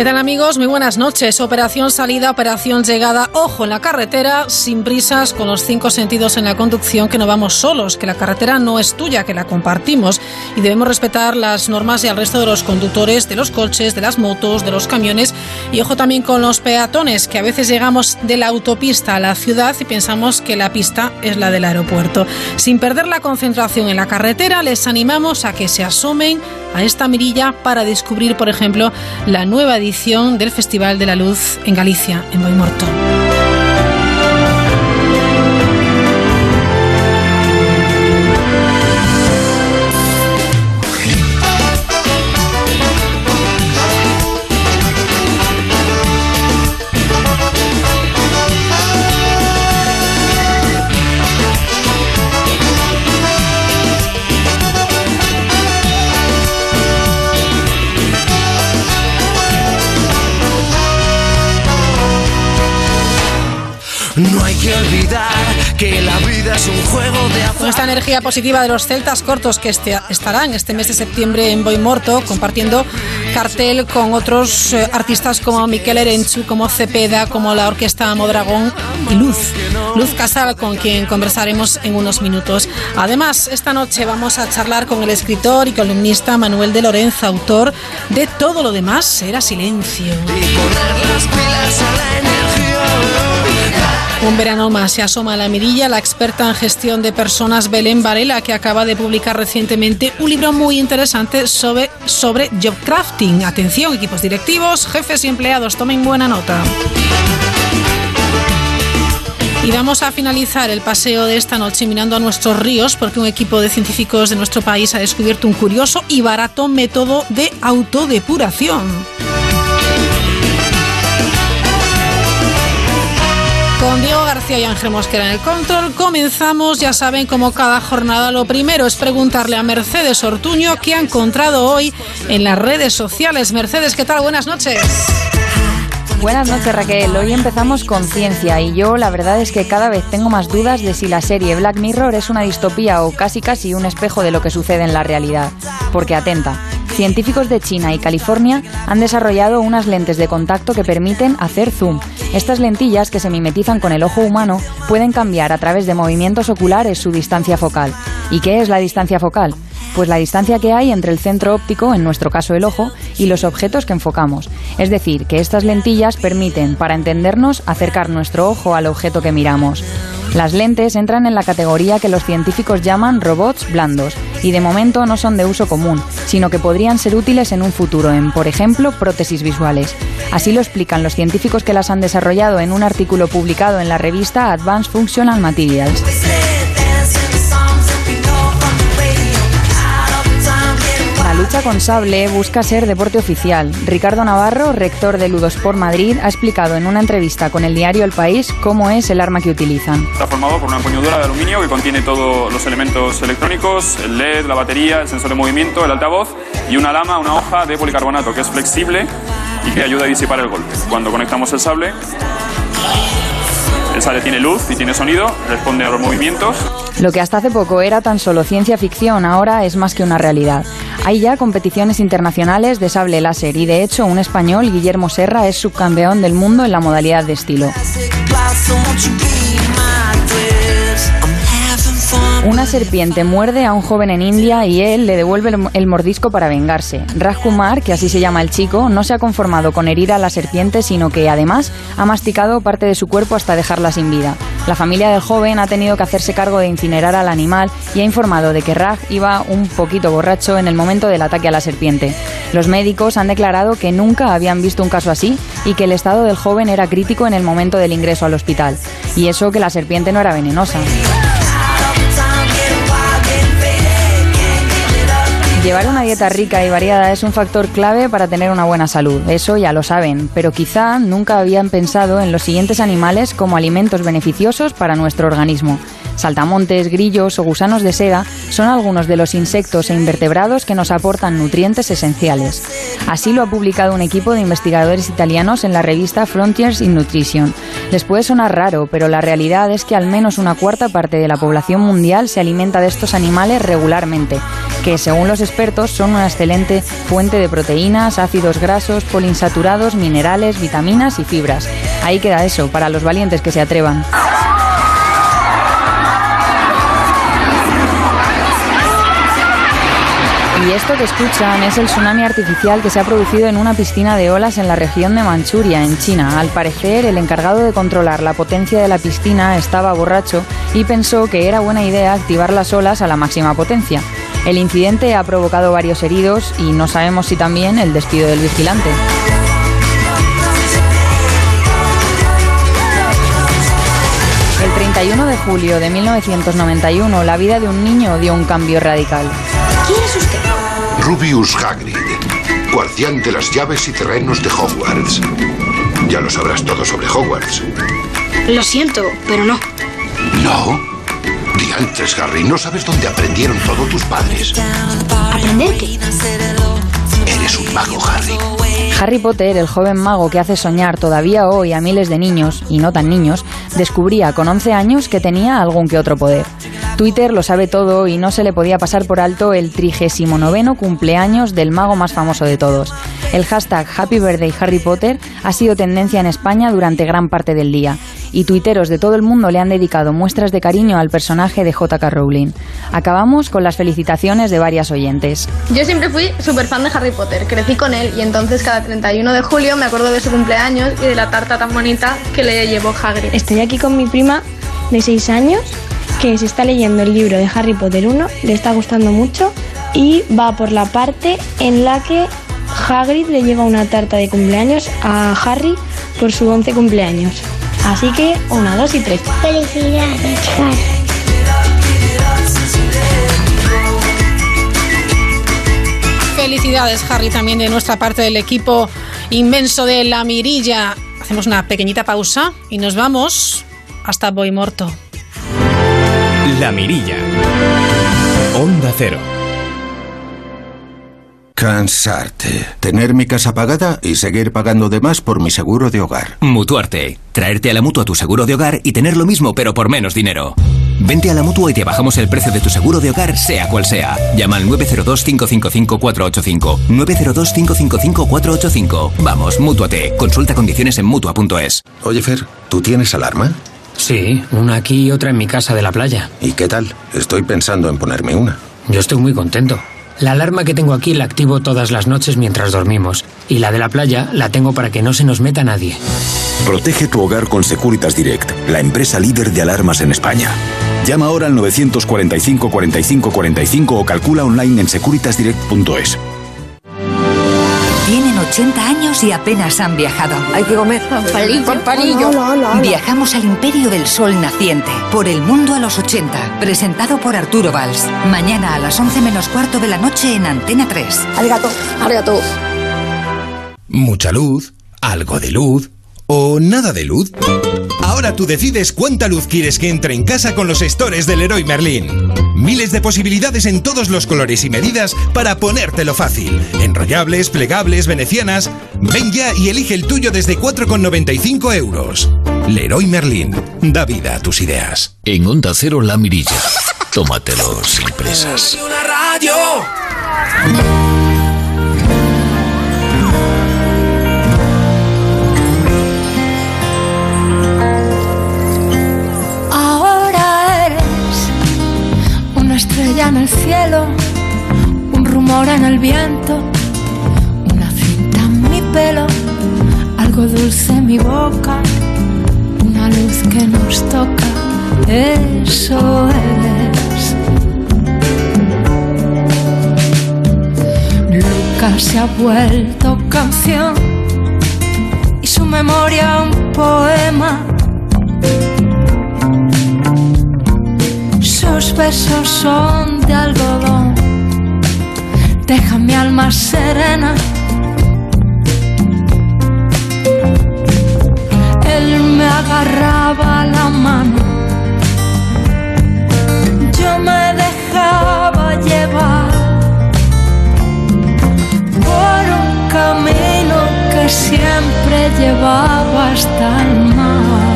¿Qué tal amigos? Muy buenas noches. Operación salida, operación llegada. Ojo en la carretera, sin prisas, con los cinco sentidos en la conducción, que no vamos solos, que la carretera no es tuya, que la compartimos y debemos respetar las normas y al resto de los conductores, de los coches, de las motos, de los camiones. Y ojo también con los peatones, que a veces llegamos de la autopista a la ciudad y pensamos que la pista es la del aeropuerto. Sin perder la concentración en la carretera, les animamos a que se asomen a esta mirilla para descubrir, por ejemplo, la nueva del Festival de la Luz en Galicia, en Boimorto. Olvidar que la vida es un juego de azar. Con esta energía positiva de los celtas cortos que este, estarán este mes de septiembre en Boimorto compartiendo cartel con otros eh, artistas como Miquel Erenchu, como Cepeda, como la Orquesta Modragón y Luz. Luz Casal, con quien conversaremos en unos minutos. Además, esta noche vamos a charlar con el escritor y columnista Manuel de Lorenzo, autor de Todo lo demás era silencio. Y poner las pilas a la energía. Un verano más se asoma a la mirilla la experta en gestión de personas Belén Varela, que acaba de publicar recientemente un libro muy interesante sobre, sobre job crafting. Atención, equipos directivos, jefes y empleados, tomen buena nota. Y vamos a finalizar el paseo de esta noche mirando a nuestros ríos porque un equipo de científicos de nuestro país ha descubierto un curioso y barato método de autodepuración. Y Ángel Mosquera en el control, comenzamos. Ya saben, como cada jornada, lo primero es preguntarle a Mercedes Ortuño qué ha encontrado hoy en las redes sociales. Mercedes, ¿qué tal? Buenas noches. Buenas noches Raquel, hoy empezamos con ciencia y yo la verdad es que cada vez tengo más dudas de si la serie Black Mirror es una distopía o casi casi un espejo de lo que sucede en la realidad. Porque atenta, científicos de China y California han desarrollado unas lentes de contacto que permiten hacer zoom. Estas lentillas que se mimetizan con el ojo humano pueden cambiar a través de movimientos oculares su distancia focal. ¿Y qué es la distancia focal? Pues la distancia que hay entre el centro óptico, en nuestro caso el ojo, y los objetos que enfocamos. Es decir, que estas lentillas permiten, para entendernos, acercar nuestro ojo al objeto que miramos. Las lentes entran en la categoría que los científicos llaman robots blandos y de momento no son de uso común, sino que podrían ser útiles en un futuro en, por ejemplo, prótesis visuales. Así lo explican los científicos que las han desarrollado en un artículo publicado en la revista Advanced Functional Materials. La lucha con sable busca ser deporte oficial. Ricardo Navarro, rector de Ludosport Madrid, ha explicado en una entrevista con el diario El País cómo es el arma que utilizan. Está formado por una empuñadura de aluminio que contiene todos los elementos electrónicos, el LED, la batería, el sensor de movimiento, el altavoz y una lama, una hoja de policarbonato que es flexible y que ayuda a disipar el golpe. Cuando conectamos el sable, el sable tiene luz y tiene sonido, responde a los movimientos. Lo que hasta hace poco era tan solo ciencia ficción, ahora es más que una realidad. Hay ya competiciones internacionales de sable láser y de hecho un español, Guillermo Serra, es subcampeón del mundo en la modalidad de estilo. Una serpiente muerde a un joven en India y él le devuelve el- mordisco para vengarse. Raj Kumar, que así se llama el chico, no se ha conformado con herir a la serpiente, sino que además ha masticado parte de su cuerpo hasta dejarla sin vida. La familia del joven ha tenido que hacerse cargo de incinerar al animal y ha informado de que Raj iba un poquito borracho en el momento del ataque a la serpiente. Los médicos han declarado que nunca habían visto un caso así y que el estado del joven era crítico en el momento del ingreso al hospital. Y eso que la serpiente no era venenosa. Llevar una dieta rica y variada es un factor clave para tener una buena salud, eso ya lo saben, pero quizá nunca habían pensado en los siguientes animales como alimentos beneficiosos para nuestro organismo. Saltamontes, grillos o gusanos de seda son algunos de los insectos e invertebrados que nos aportan nutrientes esenciales. Así lo ha publicado un equipo de investigadores italianos en la revista Frontiers in Nutrition. Les puede sonar raro, pero la realidad es que al menos una cuarta parte de la población mundial se alimenta de estos animales regularmente, que según los expertos son una excelente fuente de proteínas, ácidos grasos, poliinsaturados, minerales, vitaminas y fibras. Ahí queda eso, para los valientes que se atrevan. Y esto que escuchan es el tsunami artificial que se ha producido en una piscina de olas en la región de Manchuria, en China. Al parecer, el encargado de controlar la potencia de la piscina estaba borracho y pensó que era buena idea activar las olas a la máxima potencia. El incidente ha provocado varios heridos y no sabemos si también el despido del vigilante. El 31 de julio de 1991, la vida de un niño dio un cambio radical. ¿Quién es usted? Rubius Hagrid, guardián de las llaves y terrenos de Hogwarts. Ya lo sabrás todo sobre Hogwarts. Lo siento, pero no. ¿No? Diantres, Harry, ¿no sabes dónde aprendieron todos tus padres? ¿Aprender qué? Eres un mago, Harry. Harry Potter, el joven mago que hace soñar todavía hoy a miles de niños, y no tan niños, descubría con 11 años que tenía algún que otro poder. Twitter lo sabe todo y no se le podía pasar por alto el 39 cumpleaños del mago más famoso de todos. El hashtag Happy Birthday Harry Potter ha sido tendencia en España durante gran parte del día y tuiteros de todo el mundo le han dedicado muestras de cariño al personaje de JK Rowling. Acabamos con las felicitaciones de varias oyentes. Yo siempre fui súper fan de Harry Potter, crecí con él y entonces cada 31 de julio me acuerdo de su cumpleaños y de la tarta tan bonita que le llevó Hagrid. Estoy aquí con mi prima de 6 años que se está leyendo el libro de Harry Potter 1, le está gustando mucho y va por la parte en la que Hagrid le lleva una tarta de cumpleaños a Harry por su 11 cumpleaños. Así que una, dos y tres. Felicidades, Harry. Felicidades, Harry, también de nuestra parte del equipo inmenso de La Mirilla. Hacemos una pequeñita pausa y nos vamos hasta Boimorto. La Mirilla. Onda Cero. Cansarte. Tener mi casa pagada y seguir pagando de más por mi seguro de hogar. Mutuarte. Traerte a la mutua tu seguro de hogar y tener lo mismo pero por menos dinero. Vente a la mutua y te bajamos el precio de tu seguro de hogar, sea cual sea. Llama al 902-555-485. 902-555-485. Vamos, mutuate. Consulta condiciones en mutua.es. Oye, Fer, ¿tú tienes alarma? Sí, una aquí y otra en mi casa de la playa. ¿Y qué tal? Estoy pensando en ponerme una. Yo estoy muy contento. La alarma que tengo aquí la activo todas las noches mientras dormimos. Y la de la playa la tengo para que no se nos meta nadie. Protege tu hogar con Securitas Direct, la empresa líder de alarmas en España. Llama ahora al 945 45 45 o calcula online en securitasdirect.es. Tienen 80 años y apenas han viajado. Hay que comer. Palillo. Viajamos al Imperio del Sol Naciente, por el mundo a los 80, presentado por Arturo Valls. Mañana a las 11 menos cuarto de la noche en Antena 3. Arigato, arigato. Mucha luz, algo de luz o nada de luz. Ahora tú decides cuánta luz quieres que entre en casa con los stores del Leroy Merlin. Miles de posibilidades en todos los colores y medidas para ponértelo fácil. Enrollables, plegables, venecianas. Ven ya y elige el tuyo desde 4,95 euros. Leroy Merlin. Da vida a tus ideas. En Onda Cero La Mirilla. Tómatelo sin prisas. Una radio. En el cielo, un rumor en el viento, una cinta en mi pelo, algo dulce en mi boca, una luz que nos toca. Eso eres. Lucas se ha vuelto canción y su memoria un poema. tus besos son de algodón. Deja mi alma serena. Él me agarraba la mano. Yo me dejaba llevar por un camino que siempre llevaba hasta el mar.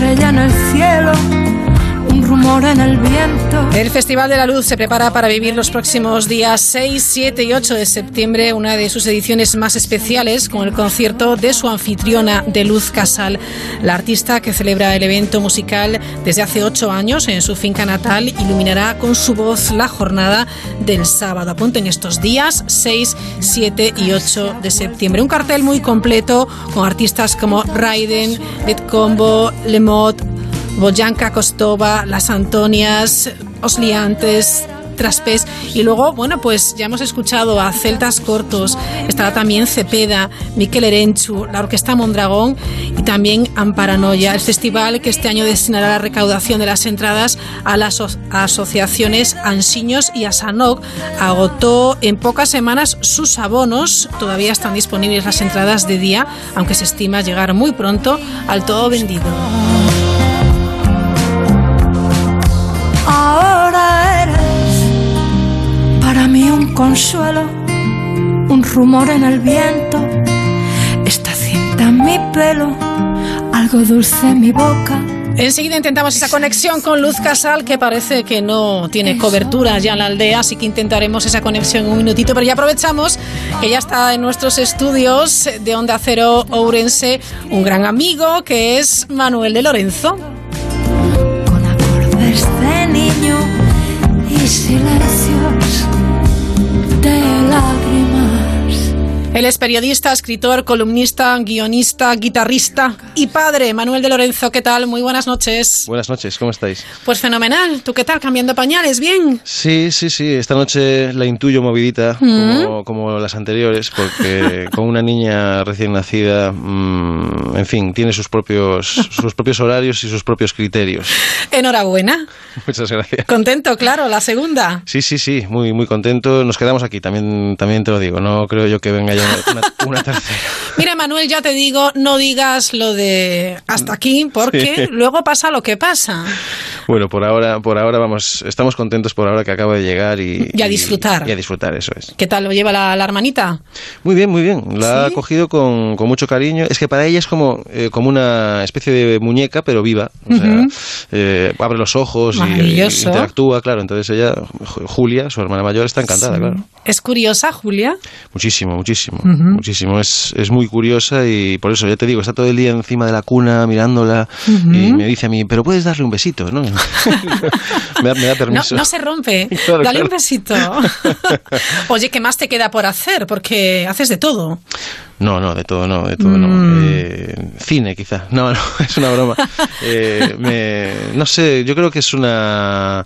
Estrella en el cielo el Festival de la Luz se prepara para vivir los próximos días 6, 7 y 8 de septiembre, una de sus ediciones más especiales, con el concierto de su anfitriona de Luz Casal, la artista que celebra el evento musical desde hace 8 años en su finca natal, iluminará con su voz la jornada del sábado. Apunten estos días 6, 7 y 8 de septiembre. Un cartel muy completo con artistas como Raiden, Combo, Lemot, Boyanka Kostova, Las Antonias, Osliantes, Traspés. Y luego, bueno, pues ya hemos escuchado a Celtas Cortos, estará también Cepeda, Miquel Erenchu, la Orquesta Mondragón y también Amparanoia, el festival que este año destinará la recaudación de las entradas a las asociaciones Ansiños y Asanok. Agotó en pocas semanas sus abonos, todavía están disponibles las entradas de día, aunque se estima llegar muy pronto al todo vendido. Consuelo, un rumor en el viento, esta cinta en mi pelo, algo dulce en mi boca. Enseguida intentamos esa conexión con Luz Casal, que parece que no tiene cobertura ya en la aldea, así que intentaremos esa conexión en un minutito. Pero ya aprovechamos que ya está en nuestros estudios de Onda Cero Ourense un gran amigo que es Manuel de Lorenzo. Con acordes de niño y silencios de lágrimas. Él es periodista, escritor, columnista, guionista, guitarrista y padre. Manuel de Lorenzo, ¿qué tal? Muy buenas noches. Buenas noches, ¿cómo estáis? Pues fenomenal. ¿Tú qué tal? ¿Cambiando pañales? ¿Bien? Sí, sí, sí. Esta noche la intuyo movidita, mm. como, las anteriores, porque con una niña recién nacida, mm, en fin, tiene sus propios, sus propios horarios y sus propios criterios. Enhorabuena. Muchas gracias. Contento, claro, la segunda. Sí, sí, sí, muy, muy contento. Nos quedamos aquí, también, también te lo digo. No creo yo que venga una, tercera. Mira, Manuel, ya te digo, no digas lo de hasta aquí, porque luego pasa lo que pasa. Bueno, por ahora, por ahora vamos, estamos contentos por ahora que acabo de llegar y, y a disfrutar. Y, a disfrutar, eso es. ¿Qué tal lo lleva la, hermanita? Muy bien, muy bien. La ha cogido con, mucho cariño. Es que para ella es como, eh, como una especie de muñeca, pero viva. O sea, eh, abre los ojos y, interactúa, claro. Entonces ella, Julia, su hermana mayor, está encantada, claro. ¿Es curiosa, Julia? Muchísimo, muchísimo muchísimo. Es, es, muy curiosa y por eso ya te digo, está todo el día encima de la cuna mirándola y me dice a mí, pero puedes darle un besito, ¿no? me, da, permiso. No, se rompe, dale un besito. Oye, ¿qué más te queda por hacer? Porque haces de todo. No, no, de todo no, de todo no. Mm. Eh, cine, quizá. No, no, es una broma. Eh, no sé, yo creo que es una...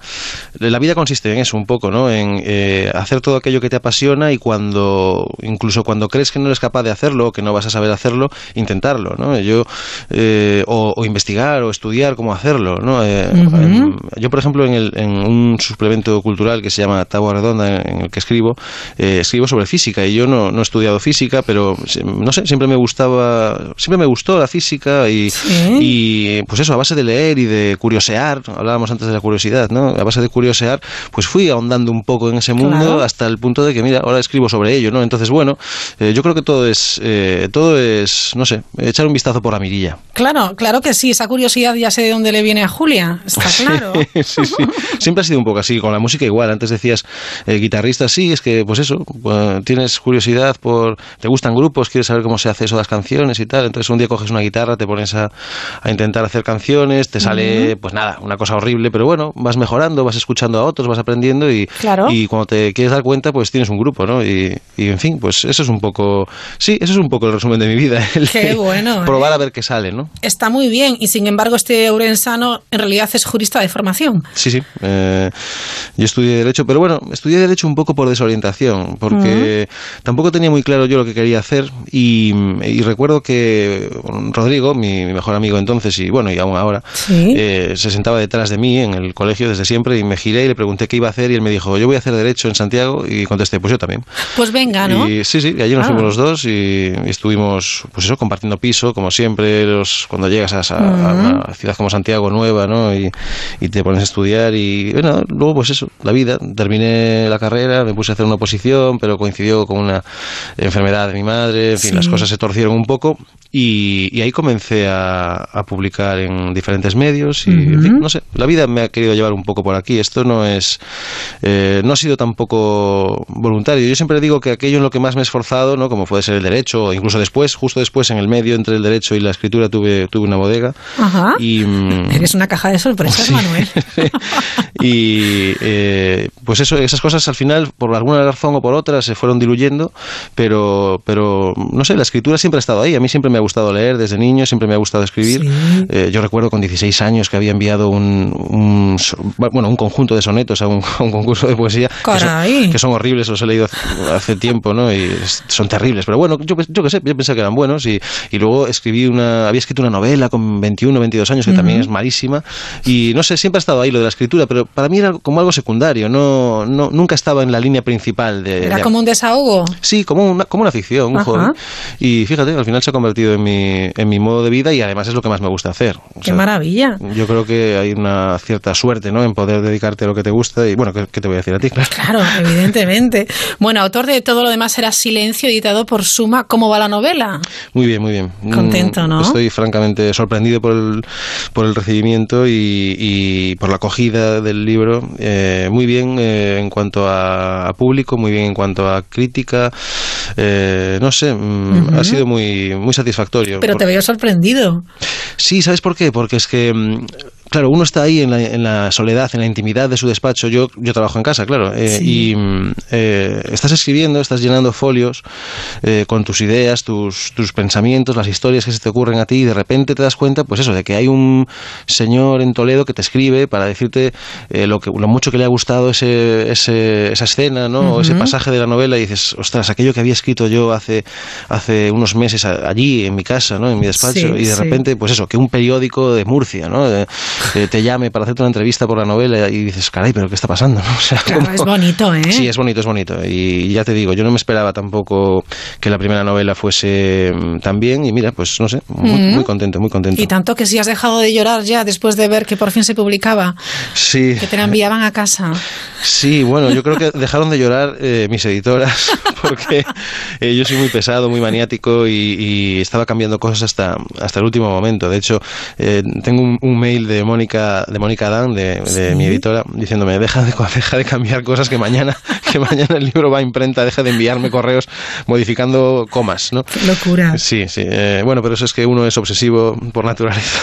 La vida consiste en eso un poco, ¿no? En eh, hacer todo aquello que te apasiona y cuando, incluso cuando crees que no eres capaz de hacerlo o que no vas a saber hacerlo, intentarlo, ¿no? Yo, o, investigar o estudiar cómo hacerlo, ¿no? Yo, por ejemplo, en, el, en un suplemento cultural que se llama Tabua Redonda, en el que escribo, escribo sobre física y yo no, no he estudiado física, pero no sé, siempre me gustaba, siempre me gustó la física y, y pues eso, a base de leer y de curiosear, hablábamos antes de la curiosidad, ¿no? A base de curiosear, pues fui ahondando un poco en ese mundo hasta el punto de que, mira, ahora escribo sobre ello, ¿no? Entonces, bueno, eh, yo creo que todo es, eh, todo es, no sé, echar un vistazo por la mirilla. Claro, claro que sí, esa curiosidad ya sé de dónde le viene a Julia, está claro. sí, sí, siempre ha sido un poco así, con la música igual, antes decías eh, guitarrista, sí, es que, pues eso, tienes curiosidad por, te gustan grupos, quieres saber cómo se hace eso de las canciones y tal. Entonces un día coges una guitarra, te pones a, intentar hacer canciones, te sale, pues nada, una cosa horrible, pero bueno, vas mejorando, vas escuchando a otros, vas aprendiendo y, y cuando te quieres dar cuenta, pues tienes un grupo, ¿no? Y, en fin, pues eso es un poco, sí, eso es un poco el resumen de mi vida. qué bueno. Probar a ver qué sale, ¿no? Está muy bien y sin embargo este Urensano en realidad es jurista de formación. Sí, sí. Eh, yo estudié Derecho, pero bueno, estudié Derecho un poco por desorientación, porque tampoco tenía muy claro yo lo que quería hacer Y, y recuerdo que Rodrigo, mi, mi, mejor amigo entonces, y bueno, y aún ahora, ¿Sí? eh, se sentaba detrás de mí en el colegio desde siempre y me giré y le pregunté qué iba a hacer y él me dijo, yo voy a hacer Derecho en Santiago y contesté, pues yo también. Pues venga, ¿no? Y sí, sí, y allí nos Ah. fuimos los dos y, y estuvimos, pues eso, compartiendo piso, como siempre, los, cuando llegas a, a una ciudad como Santiago nueva, ¿no? Y, y te pones a estudiar y, bueno, luego pues eso, la vida. Terminé la carrera, me puse a hacer una oposición, pero coincidió con una enfermedad de mi madre, en fin, Sí. las cosas se torcieron un poco y, y ahí comencé a, a publicar en diferentes medios y, en fin, no sé, la vida me ha querido llevar un poco por aquí. Esto no es, eh, no ha sido tampoco voluntario. Yo siempre digo que aquello en lo que más me he esforzado, ¿no? Como puede ser el derecho, o incluso después, justo después, en el medio entre el derecho y la escritura, tuve, tuve una bodega. Ajá. Y, mm, Eres una caja de sorpresas, Manuel. y eh, pues eso, esas cosas al final, por alguna razón o por otra, se fueron diluyendo, pero, pero no sé, la escritura siempre ha estado ahí. A mí siempre me ha gustado leer desde niño, siempre me ha gustado escribir. Eh, yo recuerdo con 16 años que había enviado un, un bueno, un conjunto de sonetos a un, a un concurso de poesía que son, que son horribles, los he leído hace, tiempo, ¿no? Y son terribles, pero bueno, yo, yo qué sé, yo pensé que eran buenos y, y luego escribí una, había escrito una novela con 21, 22 años que también es malísima y no sé, siempre ha estado ahí lo de la escritura, pero para mí era como algo secundario, no, no nunca estaba en la línea principal de... Era de- como un desahogo. Sí, como una, como una ficción, un Ajá. Y fíjate, al final se ha convertido en mi, en mi modo de vida y además es lo que más me gusta hacer. O Qué sea, maravilla. Yo creo que hay una cierta suerte ¿no? en poder dedicarte a lo que te gusta y bueno, ¿qué, qué te voy a decir a ti? Claro. Claro, evidentemente. Bueno, autor de todo lo demás era Silencio, editado por Suma. ¿Cómo va la novela? Muy bien, muy bien. Contento, Mm, ¿no? Estoy francamente sorprendido por el, por el recibimiento y, y por la acogida del libro. Eh, muy bien eh, en cuanto a, a público, muy bien en cuanto a crítica. Eh, no sé, mm, ha sido muy, muy satisfactorio. Pero te veo sorprendido. Sí, ¿sabes por qué? Porque es que, mm, claro, uno está ahí en la, en la soledad, en la intimidad de su despacho. Yo, yo trabajo en casa, claro. eh, Sí. Y mm, eh, estás escribiendo, estás llenando folios eh, con tus ideas, tus, tus pensamientos, las historias que se te ocurren a ti y de repente te das cuenta, pues eso, de que hay un señor en Toledo que te escribe para decirte eh, lo, que, lo mucho que le ha gustado ese, ese- esa escena, ¿no? O ese pasaje de la novela y dices, ostras, aquello que había escrito yo hace, hace unos meses allí, en mi casa, ¿no? En mi despacho, Sí, y de sí. repente, pues eso, que un periódico de Murcia, ¿no? De- de- te llame para hacerte una entrevista por la novela y dices, caray, pero ¿qué está pasando? ¿no? O sea, Claro, ¿cómo? es bonito, ¿eh? Sí, es bonito, es bonito. Y ya te digo, yo no me esperaba tampoco que la primera novela fuese mm, tan bien y mira, pues no sé, muy, Mm. muy contento, muy contento. Y tanto que si has dejado de llorar ya después de ver que por fin se publicaba, Sí, que te la enviaban a casa. sí, bueno, yo creo que dejaron de llorar eh, mis editoras porque eh, yo soy muy pesado, muy maniático y, y estaba cambiando cosas hasta, hasta el último momento. De hecho, eh, tengo un, un mail de Mónica de Mónica Dan, de, de Sí. mi editora, diciéndome, deja de, deja de cambiar cosas que mañana, que mañana el libro va a imprenta, deja de enviarme correos modificando comas, ¿no? Qué locura. Sí, sí. eh, bueno, pero eso es que uno es obsesivo por naturaleza.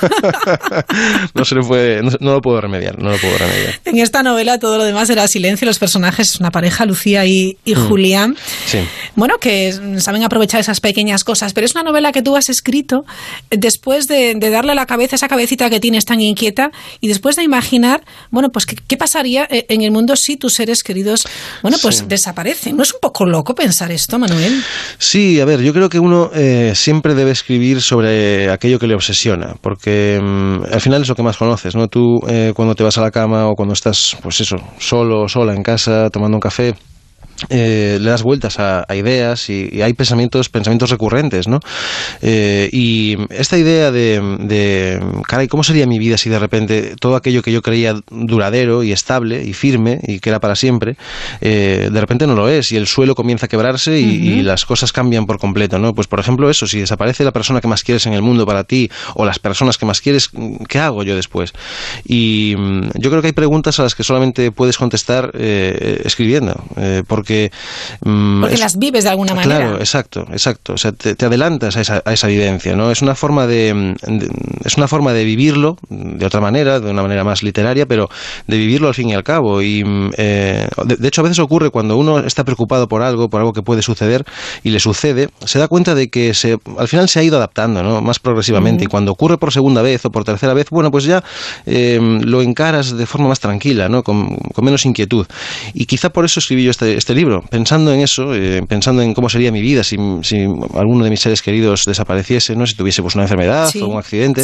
no se le puede, no, no lo puedo remediar, no lo puedo remediar. En esta novela todo lo demás era silencio. Los personajes, una pareja, Lucía y, y Mm. Julián. Sí. Bueno, que saben aprovechar esas pequeñas cosas, pero es una novela que tú has escrito después de, de darle a la cabeza esa cabecita que tan inquieta y después de imaginar, bueno, pues qué, qué pasaría eh, en el mundo si tus seres queridos, bueno, pues Sí. desaparecen. ¿No es un poco loco pensar esto, Manuel? Sí, a ver, yo creo que uno eh, siempre debe escribir sobre aquello que le obsesiona, porque mm, al final es lo que más conoces, ¿no? Tú eh, cuando te vas a la cama o cuando estás, pues eso, solo o sola en casa tomando un café, eh, le das vueltas a, a ideas y, y hay pensamientos pensamientos recurrentes, ¿no? Eh, y esta idea de, de, caray, ¿cómo sería mi vida si de repente todo aquello que yo creía duradero y estable y firme y que era para siempre, eh, de repente no lo es y el suelo comienza a quebrarse y, y las cosas cambian por completo, ¿no? Pues por ejemplo eso, si desaparece la persona que más quieres en el mundo para ti o las personas que más quieres, ¿qué hago yo después? Y mm, yo creo que hay preguntas a las que solamente puedes contestar escribiendo, eh, porque... mm, Porque es- las vives de alguna manera. Claro, exacto, exacto. O sea, te, te adelantas a esa, a esa vivencia, ¿no? Es una forma de, de- es una forma de vivirlo de otra manera, de una manera más literaria, pero de vivirlo al fin y al cabo. Y mm, eh, de, de hecho a veces ocurre cuando uno está preocupado por algo, por algo que puede suceder y le sucede, se da cuenta de que se, al final se ha ido adaptando, ¿no? Más progresivamente. Y cuando ocurre por segunda vez o por tercera vez, bueno, pues ya eh, lo encaras de forma más tranquila, ¿no? Con, con menos inquietud. Y quizá por eso escribí yo este, este libro libro, pensando en eso, eh, pensando en cómo sería mi vida si, si, alguno de mis seres queridos desapareciese, ¿no? si tuviese pues, una enfermedad o un accidente,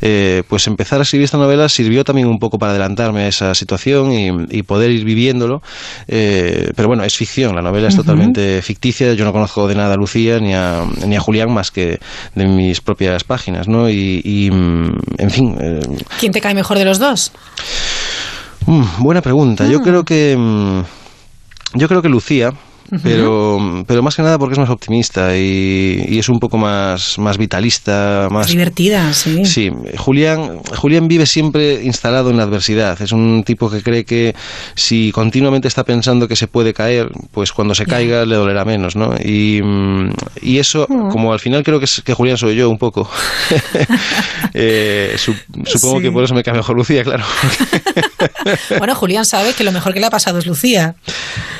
eh, pues empezar a escribir esta novela sirvió también un poco para adelantarme a esa situación y, poder ir viviéndolo. pero bueno, es ficción, la novela es totalmente ficticia, yo no conozco de nada a Lucía ni a, ni a Julián más que de mis propias páginas, ¿no? Y, mm, en fin. ¿Quién te cae mejor de los dos? Mm, buena pregunta. Yo mm. creo que. Mm, yo creo que Lucía, pero, pero más que nada porque es más optimista y, es un poco más, más vitalista, más divertida, sí. Sí, Julián, Julián vive siempre instalado en la adversidad. Es un tipo que cree que si continuamente está pensando que se puede caer, pues cuando se caiga le dolerá menos, ¿no? Y, y eso, mm. como al final creo que, es, que Julián soy yo un poco. eh, supongo que por eso me cae mejor Lucía, claro. bueno, Julián sabe que lo mejor que le ha pasado es Lucía.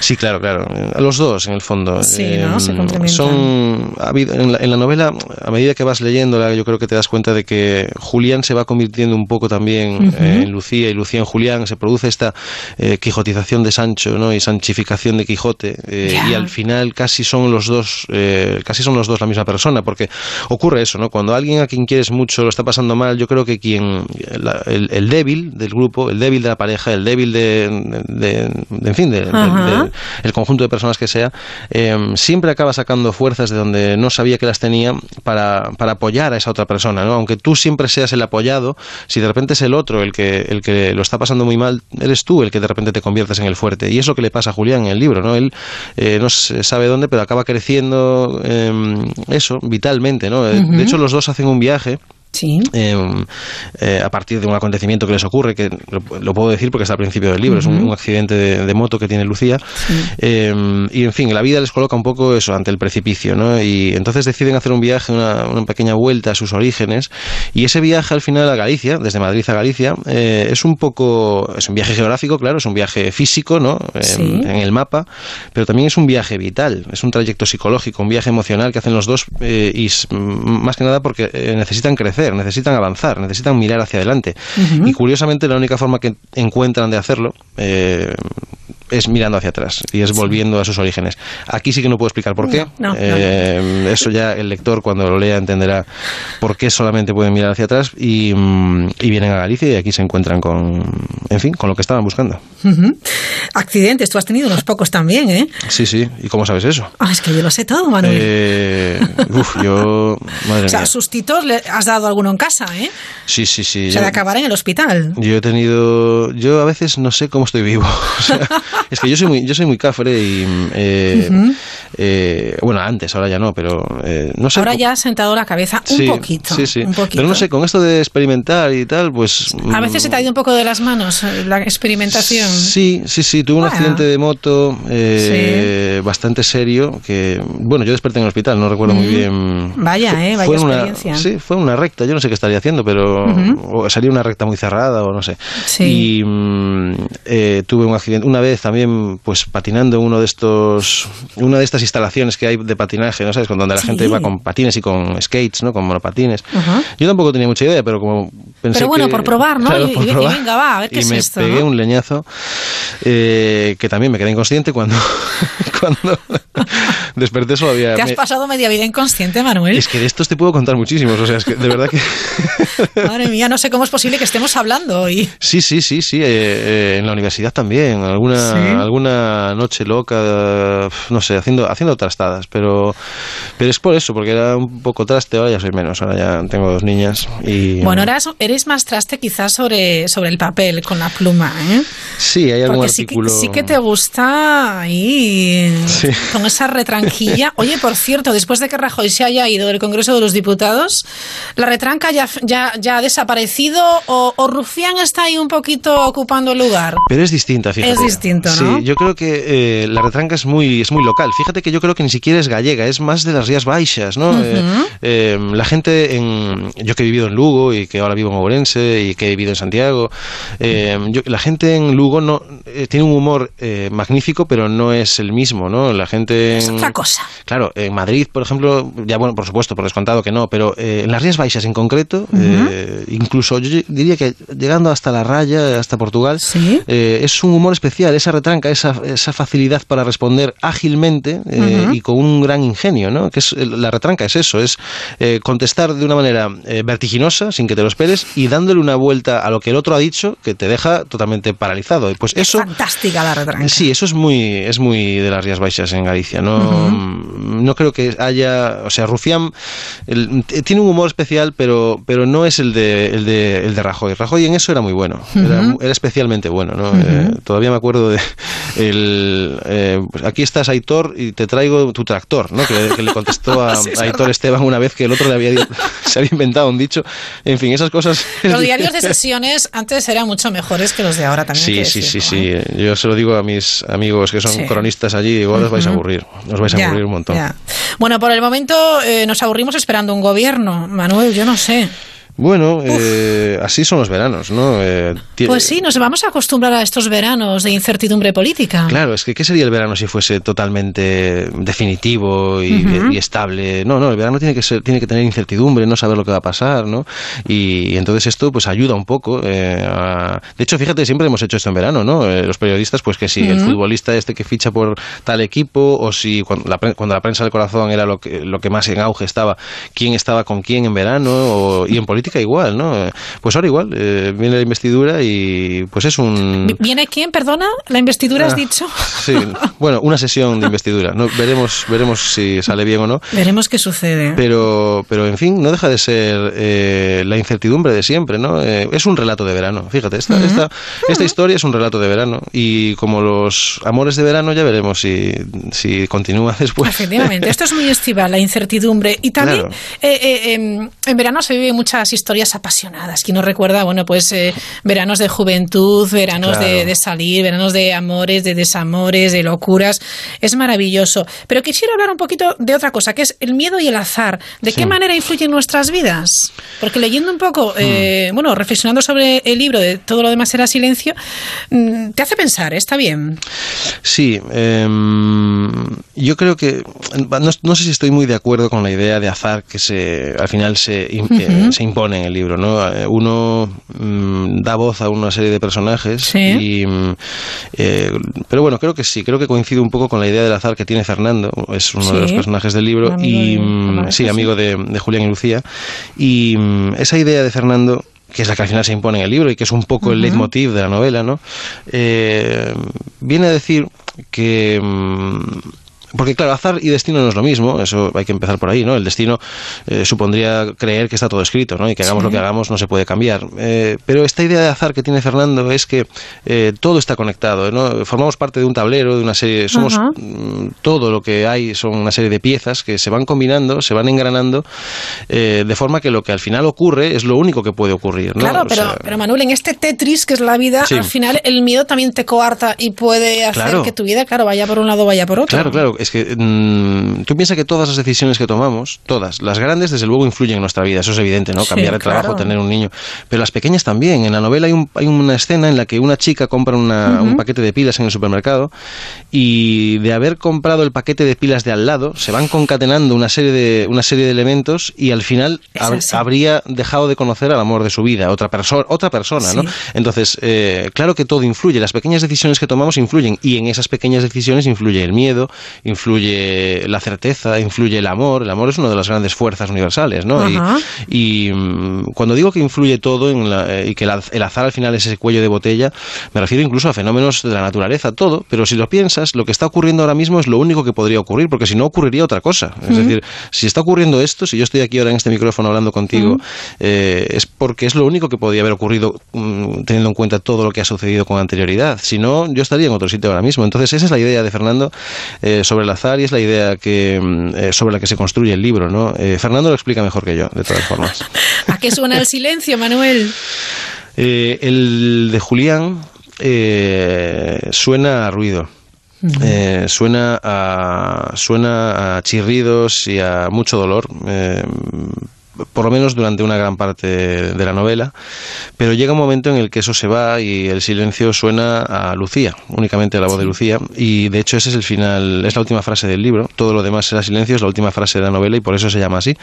Sí, claro, claro. Los dos, en el fondo. Sí, ¿no? Se em, Son, en, la, en la novela, a medida que vas leyéndola, yo creo que te das cuenta de que Julián se va convirtiendo un poco también en Lucía y Lucía en Julián. Se produce esta eh, quijotización de Sancho, ¿no? Y sanchificación de Quijote. Eh, y al final casi son los dos, eh, casi son los dos la misma persona, porque ocurre eso, ¿no? Cuando alguien a quien quieres mucho lo está pasando mal, yo creo que quien, el, débil del grupo, el débil de la pareja, el débil de, de, en fin, de, el conjunto de personas que sea, em, siempre acaba sacando fuerzas de donde no sabía que las tenía para, para apoyar a esa otra persona, ¿no? Aunque tú siempre seas el apoyado, si de repente es el otro el que, el que lo está pasando muy mal, eres tú el que de repente te conviertes en el fuerte. Y es lo que le pasa a Julián en el libro, ¿no? Él eh, no se sabe dónde, pero acaba creciendo em, eso, vitalmente, ¿no? De hecho, los dos hacen un viaje Sí. Em, eh, a partir de un acontecimiento que les ocurre, que lo, puedo decir porque está al principio del libro, es un, accidente de, moto que tiene Lucía. Em, y en fin, la vida les coloca un poco eso ante el precipicio, ¿no? Y entonces deciden hacer un viaje, una, pequeña vuelta a sus orígenes. Y ese viaje al final a Galicia, desde Madrid a Galicia, eh, es un poco. Es un viaje geográfico, claro, es un viaje físico, ¿no? En, el mapa, pero también es un viaje vital, es un trayecto psicológico, un viaje emocional que hacen los dos eh, y más que nada porque necesitan crecer necesitan avanzar, necesitan mirar hacia adelante. Y curiosamente la única forma que encuentran de hacerlo eh, es mirando hacia atrás y es volviendo a sus orígenes. Aquí sí que no puedo explicar por qué. Eh, eso ya el lector cuando lo lea entenderá por qué solamente pueden mirar hacia atrás y, mm, vienen a Galicia y aquí se encuentran con, en fin, con lo que estaban buscando. Accidentes, tú has tenido unos pocos también, ¿eh? Sí, sí. ¿Y cómo sabes eso? Ah, es que yo lo sé todo, Manuel. Eh, uf, yo... Madre o sea, sustitos le has dado alguno en casa, ¿eh? Sí, sí, sí. O sea, de acabar en el hospital. Yo he tenido... Yo a veces no sé cómo estoy vivo. O sea, es que yo soy muy, yo soy muy cafre y eh, eh, bueno, antes, ahora ya no, pero eh, no sé. Ahora ya has sentado la cabeza un poquito. Sí, sí. Pero no sé, con esto de experimentar y tal, pues. A veces se te ha ido un poco de las manos la experimentación. Sí, sí, sí. Tuve un accidente de moto bastante serio que, bueno, yo desperté en el hospital, no recuerdo muy bien. Vaya, eh, vaya experiencia. sí, fue una recta, yo no sé qué estaría haciendo, pero salía una recta muy cerrada o no sé. Y mm, tuve un accidente una vez también pues patinando uno de estos una de estas instalaciones que hay de patinaje, ¿no sabes? Con donde la gente va con patines y con skates, ¿no? Con monopatines. Yo tampoco tenía mucha idea, pero como pensé Pero bueno, que, por probar, ¿no? y, venga, va, a ver qué y es me esto, pegué un leñazo eh, que también me quedé inconsciente cuando cuando desperté había... Te has pasado media vida inconsciente, Manuel. Es que de estos te puedo contar muchísimos, o sea, es que de verdad que... Madre mía, no sé cómo es posible que estemos hablando hoy. Sí, sí, sí, sí, eh, eh, en la universidad también, alguna, alguna noche loca, no sé, haciendo, haciendo trastadas, pero, pero es por eso, porque era un poco traste, ahora ya soy menos, ahora ya tengo dos niñas y... Bueno, ahora eres más traste quizás sobre, sobre el papel, con la pluma, ¿eh? Sí, hay algún porque artículo... Sí que, sí que te gusta ahí, con esa retranquilla. Oye, por cierto, después de que Rajoy se haya ido del Congreso de los Diputados, ¿la retranca ya, ya, ya ha desaparecido o, o Rufián está ahí un poquito ocupando el lugar? Pero es distinta, fíjate. Es distinto, ¿no? Sí, yo creo que eh, la retranca es muy, es muy local. Fíjate que yo creo que ni siquiera es gallega, es más de las Rías Baixas, ¿no? Eh, eh, la gente, en, yo que he vivido en Lugo y que ahora vivo en Ourense y que he vivido en Santiago, la gente en Lugo no tiene un humor magnífico, pero no es el mismo mismo, ¿no? La gente... Es otra cosa. Claro, en Madrid, por ejemplo, ya bueno, por supuesto, por descontado que no, pero eh, en las Rías Baixas en concreto, eh, incluso yo diría que llegando hasta la raya, hasta Portugal, eh, es un humor especial, esa retranca, esa, esa facilidad para responder ágilmente y con un gran ingenio, ¿no? Que es, la retranca es eso, es contestar de una manera vertiginosa, sin que te lo esperes, y dándole una vuelta a lo que el otro ha dicho, que te deja totalmente paralizado. Y pues eso... Fantástica la retranca. Sí, eso es muy, es muy de las Rías Baixas en Galicia. No, no creo que haya. O sea, Rufián el- tiene un humor especial, pero, pero no es el de, el, de, el de Rajoy. Rajoy en eso era muy bueno. Era, especialmente bueno. ¿no? Eh, todavía me acuerdo de. El, eh, pues aquí estás, Aitor, y te traigo tu tractor, ¿no? que, le- que le contestó a, Sí, es a Aitor. Esteban una vez que el otro le había, se había inventado un dicho. En fin, esas cosas. Los diarios de sesiones antes eran mucho mejores que los de ahora también. Sí, sí, sí, sí. Yo se lo digo a mis amigos que son Sí. cronistas allí, ahora os vais a aburrir, os vais a Ya, aburrir un montón. ya. Bueno, por el momento eh, nos aburrimos esperando un gobierno. Manuel, yo no sé. Bueno, eh, así son los veranos, ¿no? Eh, Pues sí, nos vamos a acostumbrar a estos veranos de incertidumbre política. Claro, es que ¿qué sería el verano si fuese totalmente definitivo y, estable? No, no, el verano tiene que ser, tiene que tener incertidumbre, no saber lo que va a pasar, ¿no? Y, entonces esto pues ayuda un poco. eh, a- De hecho, fíjate, siempre hemos hecho esto en verano, ¿no? Eh, los periodistas, pues que si el futbolista este que ficha por tal equipo o si cuando la, pre- cuando la prensa del corazón era lo que, lo que más en auge estaba, quién estaba con quién en verano o- y en política igual, ¿no? Eh, Pues ahora igual, eh, viene la investidura y pues es un... Vi- ¿Viene quién, perdona? ¿La investidura has Ah. dicho? Sí, bueno, una sesión de investidura. No, veremos, veremos si sale bien o no. Veremos qué sucede. Pero, pero en fin, no deja de ser eh, la incertidumbre de siempre, ¿no? Eh, es un relato de verano. Fíjate, esta, Ujú. esta, esta historia es un relato de verano. Y como los amores de verano, ya veremos si, si continúa después. Efectivamente, esto es muy estival, la incertidumbre. Y también Claro. eh, eh, em, en verano se viven muchas historias apasionadas. Quien no recuerda, bueno, pues eh, veranos de juventud, veranos de, Claro. de salir, veranos de amores, de desamores, de locuras. Es maravilloso. Pero quisiera hablar un poquito de otra cosa, que es el miedo y el azar. ¿De Sí. qué manera influyen en nuestras vidas? Porque leyendo un poco, eh, Hmm. bueno, reflexionando sobre el libro de Todo lo demás era silencio, mm, te hace pensar, ¿eh? está bien. Sí, em, yo creo que no, no sé si estoy muy de acuerdo con la idea de azar que se al final se, Ujú. eh, se impone en el libro, ¿no? Eh, Uno mm, da voz a una serie de personajes y mm, eh, pero bueno, creo que sí, creo que coincide un poco con la idea del azar que tiene Fernando, es uno de los Sí. personajes del libro Amigo y de- mm, sí, sí. amigo de, de Julián y Lucía y mm, esa idea de Fernando que es la que al final se impone en el libro y que es un poco el Ujú. leitmotiv de la novela, ¿no? Eh, viene a decir que mm, porque claro, azar y destino no es lo mismo, eso hay que empezar por ahí, ¿no? El destino eh, supondría creer que está todo escrito, ¿no? Y que hagamos Sí. lo que hagamos no se puede cambiar. Eh, pero esta idea de azar que tiene Fernando es que eh, todo está conectado, ¿no? Formamos parte de un tablero, de una serie, somos Ajá. mm, todo lo que hay son una serie de piezas que se van combinando, se van engranando, eh, de forma que lo que al final ocurre es lo único que puede ocurrir, ¿no? Claro, O pero, sea, pero Manuel, en este Tetris que es la vida, Sí. al final el miedo también te coarta y puede hacer Claro. que tu vida, claro, vaya por un lado, vaya por otro. Claro, claro. Es que mm, tú piensas que todas las decisiones que tomamos, todas, las grandes desde luego influyen en nuestra vida, eso es evidente, ¿no? Sí, Cambiar de trabajo, claro. tener un niño. Pero las pequeñas también. En la novela hay, un- hay una escena en la que una chica compra una- un paquete de pilas en el supermercado y de haber comprado el paquete de pilas de al lado, se van concatenando una serie de, una serie de elementos y al final hab- habría dejado de conocer al amor de su vida, otra, perso otra persona, ¿no? Entonces, eh, claro que todo influye, las pequeñas decisiones que tomamos influyen y en esas pequeñas decisiones influye el miedo, influye la certeza, influye el amor. El amor es una de las grandes fuerzas universales, ¿no? Y- mm, cuando digo que influye todo en la- eh, y que el az- el azar al final es ese cuello de botella, me refiero incluso a fenómenos de la naturaleza, todo, pero si lo piensas, lo que está ocurriendo ahora mismo es lo único que podría ocurrir, porque si no ocurriría otra cosa. Es decir, si está ocurriendo esto, si yo estoy aquí ahora en este micrófono hablando contigo, eh, es porque es lo único que podría haber ocurrido mm, teniendo en cuenta todo lo que ha sucedido con anterioridad. Si no, yo estaría en otro sitio ahora mismo. Entonces, esa es la idea de Fernando eh, sobre el azar y es la idea que mm, eh, sobre la que se construye el libro, ¿no? Eh, Fernando lo explica mejor que yo, de todas formas. ¿A qué suena el silencio, Manuel? Eh, el de Julián suena a ruido. Eh, suena a suena a chirridos y a mucho dolor eh, por lo menos durante una gran parte de la novela, pero llega un momento en el que eso se va y el silencio suena a Lucía, únicamente la voz de Lucía, y de hecho ese es el final, es la última frase del libro, todo lo demás será silencio, es la última frase de la novela y por eso se llama así,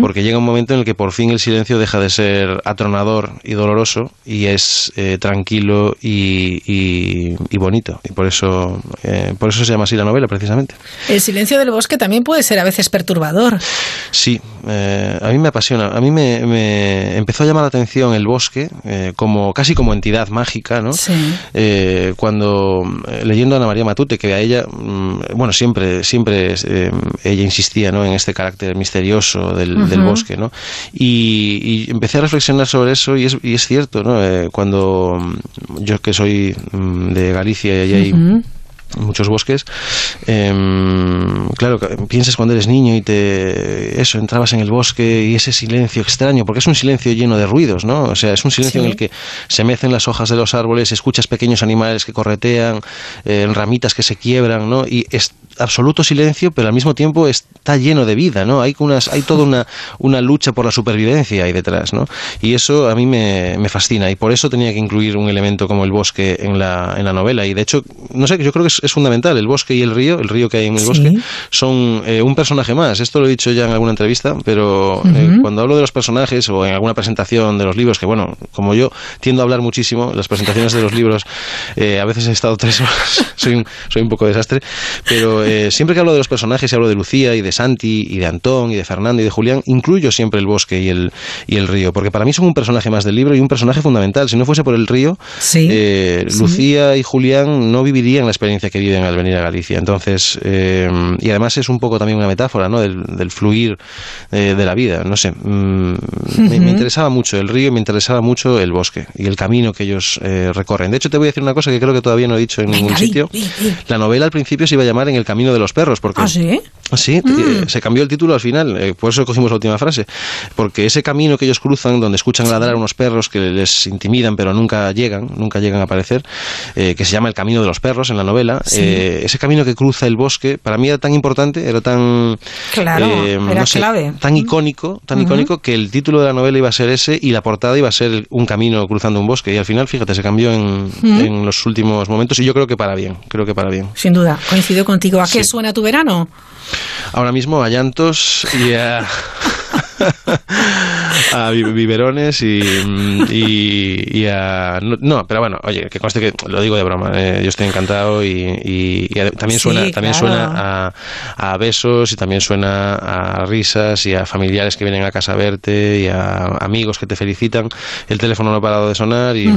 porque llega un momento en el que por fin el silencio deja de ser atronador y doloroso y es eh, tranquilo y, y- y bonito, y por eso, eh, por eso se llama así la novela precisamente. El silencio del bosque también puede ser a veces perturbador. Sí, eh, a mí me apasiona. A mí me, me empezó a llamar la atención el bosque eh, como casi como entidad mágica, ¿no? Eh, cuando eh, leyendo a Ana María Matute, que a ella, mm, bueno, siempre, siempre eh, ella insistía, ¿no? En este carácter misterioso del, bosque, ¿no? Y, y empecé a reflexionar sobre eso y es, y es cierto, ¿no? Eh, cuando mm, yo que soy mm, de Galicia y allí hay. Muchos bosques. Em, claro, piensas cuando eres niño y te eso entrabas en el bosque y ese silencio extraño, porque es un silencio lleno de ruidos, ¿no? O sea, es un silencio Sí. en el que se mecen las hojas de los árboles, escuchas pequeños animales que corretean, eh, ramitas que se quiebran, ¿no? Y es absoluto silencio, pero al mismo tiempo está lleno de vida, ¿no? Hay unas, hay toda una, una lucha por la supervivencia ahí detrás, ¿no? Y eso a mí me, me fascina y por eso tenía que incluir un elemento como el bosque en la, en la novela y de hecho, no sé, yo creo que es, es fundamental, el bosque y el río, el río que hay en el Sí. bosque, son eh, un personaje más, esto lo he dicho ya en alguna entrevista, pero eh, cuando hablo de los personajes o en alguna presentación de los libros, que bueno, como yo tiendo a hablar muchísimo, las presentaciones de los libros, eh, a veces he estado tres horas, soy un, soy un poco desastre, pero eh, siempre que hablo de los personajes y hablo de Lucía y de Santi y de Antón y de Fernando y de Julián, incluyo siempre el bosque y el, y el río, porque para mí son un personaje más del libro y un personaje fundamental. Si no fuese por el río, eh, Sí. Lucía y Julián no vivirían la experiencia que viven al venir a Galicia. Entonces, eh, y además es un poco también una metáfora ¿no? del, del fluir de la vida. No sé, mm, me, interesaba mucho el río y me interesaba mucho el bosque y el camino que ellos recorren. De hecho, te voy a decir una cosa que creo que todavía no he dicho en ningún Venga, sitio. La novela al principio se iba a llamar En el camino de los perros, porque ¿Ah, sí? Sí, Mm. eh, se cambió el título al final, eh, por eso cogimos la última frase, porque ese camino que ellos cruzan, donde escuchan ladrar a unos perros que les intimidan pero nunca llegan, nunca llegan a aparecer, eh, que se llama el camino de los perros en la novela, Sí. eh, ese camino que cruza el bosque, para mí era tan importante, era tan... Claro, eh, era no sé, clave. Tan icónico, tan icónico que el título de la novela iba a ser ese y la portada iba a ser un camino cruzando un bosque y al final, fíjate, se cambió en, en los últimos momentos y yo creo que para bien, creo que para bien. Sin duda, coincido contigo. ¿A qué Sí. suena tu verano? Ahora mismo a llantos y a, a bi- biberones y, y, y a... No, pero bueno, oye, que conste que lo digo de broma, eh, yo estoy encantado y, también Sí, suena, también claro. suena a, a besos y también suena a risas y a familiares que vienen a casa a verte y a amigos que te felicitan. El teléfono no ha parado de sonar y,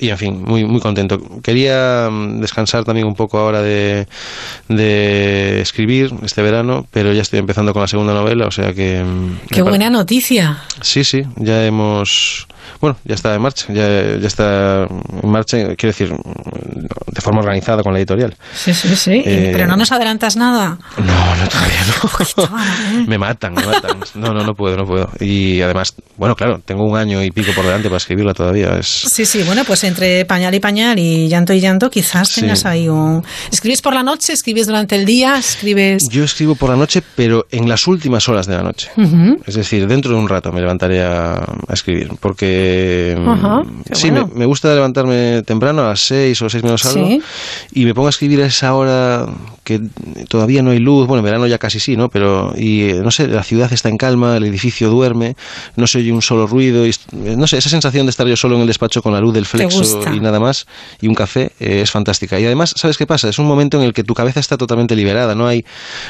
y en fin, muy, muy contento. Quería mm, descansar también un poco ahora de, de escribir este verano, pero ya estoy empezando con la segunda novela, o sea que... mm, Qué buena noticia. Sí, sí, ya hemos... Bueno, ya está en marcha, ya, ya está en marcha, quiero decir, de forma organizada con la editorial. Sí, sí, sí. Eh, Pero no nos adelantas nada. No, no, todavía no. me matan, me matan. No, no, no puedo, no puedo. Y además, bueno, claro, tengo un año y pico por delante para escribirla todavía. Es... Sí, sí, bueno, pues entre pañal y pañal y llanto y llanto, quizás Sí. tengas ahí un... ¿Escribes por la noche? ¿Escribes durante el día? ¿Escribes...? Yo escribo por la noche, pero en las últimas horas de la noche. Es decir, dentro de un rato me levantaré a, a escribir, porque mm, Ajá, sí, bueno. me, me gusta levantarme temprano, a las seis o seis menos algo, Sí. y me pongo a escribir a esa hora que todavía no hay luz, bueno, en verano ya casi sí, ¿no? Pero, y eh, no sé, la ciudad está en calma, el edificio duerme, no se oye un solo ruido, y, eh, no sé, esa sensación de estar yo solo en el despacho con la luz del flexo y nada más, y un café, eh, es fantástica. Y además, ¿sabes qué pasa? Es un momento en el que tu cabeza está totalmente liberada, no hay,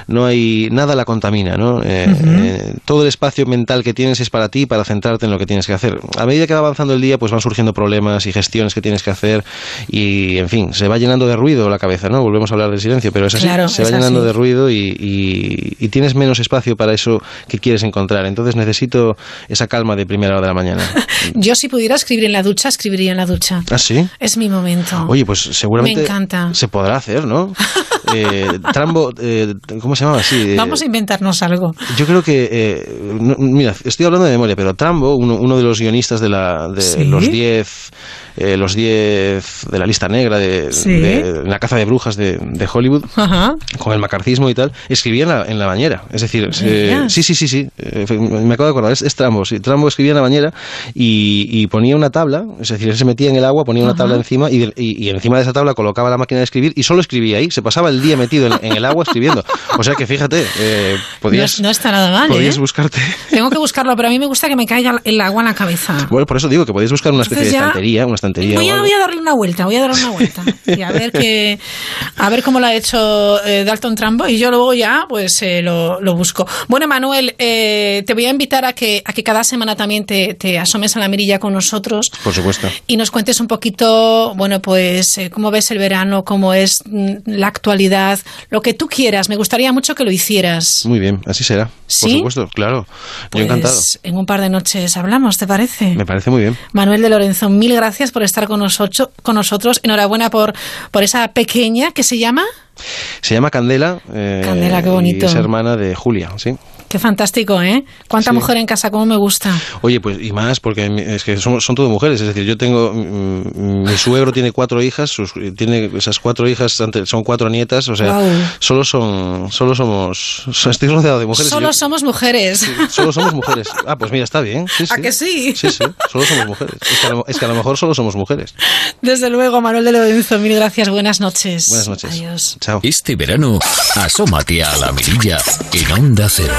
no hay, nada la contamina, ¿no? Eh, eh, todo el espacio mental que tienes es para ti, para centrarte en lo que tienes que hacer. A medida que va avanzando el día, pues van surgiendo problemas y gestiones que tienes que hacer y, en fin, se va llenando de ruido la cabeza, ¿no? Volvemos a hablar del silencio, pero es así, Claro, se va es llenando así. de ruido y, y- y tienes menos espacio para eso que quieres encontrar. Entonces necesito esa calma de primera hora de la mañana. Yo si pudiera escribir en la ducha, escribiría en la ducha. ¿Ah, sí? Es mi momento. Oye, pues seguramente Me encanta. se podrá hacer, ¿no? Eh, Trambo, eh, ¿cómo se llamaba así? Eh, Vamos a inventarnos algo. Yo creo que, eh, no- mira, estoy hablando de memoria, pero Trambo, uno, uno de los guionistas de, la, de ¿Sí? los 10 eh, los 10 de la lista negra de, Sí. de la caza de brujas de, de Hollywood, Ajá. con el macartismo y tal, escribía en la, en la bañera. Es decir, digas? sí, sí, sí, sí. eh, me acabo de acordar, es, es Trambo. Sí, Trambo escribía en la bañera y, y ponía una tabla, es decir, él se metía en el agua, ponía una Ajá. tabla encima y, y- y encima de esa tabla colocaba la máquina de escribir y solo escribía ahí. Se pasaba el día metido en, en el agua escribiendo. O sea que fíjate, eh, podías, no, no está nada mal, podías ¿eh? buscarte. Tengo que buscarlo, pero a mí me gusta que me caiga el agua en la cabeza. Bueno, por eso digo que podéis buscar una especie Entonces de ya- estantería, una estantería. Voy a, algo. voy a darle una vuelta, voy a darle una vuelta. Y a ver que, a ver cómo lo ha hecho eh, Dalton Trambo y yo luego ya pues eh, lo, lo busco. Bueno, Manuel, eh, te voy a invitar a que, a que cada semana también te, te asomes a la mirilla con nosotros Por supuesto. y nos cuentes un poquito, bueno, pues eh, cómo ves el verano, cómo es mm, la actualidad, lo que tú quieras. Me gustaría mucho que lo hicieras. Muy bien, así será. Por ¿Sí? supuesto, claro. Yo Pues encantado. en un par de noches hablamos, ¿te parece? Me parece muy bien. Manuel de Lorenzo, mil gracias por estar con nosotros. Con nosotros. Enhorabuena por, por esa pequeña que se llama. Se llama Candela. eh, Candela, qué bonito. Y es hermana de Julia, ¿sí? Qué fantástico, ¿eh? Cuánta Sí. mujer en casa, cómo me gusta. Oye, pues y más, porque mi- es que son, son todo mujeres. Es decir, yo tengo. mm, Mi suegro tiene cuatro hijas, sus- tiene esas cuatro hijas, son cuatro nietas, o sea, solo son. Solo somos. Estoy rodeado de mujeres. Solo yo- somos mujeres. Solo somos mujeres. Ah, pues mira, está bien. Sí, ¿A que sí? Sí, sí, solo somos mujeres. Es que, a lo, es que a lo mejor solo somos mujeres. Desde luego, Manuel de Lorenzo, mil gracias. Buenas noches. Buenas noches. Adiós. Chao. Este verano, asómate a la mirilla en Onda Cero.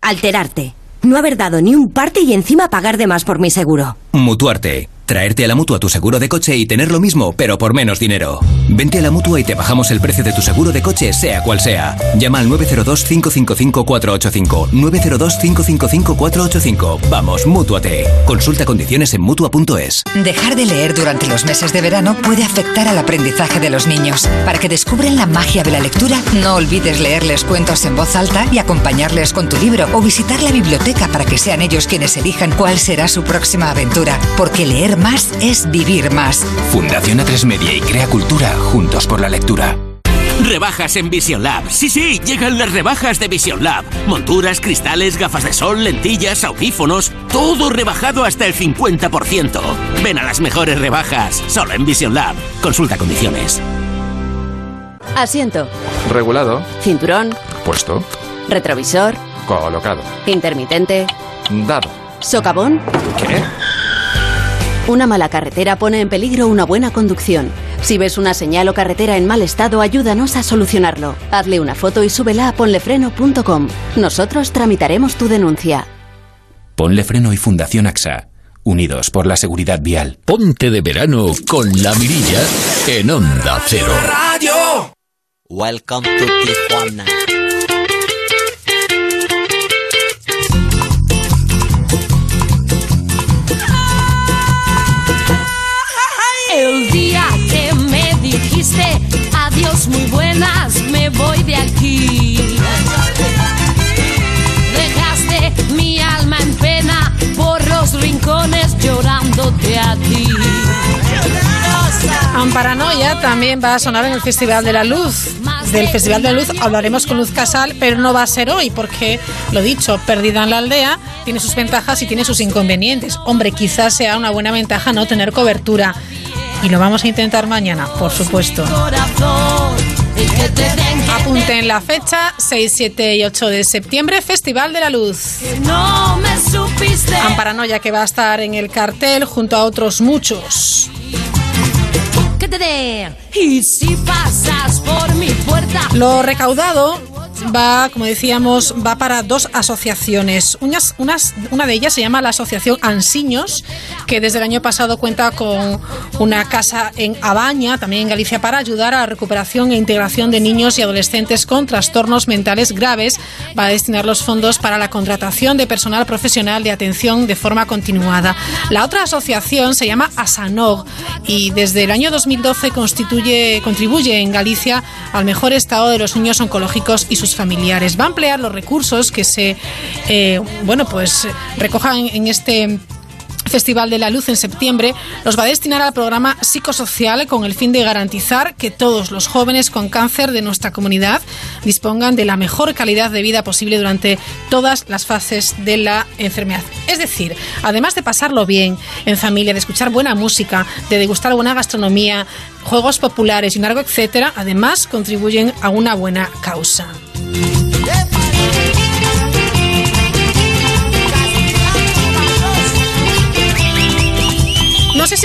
Alterarte. No haber dado ni un parte y encima pagar de más por mi seguro. Mutuarte. Traerte a la mutua tu seguro de coche y tener lo mismo, pero por menos dinero. Vente a la mutua y te bajamos el precio de tu seguro de coche, sea cual sea. Llama al 902-555-485. 902-555-485. Vamos, mutuate. Consulta condiciones en mutua.es. Dejar de leer durante los meses de verano puede afectar al aprendizaje de los niños. Para que descubran la magia de la lectura, no olvides leerles cuentos en voz alta y acompañarles con tu libro o visitar la biblioteca para que sean ellos quienes elijan cuál será su próxima aventura. Porque leer más es vivir más. Fundación A3 Media y Crea Cultura, juntos por la lectura. Rebajas en Vision Lab. Sí, sí, llegan las rebajas de Vision Lab. Monturas, cristales, gafas de sol, lentillas, audífonos, todo rebajado hasta el 50%. Ven a las mejores rebajas, solo en Vision Lab. Consulta condiciones. Asiento. Regulado. Cinturón. Puesto. Retrovisor. Colocado. Intermitente. Dado. Socavón. ¿Qué? Una mala carretera pone en peligro una buena conducción. Si ves una señal o carretera en mal estado, ayúdanos a solucionarlo. Hazle una foto y súbela a ponlefreno.com. Nosotros tramitaremos tu denuncia. Ponle Freno y Fundación AXA. Unidos por la seguridad vial. Ponte de verano con la mirilla en Onda Cero. Radio. Welcome to Tijuana. Voy de aquí. Dejaste mi alma en pena por los rincones llorándote a ti. Amparanoia también va a sonar en el Festival de la Luz. Del Festival de la Luz hablaremos con Luz Casal, pero no va a ser hoy porque, lo dicho, Perdida en la Aldea tiene sus ventajas y tiene sus inconvenientes. Hombre, quizás sea una buena ventaja no tener cobertura. Y lo vamos a intentar mañana, por supuesto. Apunten la fecha, 6, 7 y 8 de septiembre, Festival de la Luz. No me supiste. Amparanoia que va a estar en el cartel junto a otros muchos. que te den. Y si pasas por mi puerta. Lo recaudado va, como decíamos, va para dos asociaciones. Unas, unas, una de ellas se llama la Asociación Ansiños, que desde el año pasado cuenta con una casa en Abaña, también en Galicia, para ayudar a la recuperación e integración de niños y adolescentes con trastornos mentales graves. Va a destinar los fondos para la contratación de personal profesional de atención de forma continuada. La otra asociación se llama Asanog y desde el año 2012 constituye, contribuye en Galicia al mejor estado de los niños oncológicos y sus familiares. Va a emplear los recursos que se, eh, bueno, pues recojan en este Festival de la Luz en septiembre los va a destinar al programa psicosocial con el fin de garantizar que todos los jóvenes con cáncer de nuestra comunidad dispongan de la mejor calidad de vida posible durante todas las fases de la enfermedad. Es decir, además de pasarlo bien en familia, de escuchar buena música, de degustar buena gastronomía, juegos populares y un largo etcétera, además contribuyen a una buena causa.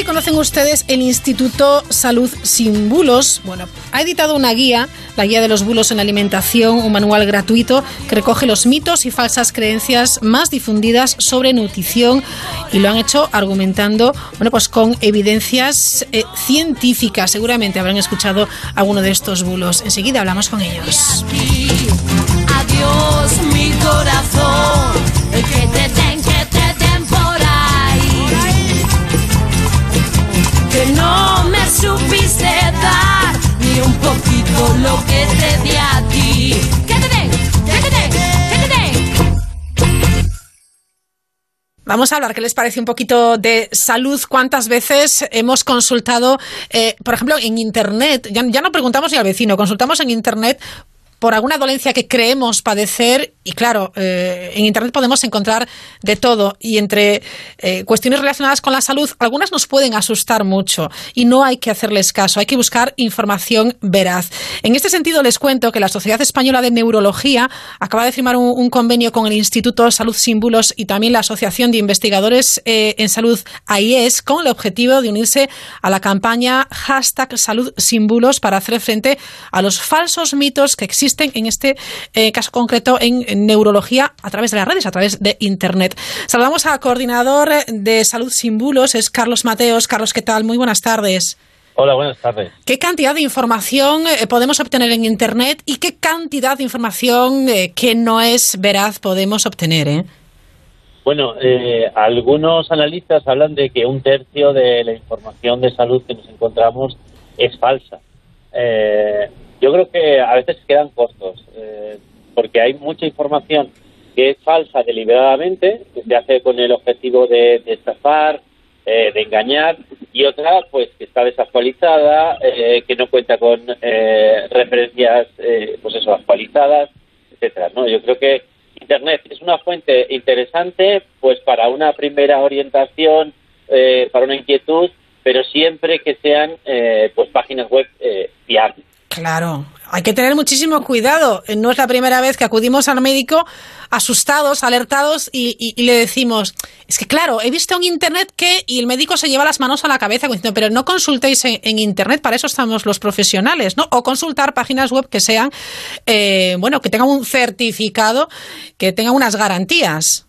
Conocen ustedes el Instituto Salud Sin Bulos. Bueno, ha editado una guía, la guía de los bulos en la alimentación, un manual gratuito que recoge los mitos y falsas creencias más difundidas sobre nutrición y lo han hecho argumentando, bueno, pues con evidencias eh, científicas. Seguramente habrán escuchado alguno de estos bulos. Enseguida hablamos con ellos. Adiós, mi corazón. Lo que te di a ti. Que te den. Vamos a hablar, ¿qué les parece un poquito de salud? ¿Cuántas veces hemos consultado, eh, por ejemplo, en Internet? Ya, ya no preguntamos ni al vecino, consultamos en Internet por alguna dolencia que creemos padecer y claro, eh, en Internet podemos encontrar de todo y entre eh, cuestiones relacionadas con la salud, algunas nos pueden asustar mucho y no hay que hacerles caso, hay que buscar información veraz. En este sentido les cuento que la Sociedad Española de Neurología acaba de firmar un, convenio con el Instituto Salud Sin Bulos y también la Asociación de Investigadores eh, en Salud AIES con el objetivo de unirse a la campaña hashtag Salud Sin Bulos para hacer frente a los falsos mitos que existen en este eh, caso concreto en, en neurología a través de las redes, a través de Internet. Saludamos al coordinador de Salud Sin Bulos, es Carlos Mateos. Carlos, ¿qué tal? Muy buenas tardes. Hola, buenas tardes. ¿Qué cantidad de información eh, podemos obtener en Internet y qué cantidad de información eh, que no es veraz podemos obtener? Eh? Bueno, algunos analistas hablan de que un tercio de la información de salud que nos encontramos es falsa. Yo creo que a veces quedan cortos, eh, porque hay mucha información que es falsa deliberadamente, que se hace con el objetivo de, de estafar, eh, de engañar, y otra, pues, que está desactualizada, eh, que no cuenta con eh, referencias, eh, pues eso, actualizadas, etcétera, ¿no? Yo creo que Internet es una fuente interesante, pues, para una primera orientación, eh, para una inquietud, pero siempre que sean, pues, páginas web fiables. Claro, hay que tener muchísimo cuidado. Eh, No es la primera vez que acudimos al médico asustados, alertados y, le decimos, es que claro, he visto en Internet que y el médico se lleva las manos a la cabeza diciendo, pero no consultéis en, en Internet, para eso estamos los profesionales, ¿no? O consultar páginas web que sean, eh, bueno, que tengan un certificado, que tengan unas garantías.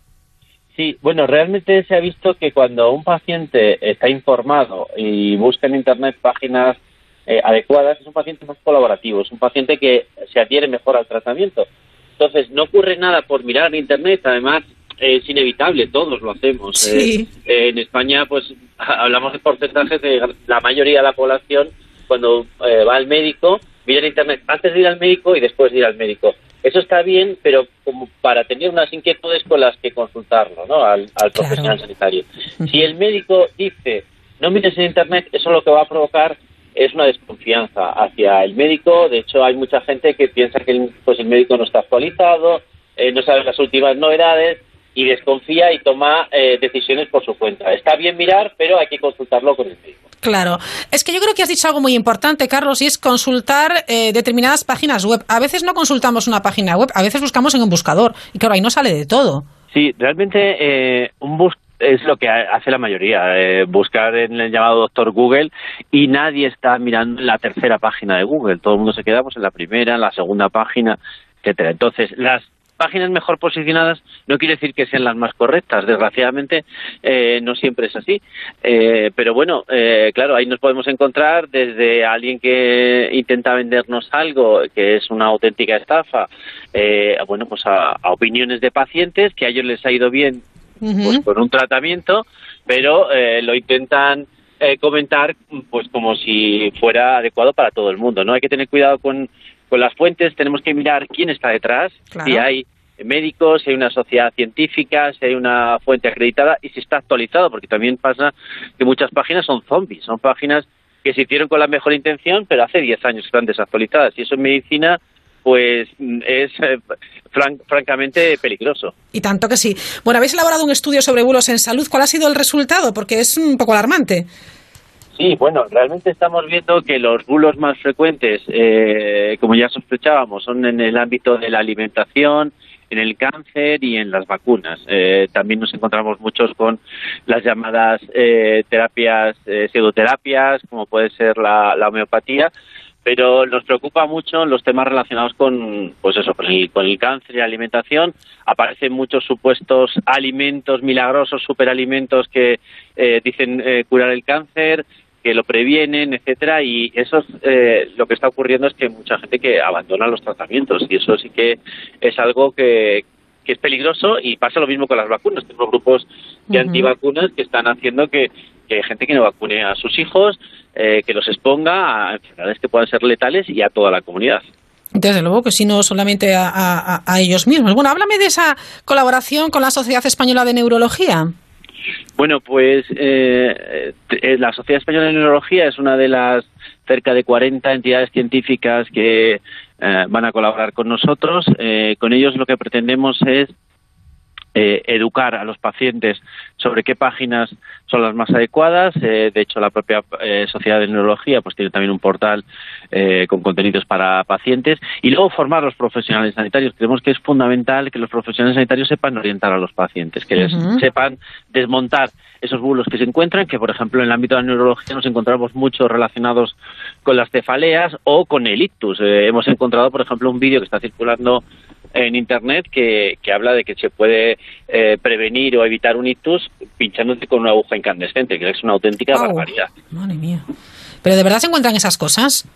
Sí, bueno, realmente se ha visto que cuando un paciente está informado y busca en Internet páginas eh, adecuadas, es un paciente más colaborativo, es un paciente que se adhiere mejor al tratamiento. Entonces, no ocurre nada por mirar en Internet, además eh, es inevitable, todos lo hacemos. Sí. Eh, en España, pues hablamos de porcentajes de la mayoría de la población cuando eh, va al médico, mira en Internet antes de ir al médico y después de ir al médico. Eso está bien, pero como para tener unas inquietudes con las que consultarlo, ¿no? Al, al profesional sanitario. Si el médico dice, no mires en Internet, eso lo que va a provocar es una desconfianza hacia el médico. De hecho, hay mucha gente que piensa que el, pues el médico no está actualizado, eh, no sabe las últimas novedades y desconfía y toma eh, decisiones por su cuenta. Está bien mirar, pero hay que consultarlo con el médico. Claro. Es que yo creo que has dicho algo muy importante, Carlos, y es consultar eh, determinadas páginas web. A veces no consultamos una página web, a veces buscamos en un buscador. Y claro, ahí no sale de todo. Sí, realmente eh, un bus es lo que ha- hace la mayoría, eh, buscar en el llamado doctor Google y nadie está mirando la tercera página de Google. Todo el mundo se queda pues, en la primera, en la segunda página, etcétera. Entonces, las páginas mejor posicionadas no quiere decir que sean las más correctas. Desgraciadamente, eh, no siempre es así. Eh, pero bueno, eh, claro, ahí nos podemos encontrar desde alguien que intenta vendernos algo que es una auténtica estafa, eh, bueno, pues a opiniones de pacientes que a ellos les ha ido bien pues con un tratamiento, pero eh, lo intentan eh, comentar pues como si fuera adecuado para todo el mundo, ¿no? Hay que tener cuidado con, con las fuentes, tenemos que mirar quién está detrás, Claro. si hay médicos, si hay una sociedad científica, si hay una fuente acreditada y si está actualizado, porque también pasa que muchas páginas son zombies, son páginas que se hicieron con la mejor intención, pero hace 10 años que están desactualizadas. Y eso en medicina pues es eh, fran- francamente peligroso. Y tanto que sí. Bueno, habéis elaborado un estudio sobre bulos en salud. ¿Cuál ha sido el resultado? Porque es un poco alarmante. Sí, bueno, realmente estamos viendo que los bulos más frecuentes, eh, como ya sospechábamos, son en el ámbito de la alimentación, en el cáncer y en las vacunas. Eh, también nos encontramos muchos con las llamadas eh, terapias, eh, pseudoterapias, como puede ser la, la homeopatía, pero nos preocupa mucho los temas relacionados con, pues eso, con el, con el cáncer y la alimentación. Aparecen muchos supuestos alimentos milagrosos, superalimentos que eh, dicen eh, curar el cáncer, que lo previenen, etcétera, y eso es, eh, lo que está ocurriendo es que hay mucha gente que abandona los tratamientos y eso sí que es algo que, que es peligroso y pasa lo mismo con las vacunas. Tenemos grupos de Ujú. antivacunas que están haciendo que, que hay gente que no vacune a sus hijos, eh, que los exponga a enfermedades que puedan ser letales y a toda la comunidad. Desde luego que sí, no solamente a, a- a ellos mismos. Bueno, háblame de esa colaboración con la Sociedad Española de Neurología. Bueno, pues eh, eh, la Sociedad Española de Neurología es una de las cerca de 40 entidades científicas que eh, van a colaborar con nosotros. Eh, con ellos lo que pretendemos es eh, educar a los pacientes sobre qué páginas son las más adecuadas. Eh, de hecho, la propia eh, Sociedad de Neurología pues tiene también un portal eh, con contenidos para pacientes y luego formar a los profesionales sanitarios. Creemos que es fundamental que los profesionales sanitarios sepan orientar a los pacientes, que les Ujú. sepan desmontar esos bulos que se encuentran, que por ejemplo en el ámbito de la neurología nos encontramos muchos relacionados con las cefaleas o con el ictus. Eh, hemos encontrado, por ejemplo, un vídeo que está circulando en internet que, que habla de que se puede eh, prevenir o evitar un ictus pinchándote con una aguja incandescente, que es una auténtica Au. barbaridad. Madre mía. Pero de verdad se encuentran esas cosas.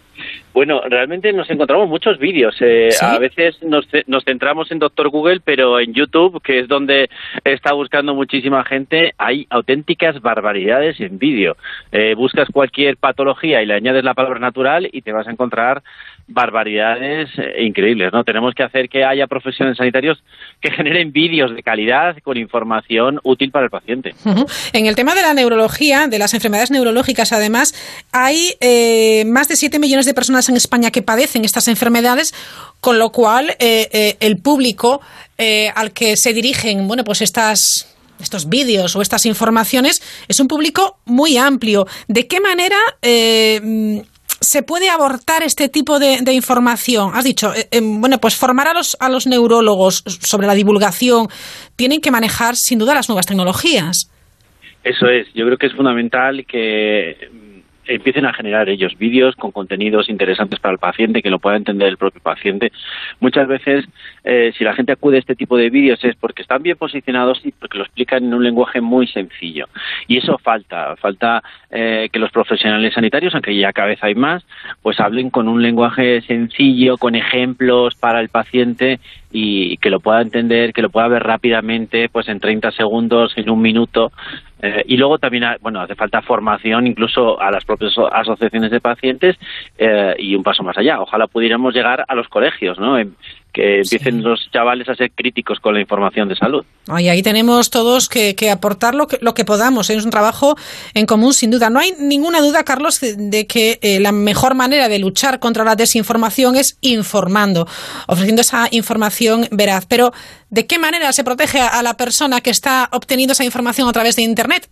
Bueno, realmente nos encontramos muchos vídeos. eh, ¿Sí? A veces nos, nos centramos en Doctor Google, pero en YouTube, que es donde está buscando muchísima gente, hay auténticas barbaridades en vídeo. Eh, buscas cualquier patología y le añades la palabra natural y te vas a encontrar barbaridades eh, increíbles. no Tenemos que hacer que haya profesionales sanitarios que generen vídeos de calidad con información útil para el paciente. En el tema de la neurología, de las enfermedades neurológicas, además, hay eh, más de 7 millones de personas en España que padecen estas enfermedades, con lo cual eh, eh, el público eh, al que se dirigen, bueno, pues estas estos vídeos o estas informaciones es un público muy amplio. ¿De qué manera se puede abortar este tipo de, información? Has dicho, eh, bueno, pues formar a los, a los neurólogos sobre la divulgación. Tienen que manejar, sin duda, las nuevas tecnologías. Eso es, yo creo que es fundamental que empiecen a generar ellos vídeos con contenidos interesantes para el paciente, que lo pueda entender el propio paciente. Muchas veces, eh, si la gente acude a este tipo de vídeos es porque están bien posicionados y porque lo explican en un lenguaje muy sencillo. Y eso falta, falta eh, que los profesionales sanitarios, aunque ya cada vez hay más, pues hablen con un lenguaje sencillo, con ejemplos para el paciente y que lo pueda entender, que lo pueda ver rápidamente, pues en 30 segundos, en un minuto. Eh, y luego también, ha- bueno, hace falta formación incluso a las propias aso- asociaciones de pacientes eh, y un paso más allá. Ojalá pudiéramos llegar a los colegios, ¿no? Que empiecen los chavales a ser críticos con la información de salud. Ay, ahí tenemos todos que, que aportar lo que, lo que podamos. Es un trabajo en común, sin duda. No hay ninguna duda, Carlos, de, de que eh, la mejor manera de luchar contra la desinformación es informando, ofreciendo esa información veraz. Pero, ¿de qué manera se protege a la persona que está obteniendo esa información a través de Internet?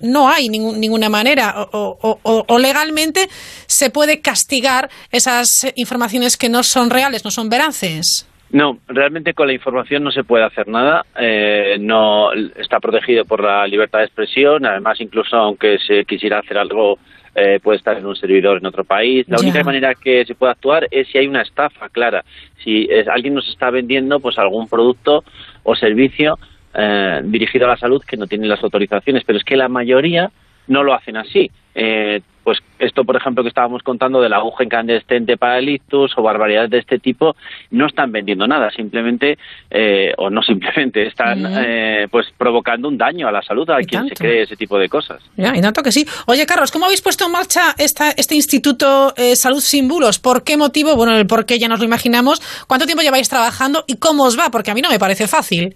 No hay ningún- ninguna manera o, o- o- o legalmente se puede castigar esas informaciones que no son reales, no son veraces. No, realmente con la información no se puede hacer nada. eh, no está protegido por la libertad de expresión. Además, incluso aunque se quisiera hacer algo, eh, puede estar en un servidor en otro país. La Ya. única manera que se puede actuar es si hay una estafa clara. Si es- alguien nos está vendiendo, pues algún producto o servicio eh, dirigido a la salud que no tiene las autorizaciones. Pero es que la mayoría no lo hacen así. Eh, pues esto, por ejemplo, que estábamos contando del aguja incandescente para el ictus o barbaridades de este tipo, no están vendiendo nada, simplemente, eh, o no simplemente, están eh, pues provocando un daño a la salud a quien se cree ese tipo de cosas. Ya, y tanto que sí. Oye, Carlos, ¿cómo habéis puesto en marcha esta, este Instituto eh, Salud Sin Bulos? ¿Por qué motivo? Bueno, el por qué ya nos lo imaginamos. ¿Cuánto tiempo lleváis trabajando y cómo os va? Porque a mí no me parece fácil.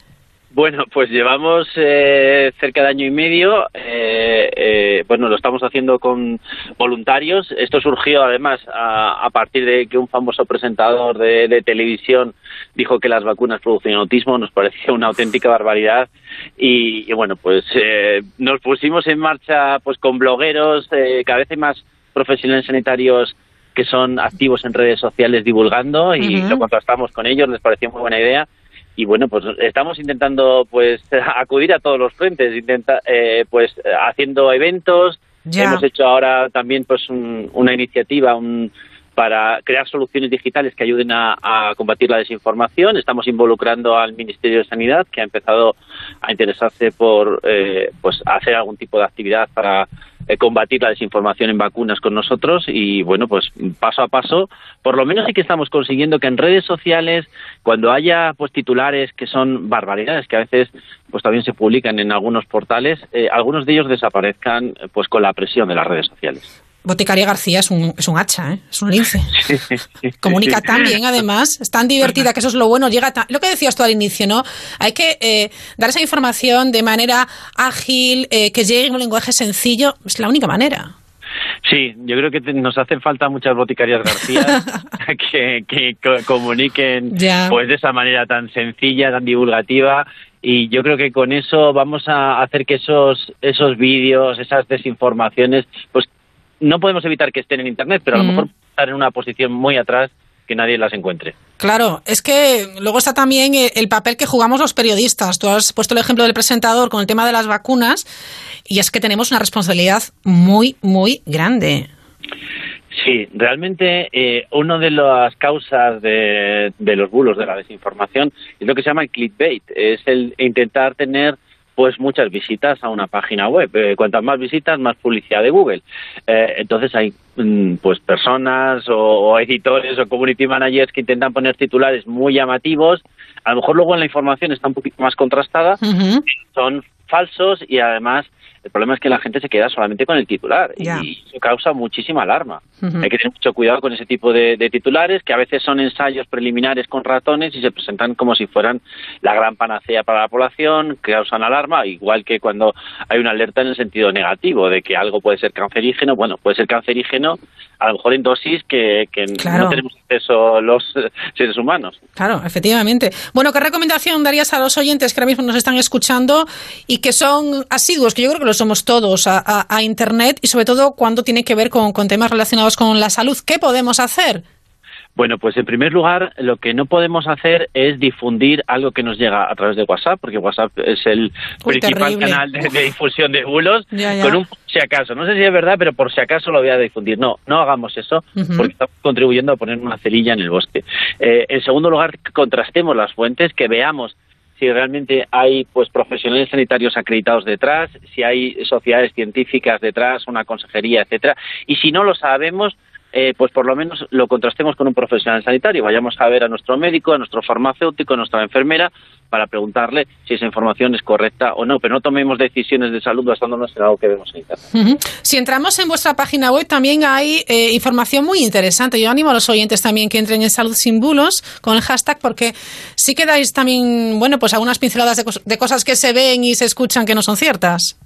Bueno, pues llevamos eh, cerca de año y medio. Eh, eh, bueno, lo estamos haciendo con voluntarios. Esto surgió además a, a partir de que un famoso presentador de, de, televisión dijo que las vacunas producen autismo. Nos parecía una auténtica barbaridad. Y, y bueno, pues eh, nos pusimos en marcha pues con blogueros, eh, cada vez hay más profesionales sanitarios que son activos en redes sociales divulgando y Ujú. lo contrastamos con ellos. Les pareció muy buena idea y bueno pues estamos intentando pues acudir a todos los frentes intenta eh, pues haciendo eventos Ya. hemos hecho ahora también pues un- una iniciativa un- para crear soluciones digitales que ayuden a, a combatir la desinformación estamos involucrando al Ministerio de Sanidad que ha empezado a interesarse por eh, pues hacer algún tipo de actividad para eh, combatir la desinformación en vacunas con nosotros. Y bueno pues paso a paso por lo menos sí que estamos consiguiendo que en redes sociales cuando haya pues titulares que son barbaridades que a veces pues también se publican en algunos portales eh, algunos de ellos desaparezcan pues con la presión de las redes sociales Boticaria García es un, es un hacha, ¿eh? es un lince. Comunica tan bien, además, es tan divertida que eso es lo bueno. Llega tan- lo que decías tú al inicio, ¿no? Hay que eh, dar esa información de manera ágil, eh, que llegue en un lenguaje sencillo. Es la única manera. Sí, yo creo que te- nos hacen falta muchas boticarias García que, que co- comuniquen pues de esa manera tan sencilla, tan divulgativa y yo creo que con eso vamos a hacer que esos esos vídeos, esas desinformaciones, pues no podemos evitar que estén en internet, pero a lo Mm. mejor estar en una posición muy atrás que nadie las encuentre. Claro, es que luego está también eh, el papel que jugamos los periodistas. Tú has puesto el ejemplo del presentador con el tema de las vacunas y es que tenemos una responsabilidad muy, muy grande. Sí, realmente eh, una de las causas de, de los bulos de la desinformación es lo que se llama el clickbait, es el intentar tener pues muchas visitas a una página web. Eh, cuantas más visitas, más publicidad de Google. Eh, entonces hay mm, pues personas o, o editores o community managers que intentan poner titulares muy llamativos. A lo mejor luego en la información está un poquito más contrastada, son falsos y además el problema es que la gente se queda solamente con el titular y eso causa muchísima alarma. Hay que tener mucho cuidado con ese tipo de, de titulares que a veces son ensayos preliminares con ratones y se presentan como si fueran la gran panacea para la población, causan alarma, igual que cuando hay una alerta en el sentido negativo de que algo puede ser cancerígeno. Bueno, puede ser cancerígeno a lo mejor en dosis que, que Claro. no tenemos acceso los eh, seres humanos. Claro, efectivamente. Bueno, ¿qué recomendación darías a los oyentes que ahora mismo nos están escuchando y que son asiduos, que yo creo que lo somos todos, a, a- a Internet y sobre todo cuando tiene que ver con, con temas relacionados con la salud? ¿Qué podemos hacer? Bueno, pues en primer lugar, lo que no podemos hacer es difundir algo que nos llega a través de WhatsApp, porque WhatsApp es el Uy, principal terrible. canal de, de difusión de bulos, Ya, ya. con un por si acaso. No sé si es verdad, pero por si acaso lo voy a difundir. No, no hagamos eso, porque estamos contribuyendo a poner una cerilla en el bosque. Eh, en segundo lugar, contrastemos las fuentes, que veamos si realmente hay pues profesionales sanitarios acreditados detrás, si hay sociedades científicas detrás, una consejería, etcétera, y si no lo sabemos, eh, pues por lo menos lo contrastemos con un profesional sanitario. Vayamos a ver a nuestro médico, a nuestro farmacéutico, a nuestra enfermera, para preguntarle si esa información es correcta o no. Pero no tomemos decisiones de salud basándonos en algo que vemos en Internet. Si entramos en vuestra página web también hay eh, información muy interesante. Yo animo a los oyentes también que entren en Salud Sin Bulos con el hashtag porque sí que dais también, bueno, pues algunas pinceladas de, cos- de cosas que se ven y se escuchan que no son ciertas.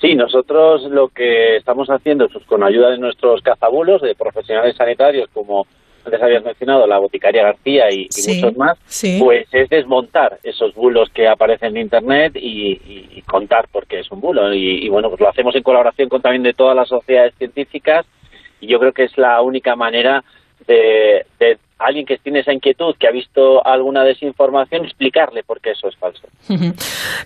Sí, nosotros lo que estamos haciendo, pues con ayuda de nuestros cazabulos, de profesionales sanitarios, como antes habías mencionado, la boticaria García y, y Sí, muchos más, sí. pues es desmontar esos bulos que aparecen en Internet y, y- y contar por qué es un bulo. Y, y, bueno, pues lo hacemos en colaboración con también de todas las sociedades científicas y yo creo que es la única manera de, de alguien que tiene esa inquietud, que ha visto alguna desinformación, explicarle por qué eso es falso.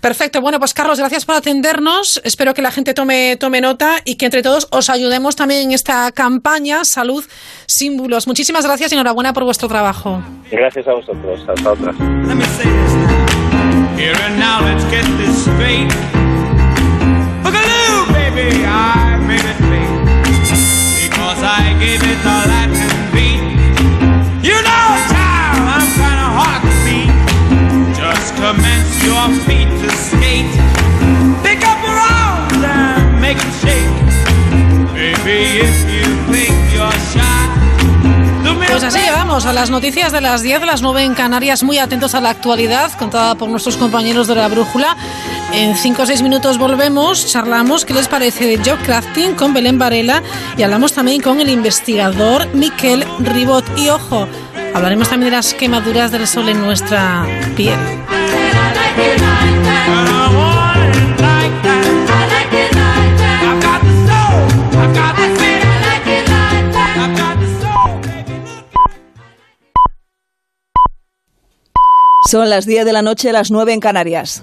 Perfecto. Bueno, pues Carlos, gracias por atendernos. Espero que la gente tome, tome nota y que entre todos os ayudemos también en esta campaña Salud Sin Bulos. Muchísimas gracias y enhorabuena por vuestro trabajo. Gracias a vosotros. Hasta otra. I it all I. You know, child, I'm kinda hard to beat. Just commence your feet to skate. Pick up your arms and make shake. Baby, if you think you're shy. Pues así llegamos a las noticias de las 10, las 9 en Canarias, muy atentos a la actualidad contada por nuestros compañeros de la Brújula. En 5 o 6 minutos volvemos, charlamos qué les parece de job crafting con Belén Varela y hablamos también con el investigador Miquel Ribot. Y ojo, hablaremos también de las quemaduras del sol en nuestra piel. Son las 10 de la noche, las 9 en Canarias.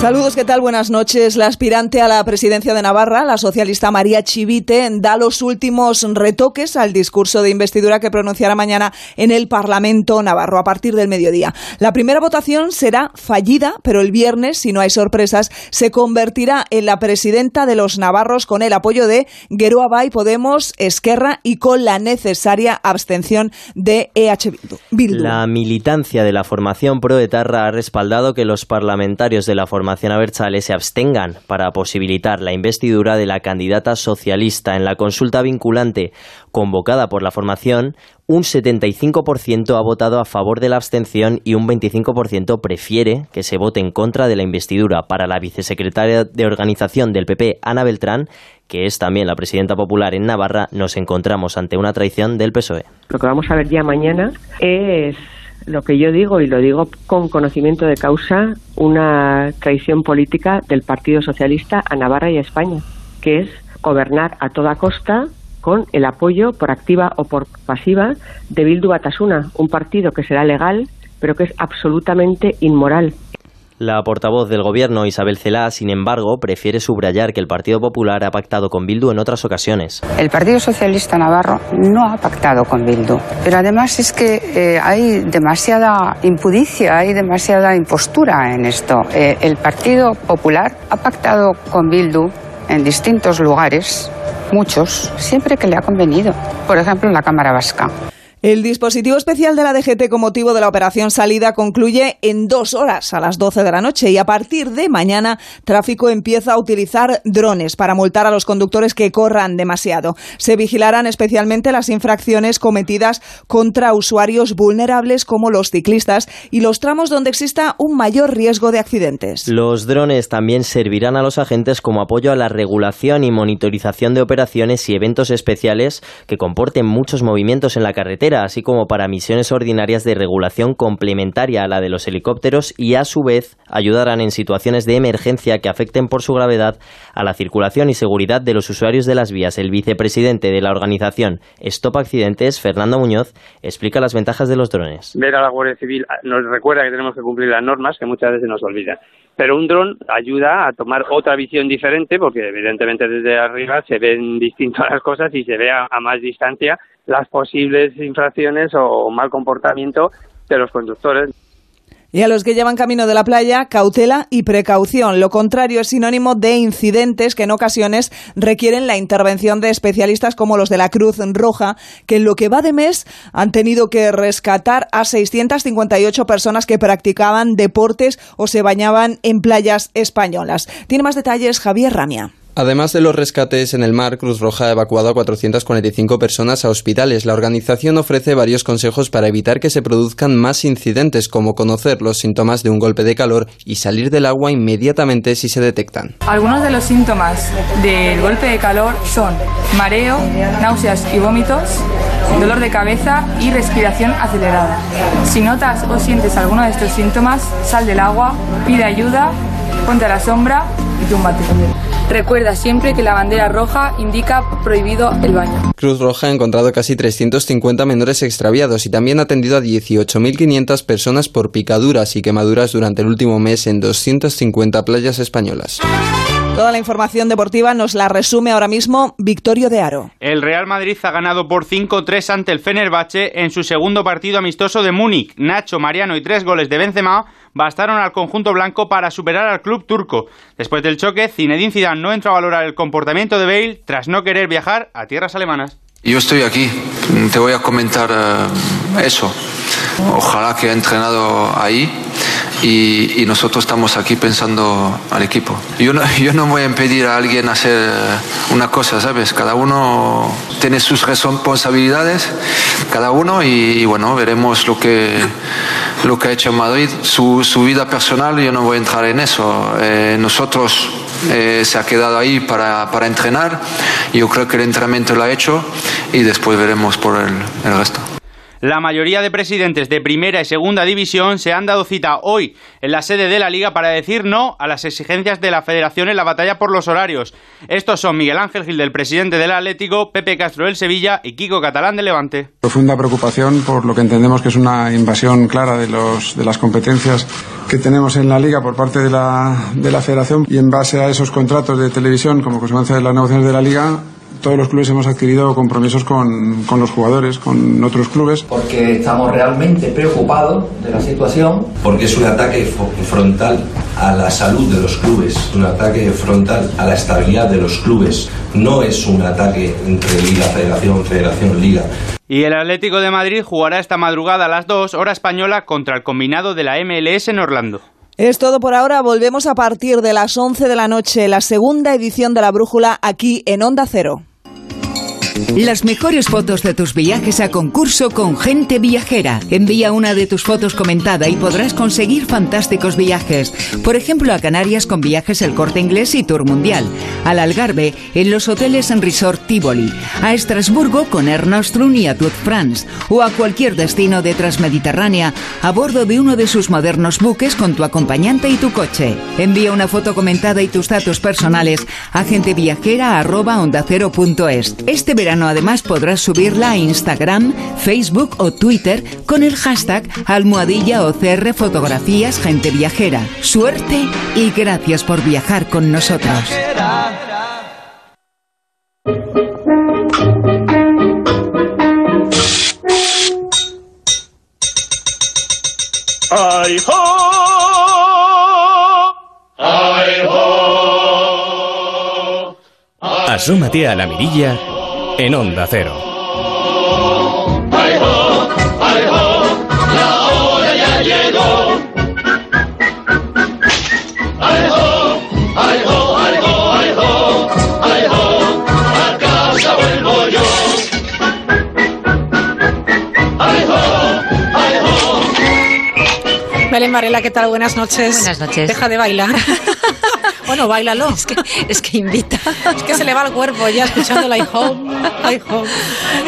Saludos, ¿qué tal? Buenas noches. La aspirante a la presidencia de Navarra, la socialista María Chivite, da los últimos retoques al discurso de investidura que pronunciará mañana en el Parlamento Navarro a partir del mediodía. La primera votación será fallida, pero el viernes, si no hay sorpresas, se convertirá en la presidenta de los navarros con el apoyo de Geroa Bay, Podemos, Esquerra y con la necesaria abstención de EH Bildu. La militancia de la formación pro-etarra ha respaldado que los parlamentarios de la formación Abertzale se abstengan para posibilitar la investidura de la candidata socialista en la consulta vinculante convocada por la formación. Un 75% ha votado a favor de la abstención y un 25% prefiere que se vote en contra de la investidura. Para la vicesecretaria de organización del PP, Ana Beltrán, que es también la presidenta popular en Navarra, nos encontramos ante una traición del PSOE. Lo que vamos a ver ya mañana es lo que yo digo, y lo digo con conocimiento de causa, una traición política del Partido Socialista a Navarra y a España, que es gobernar a toda costa con el apoyo por activa o por pasiva de Bildu Batasuna, un partido que será legal, pero que es absolutamente inmoral. La portavoz del gobierno, Isabel Celá, sin embargo, prefiere subrayar que el Partido Popular ha pactado con Bildu en otras ocasiones. El Partido Socialista Navarro no ha pactado con Bildu, pero además es que eh, hay demasiada impudicia, hay demasiada impostura en esto. Eh, el Partido Popular ha pactado con Bildu en distintos lugares, muchos, siempre que le ha convenido. Por ejemplo, en la Cámara Vasca. El dispositivo especial de la DGT con motivo de la operación salida concluye en dos horas, a las 12 de la noche, y a partir de mañana tráfico empieza a utilizar drones para multar a los conductores que corran demasiado. Se vigilarán especialmente las infracciones cometidas contra usuarios vulnerables como los ciclistas y los tramos donde exista un mayor riesgo de accidentes. Los drones también servirán a los agentes como apoyo a la regulación y monitorización de operaciones y eventos especiales que comporten muchos movimientos en la carretera así como para misiones ordinarias de regulación complementaria a la de los helicópteros y a su vez ayudarán en situaciones de emergencia que afecten por su gravedad a la circulación y seguridad de los usuarios de las vías. El vicepresidente de la organización Stop Accidentes, Fernando Muñoz, explica las ventajas de los drones. Ver a la Guardia Civil nos recuerda que tenemos que cumplir las normas que muchas veces nos olvidan. Pero un dron ayuda a tomar otra visión diferente porque evidentemente desde arriba se ven distintas las cosas y se ve a más distancia las posibles infracciones o mal comportamiento de los conductores. Y a los que llevan camino de la playa, cautela y precaución. Lo contrario es sinónimo de incidentes que en ocasiones requieren la intervención de especialistas como los de la Cruz Roja, que en lo que va de mes han tenido que rescatar a 658 personas que practicaban deportes o se bañaban en playas españolas. Tiene más detalles Javier Ramia. Además de los rescates en el mar, Cruz Roja ha evacuado a 445 personas a hospitales. La organización ofrece varios consejos para evitar que se produzcan más incidentes, como conocer los síntomas de un golpe de calor y salir del agua inmediatamente si se detectan. Algunos de los síntomas del golpe de calor son mareo, náuseas y vómitos, dolor de cabeza y respiración acelerada. Si notas o sientes alguno de estos síntomas, sal del agua, pide ayuda, ponte a la sombra y túmbate. Recuerda siempre que la bandera roja indica prohibido el baño. Cruz Roja ha encontrado casi 350 menores extraviados y también ha atendido a 18.500 personas por picaduras y quemaduras durante el último mes en 250 playas españolas. Toda la información deportiva nos la resume ahora mismo Victorio de Aro. El Real Madrid ha ganado por 5-3 ante el Fenerbahce en su segundo partido amistoso de Múnich. Nacho, Mariano y tres goles de Benzema bastaron al conjunto blanco para superar al club turco. Después del choque, Zinedine Zidane no entró a valorar el comportamiento de Bale tras no querer viajar a tierras alemanas. Yo estoy aquí, te voy a comentar eh, eso. Ojalá que ha entrenado ahí y, nosotros estamos aquí pensando al equipo. Yo no, yo no voy a impedir a alguien hacer eh, una cosa, ¿sabes? Cada uno tiene sus responsabilidades, cada uno, y, bueno, veremos lo que, lo que ha hecho Madrid. Su, su vida personal, yo no voy a entrar en eso. Eh, nosotros eh, se ha quedado ahí para, para entrenar. Yo creo que el entrenamiento lo ha hecho y después veremos por el, el resto. La mayoría de presidentes de primera y segunda división se han dado cita hoy en la sede de la liga para decir no a las exigencias de la federación en la batalla por los horarios. Estos son Miguel Ángel Gil del presidente del Atlético, Pepe Castro del Sevilla y Kiko Catalán del Levante. Profunda preocupación por lo que entendemos que es una invasión clara de, los, de las competencias que tenemos en la liga por parte de la, de la federación y en base a esos contratos de televisión como consecuencia de las negociaciones de la liga todos los clubes hemos adquirido compromisos con, con, los jugadores, con otros clubes. Porque estamos realmente preocupados de la situación. Porque es un ataque frontal a la salud de los clubes, un ataque frontal a la estabilidad de los clubes. No es un ataque entre Liga, Federación, Federación, Liga. Y el Atlético de Madrid jugará esta madrugada a las 2 hora española contra el combinado de la MLS en Orlando. Es todo por ahora. Volvemos a partir de las 11 de la noche, la segunda edición de la Brújula aquí en Onda Cero. Las mejores fotos de tus viajes a concurso con Gente Viajera. Envía una de tus fotos comentada y podrás conseguir fantásticos viajes. Por ejemplo, a Canarias con viajes El Corte Inglés y Tour Mundial. Al Algarve en los hoteles en Resort Tivoli. A Estrasburgo con Air Nostrum y Tour France. O a cualquier destino de Transmediterránea a bordo de uno de sus modernos buques con tu acompañante y tu coche. Envía una foto comentada y tus datos personales a genteviajera.ondacero.es. Este verano además podrás subirla a Instagram, Facebook o Twitter con el hashtag almohadilla OCR Fotografías Gente Viajera. Suerte y gracias por viajar con nosotros. ¡Ay, ho! ¡Ay, ho! Asómate a la mirilla en Onda Cero. ¡Ay, ho! ¡Ay, ho! ¡La hora ya llegó! ¡Ay, ho! ¡Ay, ho! ¡Ay, ho! ¡Ay, ho! ¡Ay, ho! ¡A casa vuelvo yo! ¡Ay, ho! ¡Ay, ho! Belén Varela, ¿qué tal? Buenas noches. Buenas noches. Deja de bailar. Bueno, bailalo. Es que, es que invita. Es que se le va el cuerpo ya escuchando la home, home.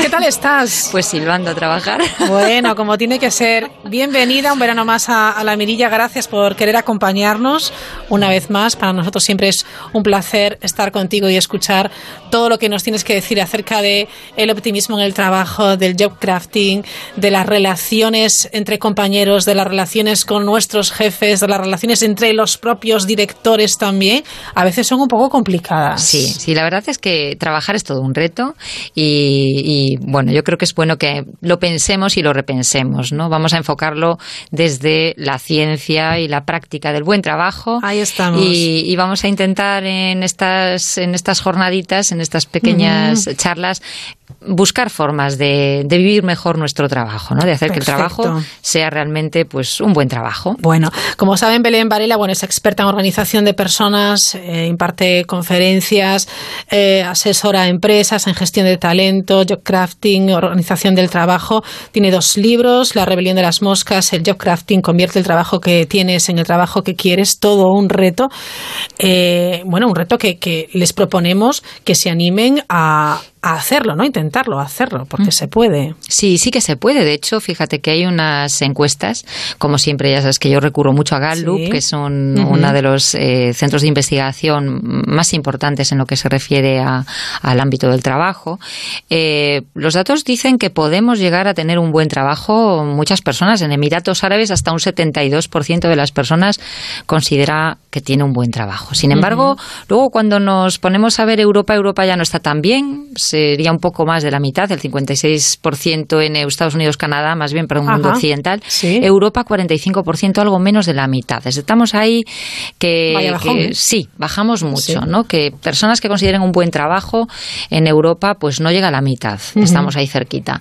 ¿Qué tal estás? Pues silbando a trabajar. Bueno, como tiene que ser. Bienvenida un verano más a, a, La Mirilla. Gracias por querer acompañarnos una vez más. Para nosotros siempre es un placer estar contigo y escuchar todo lo que nos tienes que decir acerca de el optimismo en el trabajo, del job crafting, de las relaciones entre compañeros, de las relaciones con nuestros jefes, de las relaciones entre los propios directores también a veces son un poco complicadas. Sí, sí, la verdad es que trabajar es todo un reto y, y, bueno, yo creo que es bueno que lo pensemos y lo repensemos, ¿no? Vamos a enfocarlo desde la ciencia y la práctica del buen trabajo. Ahí estamos. Y, y vamos a intentar en estas, en estas jornaditas, en estas pequeñas uh -huh. charlas, buscar formas de, de, vivir mejor nuestro trabajo, ¿no? De hacer Perfecto. que el trabajo sea realmente pues un buen trabajo. Bueno, como saben, Belén Varela, bueno, es experta en organización de personas, eh, imparte conferencias, eh, asesora a empresas en gestión de talento, job crafting, organización del trabajo. Tiene dos libros, La rebelión de las moscas, el job crafting, convierte el trabajo que tienes en el trabajo que quieres, todo un reto. Eh, bueno, un reto que, que les proponemos que se animen a a hacerlo, ¿no? Intentarlo, hacerlo, porque se puede. Sí, sí que se puede. De hecho, fíjate que hay unas encuestas, como siempre, ya sabes que yo recurro mucho a Gallup, que es uno de los eh, centros de investigación más importantes en lo que se refiere al ámbito del trabajo. Eh, los datos dicen que podemos llegar a tener un buen trabajo muchas personas. En Emiratos Árabes hasta un 72% de las personas considera que tiene un buen trabajo. Sin embargo, luego cuando nos ponemos a ver Europa, Europa ya no está tan bien sería un poco más de la mitad, el 56% en Estados Unidos, Canadá, más bien para un mundo occidental. Europa, 45%, algo menos de la mitad. Estamos ahí que, ¿eh? sí, bajamos mucho, ¿no? Que personas que consideren un buen trabajo en Europa, pues no llega a la mitad. Estamos ahí cerquita.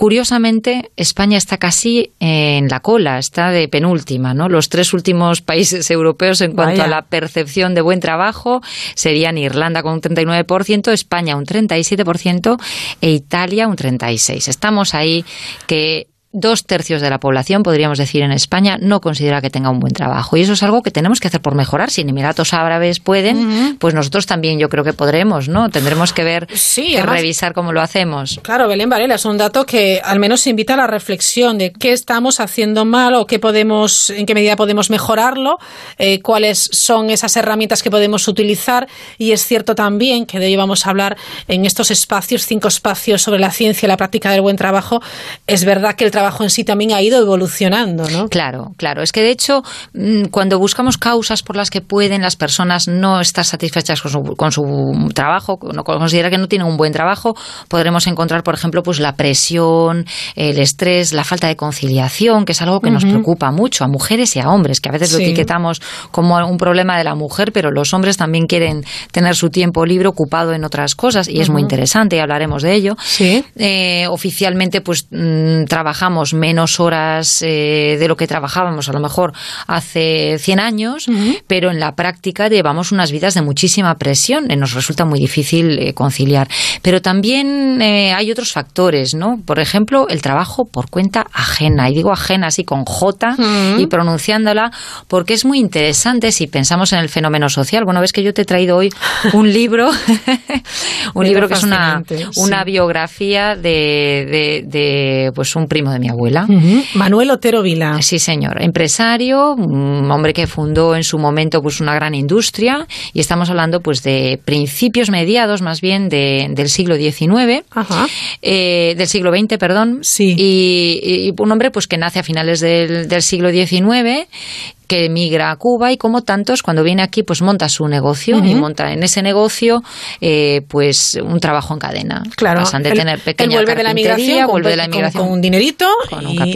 Curiosamente, España está casi en la cola, está de penúltima, ¿no? Los tres últimos países europeos en cuanto a la percepción de buen trabajo serían Irlanda con un 39%, España un 37% e Italia un 36%. Estamos ahí que dos tercios de la población, podríamos decir, en España no considera que tenga un buen trabajo. Y eso es algo que tenemos que hacer por mejorar. Si en Emiratos Árabes pueden, pues nosotros también yo creo que podremos, ¿no? Tendremos que ver, sí, revisar cómo lo hacemos. Claro, Belén Varela, es un dato que al menos invita a la reflexión de qué estamos haciendo mal o qué podemos, en qué medida podemos mejorarlo, eh, cuáles son esas herramientas que podemos utilizar. Y es cierto también que de ello vamos a hablar en estos espacios, cinco espacios sobre la ciencia y la práctica del buen trabajo. Es verdad que el trabajo en sí también ha ido evolucionando, ¿no? Claro, claro. Es que de hecho, mm, cuando buscamos causas por las que pueden las personas no estar satisfechas con su, trabajo, no considerar que no tienen un buen trabajo, podremos encontrar, por ejemplo, pues la presión, el estrés, la falta de conciliación, que es algo que nos preocupa mucho a mujeres y a hombres, que a veces lo etiquetamos como un problema de la mujer, pero los hombres también quieren tener su tiempo libre ocupado en otras cosas y es muy interesante y hablaremos de ello. Sí. Eh, oficialmente, pues mm, trabajamos menos horas eh, de lo que trabajábamos a lo mejor hace 100 años, pero en la práctica llevamos unas vidas de muchísima presión y nos resulta muy difícil eh, conciliar. Pero también eh, hay otros factores, ¿no? Por ejemplo, el trabajo por cuenta ajena. Y digo ajena así con J y pronunciándola porque es muy interesante si pensamos en el fenómeno social. Bueno, ves que yo te he traído hoy un libro, un libro que es una, una biografía de, de, pues un primo de mi abuela. Manuel Otero Vila. Sí, señor. Empresario, un hombre que fundó en su momento pues una gran industria y estamos hablando pues de principios mediados más bien de, del siglo XIX, eh, del siglo XX, perdón. Sí. Y, un hombre pues que nace a finales del, del siglo XIX que emigra a Cuba y como tantos cuando viene aquí pues monta su negocio y monta en ese negocio eh, pues un trabajo en cadena. Claro. Pasan de tener pequeña vuelve de la migración, vuelve de la migración con, un dinerito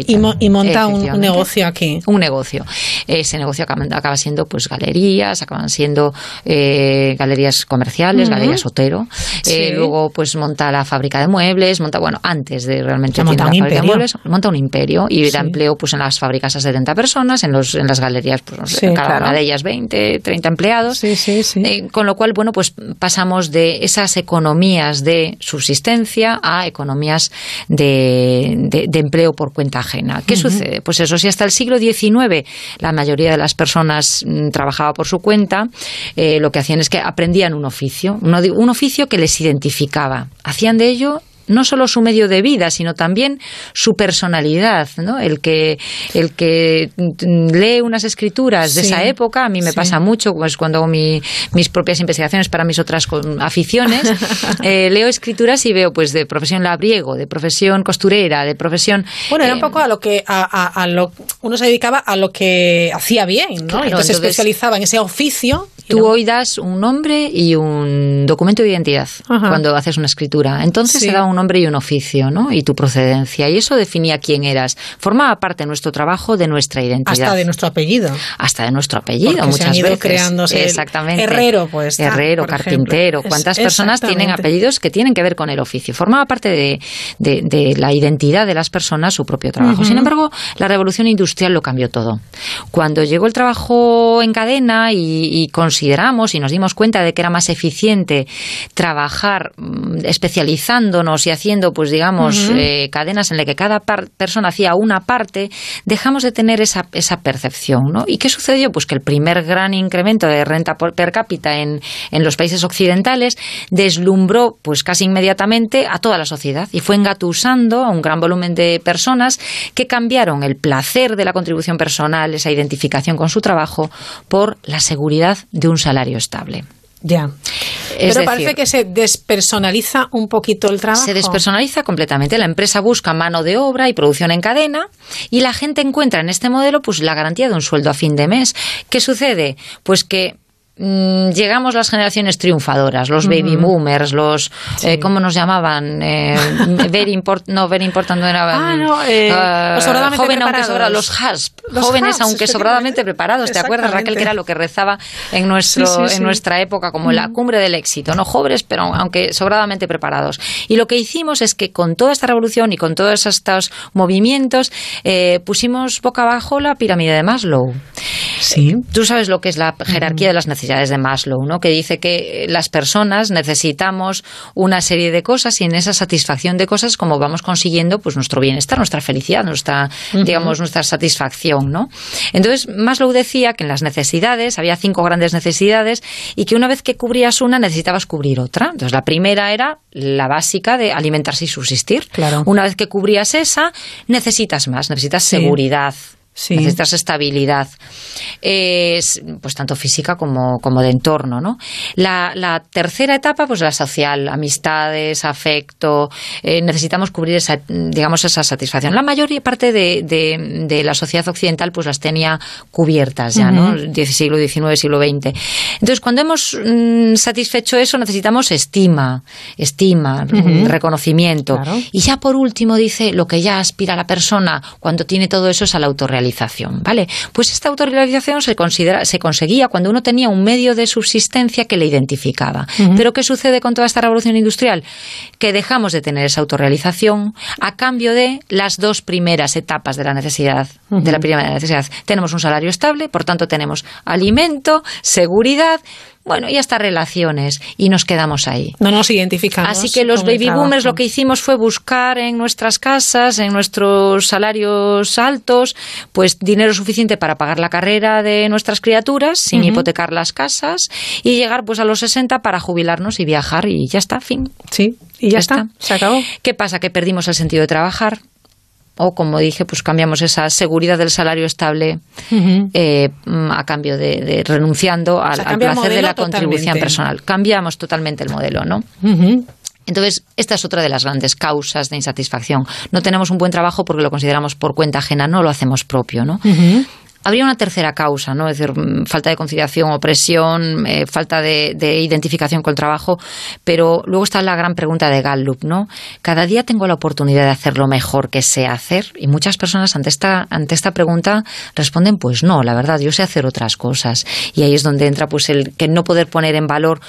y, monta un, negocio aquí. Un negocio. Ese negocio acaba, siendo pues galerías, acaban siendo eh, galerías comerciales, galerías Otero. Eh, luego pues monta la fábrica de muebles, monta, bueno, antes de realmente monta la fábrica de muebles, monta un imperio y da empleo pues en las fábricas a 70 personas, en, los, en las galerías pues cada una de ellas 20, 30 empleados. Eh, con lo cual, bueno, pues pasamos de esas economías de subsistencia a economías de, empleo por cuenta ajena. ¿Qué sucede? Pues eso, si hasta el siglo XIX la mayoría de las personas mm, trabajaba por su cuenta, eh, lo que hacían es que aprendían un oficio, un oficio que les identificaba. Hacían de ello no solo su medio de vida, sino también su personalidad, ¿no? El que, el que lee unas escrituras de esa época, a mí me pasa mucho, pues cuando hago mis propias investigaciones para mis otras aficiones, eh, leo escrituras y veo pues de profesión labriego, de profesión costurera, de profesión... Bueno, era un eh, poco a lo que a, lo, uno se dedicaba a lo que hacía bien, ¿no? entonces, se especializaba en ese oficio. Tú hoy das un nombre y un documento de identidad cuando haces una escritura. Entonces se da un nombre y un oficio, ¿no? Y tu procedencia. Y eso definía quién eras. Formaba parte de nuestro trabajo, de nuestra identidad. Hasta de nuestro apellido. Hasta de nuestro apellido, muchas se han ido veces. creándose Exactamente. Herrero, pues. Herrero, carpintero. ¿Cuántas personas tienen apellidos que tienen que ver con el oficio? Formaba parte de, de, la identidad de las personas su propio trabajo. Sin embargo, la revolución industrial lo cambió todo. Cuando llegó el trabajo en cadena y, y con consideramos y nos dimos cuenta de que era más eficiente trabajar mm, especializándonos y haciendo, pues digamos, eh, cadenas en las que cada persona hacía una parte, dejamos de tener esa, esa percepción. ¿no? ¿Y qué sucedió? Pues que el primer gran incremento de renta por- per cápita en, en los países occidentales deslumbró pues casi inmediatamente a toda la sociedad y fue engatusando a un gran volumen de personas que cambiaron el placer de la contribución personal, esa identificación con su trabajo, por la seguridad de un salario estable. Ya. Es Pero decir, parece que se despersonaliza un poquito el trabajo. se despersonaliza completamente. La empresa busca mano de obra y producción en cadena y la gente encuentra en este modelo pues la garantía de un sueldo a fin de mes. ¿Qué sucede? Pues que llegamos las generaciones triunfadoras, los baby boomers, los eh, ¿cómo nos llamaban? Eh, very import, no very important no era Ah, mm, no, eh, ah, los joven aunque sobra, los HASP, Los jóvenes HASP, aunque sobradamente preparados, ¿te acuerdas Raquel que era lo que rezaba en nuestro Sí, sí, sí. en nuestra época como la cumbre del éxito, no jóvenes, pero aunque sobradamente preparados. Y lo que hicimos es que con toda esta revolución y con todos estos movimientos eh, pusimos boca abajo la pirámide de Maslow. Sí. Tú sabes lo que es la jerarquía de las necesidades de Maslow, ¿no? Que dice que las personas necesitamos una serie de cosas y en esa satisfacción de cosas como vamos consiguiendo pues nuestro bienestar, nuestra felicidad, nuestra digamos nuestra satisfacción, ¿no? Entonces Maslow decía que en las necesidades había cinco grandes necesidades y que una vez que cubrías una necesitabas cubrir otra. Entonces la primera era la básica de alimentarse y subsistir. Claro. Una vez que cubrías esa necesitas más, necesitas Sí. seguridad. Sí. Necesitas estabilidad, es, pues tanto física como, como de entorno, ¿no? La, la tercera etapa, pues la social, amistades, afecto, eh, necesitamos cubrir esa, digamos, esa satisfacción. La mayor parte de, de, de la sociedad occidental, pues las tenía cubiertas ya, ¿no? Siglo XIX, siglo XX. Entonces, cuando hemos mm, satisfecho eso, necesitamos estima, estima, reconocimiento. Claro. Y ya por último dice lo que ya aspira la persona cuando tiene todo eso es a la autorrealización, ¿vale? Pues esta autorrealización se considera se conseguía cuando uno tenía un medio de subsistencia que le identificaba. Pero ¿qué sucede con toda esta revolución industrial? Que dejamos de tener esa autorrealización a cambio de las dos primeras etapas de la necesidad, de la primera necesidad. Tenemos un salario estable, por tanto tenemos alimento, seguridad, bueno, y hasta relaciones y nos quedamos ahí. No nos identificamos. Así que los baby boomers lo que hicimos fue buscar en nuestras casas, en nuestros salarios altos, pues dinero suficiente para pagar la carrera de nuestras criaturas sin hipotecar las casas y llegar pues a los 60 para jubilarnos y viajar y ya está, fin. Sí, y ya está, se acabó. ¿Qué pasa? Que perdimos el sentido de trabajar. O, como dije, pues cambiamos esa seguridad del salario estable eh, mm, a cambio de, de renunciando al, sea, al cambia el placer de la contribución totalmente. personal. Cambiamos totalmente el modelo, ¿no? Entonces, esta es otra de las grandes causas de insatisfacción. No tenemos un buen trabajo porque lo consideramos por cuenta ajena, no lo hacemos propio, ¿no? Habría una tercera causa, ¿no? Es decir, mm, falta de conciliación, opresión, eh, falta de, de identificación con el trabajo, pero luego está la gran pregunta de Gallup, ¿no? Cada día tengo la oportunidad de hacer lo mejor que sé hacer y muchas personas ante esta, ante esta pregunta responden, pues no, la verdad, yo sé hacer otras cosas. Y ahí es donde entra pues el que no poder poner en valor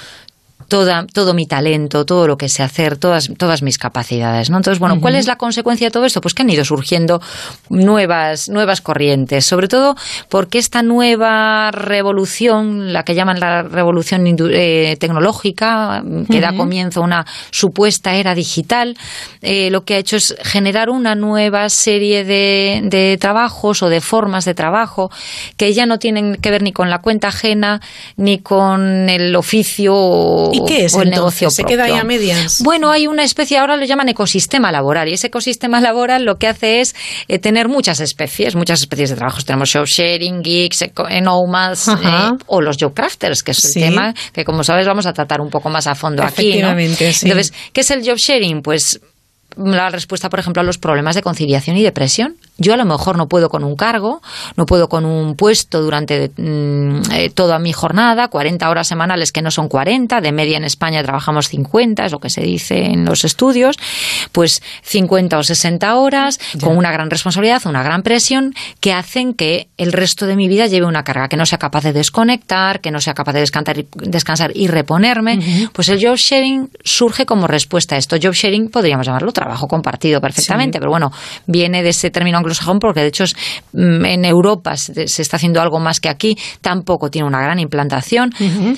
toda, todo mi talento, todo lo que sé hacer, todas, todas mis capacidades. ¿no? Entonces, bueno, ¿cuál es la consecuencia de todo esto? Pues que han ido surgiendo nuevas, nuevas corrientes, sobre todo porque esta nueva revolución, la que llaman la revolución eh, tecnológica, que da comienzo a una supuesta era digital, eh, lo que ha hecho es generar una nueva serie de, de trabajos o de formas de trabajo que ya no tienen que ver ni con la cuenta ajena ni con el oficio ¿Y qué es o el entonces? negocio ¿Se queda ahí a medias? Bueno, hay una especie, ahora lo llaman ecosistema laboral, y ese ecosistema laboral lo que hace es eh, tener muchas especies, muchas especies de trabajos. Tenemos job sharing, eco- eh, nomads, eh, o los job crafters, que es Sí. el tema que, como sabes, vamos a tratar un poco más a fondo aquí. sí. Entonces, ¿qué es el job sharing? Pues la respuesta, por ejemplo, a los problemas de conciliación y depresión. Yo a lo mejor no puedo con un cargo, no puedo con un puesto durante mm, eh, toda mi jornada, 40 horas semanales que no son 40, de media en España trabajamos 50, es lo que se dice en los estudios, pues 50 o 60 horas con una gran responsabilidad, una gran presión que hacen que el resto de mi vida lleve una carga, que no sea capaz de desconectar, que no sea capaz de descansar y, descansar y reponerme. Pues el job sharing surge como respuesta a esto. Job sharing podríamos llamarlo trabajo trabajo compartido perfectamente, pero bueno, viene de ese término anglosajón porque de hecho mm, en Europa se, está haciendo algo más que aquí, tampoco tiene una gran implantación,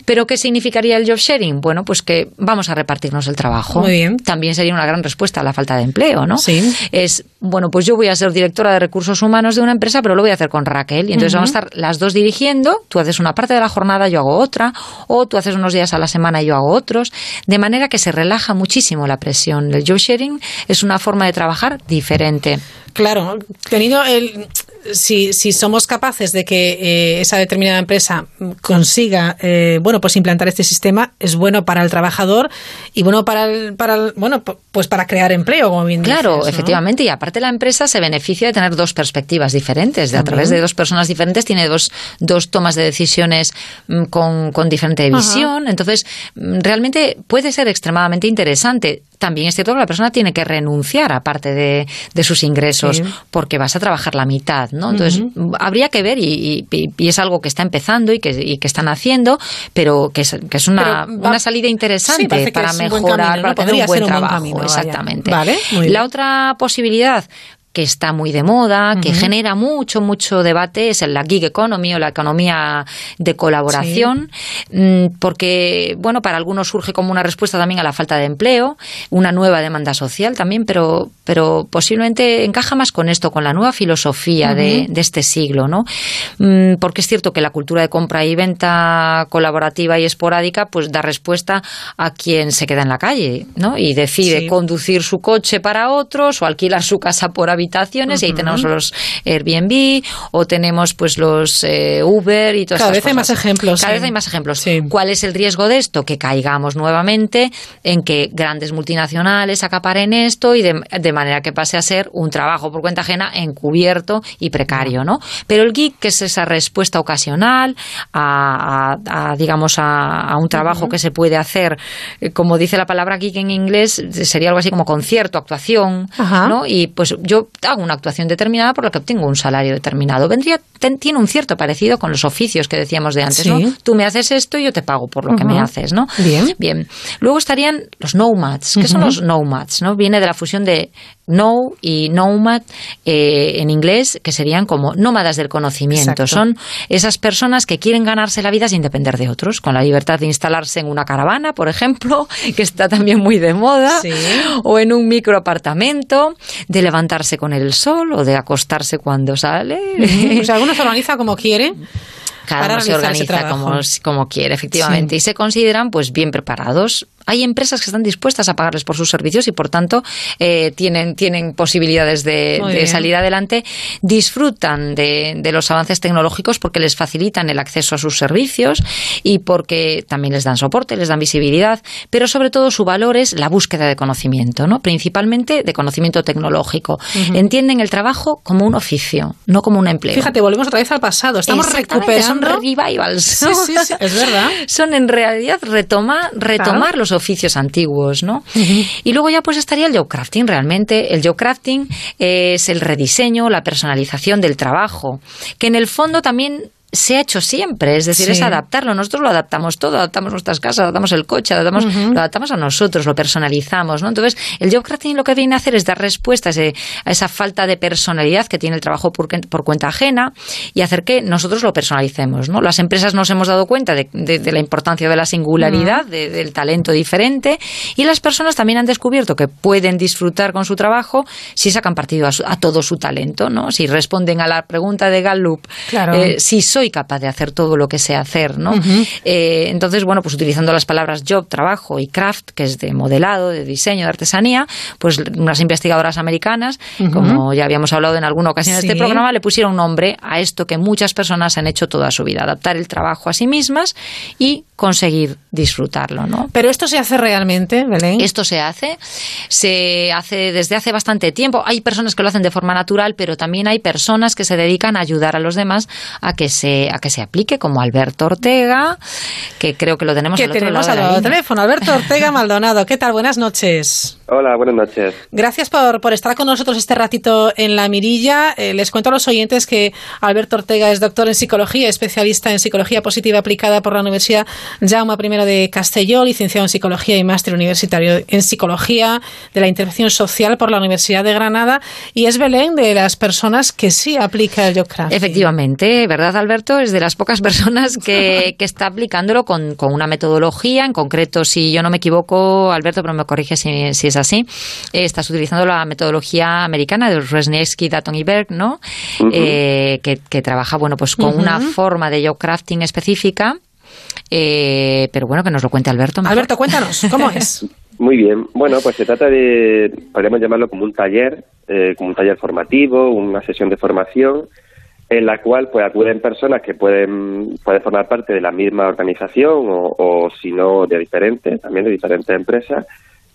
pero ¿qué significaría el job sharing? Bueno, pues que vamos a repartirnos el trabajo. Muy bien. También sería una gran respuesta a la falta de empleo, ¿no? Sí. Es, bueno, pues yo voy a ser directora de recursos humanos de una empresa, pero lo voy a hacer con Raquel y entonces vamos a estar las dos dirigiendo, tú haces una parte de la jornada, yo hago otra, o tú haces unos días a la semana y yo hago otros, de manera que se relaja muchísimo la presión. El job sharing es una forma de trabajar diferente. Claro, tenido el, si, si somos capaces de que eh, esa determinada empresa consiga, eh, bueno, pues implantar este sistema, es bueno para el trabajador y bueno para el, para el, bueno, pues para crear empleo, como bien Claro, efectivamente, y aparte la empresa se beneficia de tener dos perspectivas diferentes, de a través de dos personas diferentes tiene dos, dos tomas de decisiones mm, con, con diferente visión, entonces mm, realmente puede ser extremadamente interesante también es cierto que la persona tiene que renunciar a parte de, sus ingresos porque vas a trabajar la mitad, ¿no? Entonces, habría que ver y, es algo que está empezando y que, están haciendo, pero que es, que es una, una salida interesante para mejorar, para tener un buen trabajo. exactamente. la otra posibilidad que está muy de moda, que genera mucho, mucho debate, es la gig economy o la economía de colaboración, mm, porque, bueno, para algunos surge como una respuesta también a la falta de empleo, una nueva demanda social también, pero, pero posiblemente encaja más con esto, con la nueva filosofía de, este siglo, ¿no? Mm, porque es cierto que la cultura de compra y venta colaborativa y esporádica, pues da respuesta a quien se queda en la calle, ¿no? Y decide conducir su coche para otros o alquilar su casa por habitación habitaciones y ahí tenemos los Airbnb o tenemos pues los eh, Uber y todas Cada vez hay más ejemplos. Cada vez hay más ejemplos. ¿Cuál es el riesgo de esto? Que caigamos nuevamente en que grandes multinacionales acaparen esto y de, manera que pase a ser un trabajo por cuenta ajena encubierto y precario, ¿no? Pero el geek, que es esa respuesta ocasional a, digamos, a, un trabajo que se puede hacer, eh, como dice la palabra geek en inglés, sería algo así como concierto, actuación, ¿no? Y pues yo hago una actuación determinada por la que obtengo un salario determinado. Vendría, tiene un cierto parecido con los oficios que decíamos de antes, ¿no? Tú me haces esto y yo te pago por lo que me haces, ¿no? Bien. Bien. Luego estarían los nomads. ¿Qué son los nomads? ¿no? Viene de la fusión de no y nomad eh, en inglés, que serían como nómadas del conocimiento. Son esas personas que quieren ganarse la vida sin depender de otros, con la libertad de instalarse en una caravana, por ejemplo, que está también muy de moda, o en un microapartamento, de levantarse con el sol o de acostarse cuando sale. O sea, alguno se organiza como quiere cada uno se organiza como, como, quiere, efectivamente, y se consideran pues bien preparados hay empresas que están dispuestas a pagarles por sus servicios y por tanto eh, tienen, tienen posibilidades de, salir adelante, disfrutan de, los avances tecnológicos porque les facilitan el acceso a sus servicios y porque también les dan soporte, les dan visibilidad, pero sobre todo su valor es la búsqueda de conocimiento, ¿no? principalmente de conocimiento tecnológico. Entienden el trabajo como un oficio, no como un empleo. Fíjate, volvemos otra vez al pasado, estamos recuperando. Son revivals. Sí, sí, sí, es verdad. Son en realidad retomar, retomar los oficios antiguos, ¿no? Y luego ya pues estaría el geocrafting realmente. El geocrafting es el rediseño, la personalización del trabajo, que en el fondo también se ha hecho siempre, es decir, es adaptarlo. Nosotros lo adaptamos todo, adaptamos nuestras casas, adaptamos el coche, adaptamos, lo adaptamos a nosotros, lo personalizamos, ¿no? Entonces, el job crafting lo que viene a hacer es dar respuesta a, esa falta de personalidad que tiene el trabajo por, cuenta ajena y hacer que nosotros lo personalicemos, ¿no? Las empresas nos hemos dado cuenta de, la importancia de la singularidad, del talento diferente y las personas también han descubierto que pueden disfrutar con su trabajo si sacan partido a, todo su talento, ¿no? Si responden a la pregunta de Gallup, claro. Eh, si soy capaz de hacer todo lo que sé hacer, ¿no? Eh, entonces, bueno, pues utilizando las palabras job, trabajo y craft, que es de modelado, de diseño, de artesanía, pues unas investigadoras americanas, como ya habíamos hablado en alguna ocasión en este programa, le pusieron nombre a esto que muchas personas han hecho toda su vida, adaptar el trabajo a sí mismas y conseguir disfrutarlo, ¿no? Pero esto se hace realmente, Belén. Esto se hace, se hace desde hace bastante tiempo. Hay personas que lo hacen de forma natural, pero también hay personas que se dedican a ayudar a los demás a que se a que se aplique, como Alberto Ortega, que creo que lo tenemos que tenemos al teléfono. Alberto Ortega Maldonado, ¿qué tal? Buenas noches. Hola, buenas noches. Gracias por, por estar con nosotros este ratito en la mirilla. Eh, les cuento a los oyentes que Alberto Ortega es doctor en psicología, especialista en psicología positiva aplicada por la Universidad Jaume I de Castelló, licenciado en psicología y máster universitario en psicología de la intervención social por la Universidad de Granada y es Belén de las personas que sí aplica el Yocraft. Efectivamente, ¿verdad, Alberto? Es de las pocas personas que, que está aplicándolo con, con, una metodología, en concreto, si yo no me equivoco, Alberto, pero me corrige si, si es así, eh, estás utilizando la metodología americana de Resniewski, Datton y Berg, ¿no? eh, que, que, trabaja, bueno, pues con una forma de job crafting específica. Eh, pero bueno, que nos lo cuente Alberto. mejor. Alberto, cuéntanos, ¿cómo es? Muy bien. Bueno, pues se trata de, podríamos llamarlo como un taller, eh, como un taller formativo, una sesión de formación, en la cual pues acuden personas que pueden, pueden formar parte de la misma organización o, o si no de diferentes, también de diferentes empresas.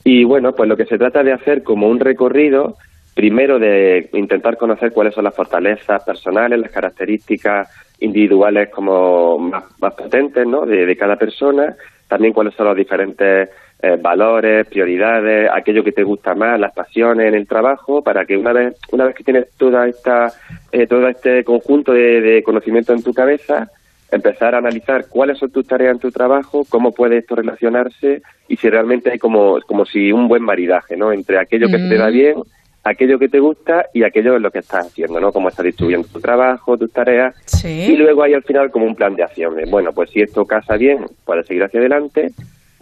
Y bueno, pues lo que se trata de hacer como un recorrido, primero de intentar conocer cuáles son las fortalezas personales, las características individuales como más, más potentes ¿no? de, de cada persona, también cuáles son los diferentes eh, valores, prioridades, aquello que te gusta más, las pasiones en el trabajo, para que una vez, una vez que tienes toda esta, eh, todo este conjunto de, de conocimiento en tu cabeza, empezar a analizar cuáles son tus tareas en tu trabajo, cómo puede esto relacionarse y si realmente hay como, como si un buen maridaje, ¿no? Entre aquello que te da Mm. bien, aquello que te gusta y aquello en lo que estás haciendo, ¿no? Cómo estás distribuyendo tu trabajo, tus tareas. Y luego hay al final como un plan de acción. de, Bueno, pues si esto casa bien, puedes seguir hacia adelante,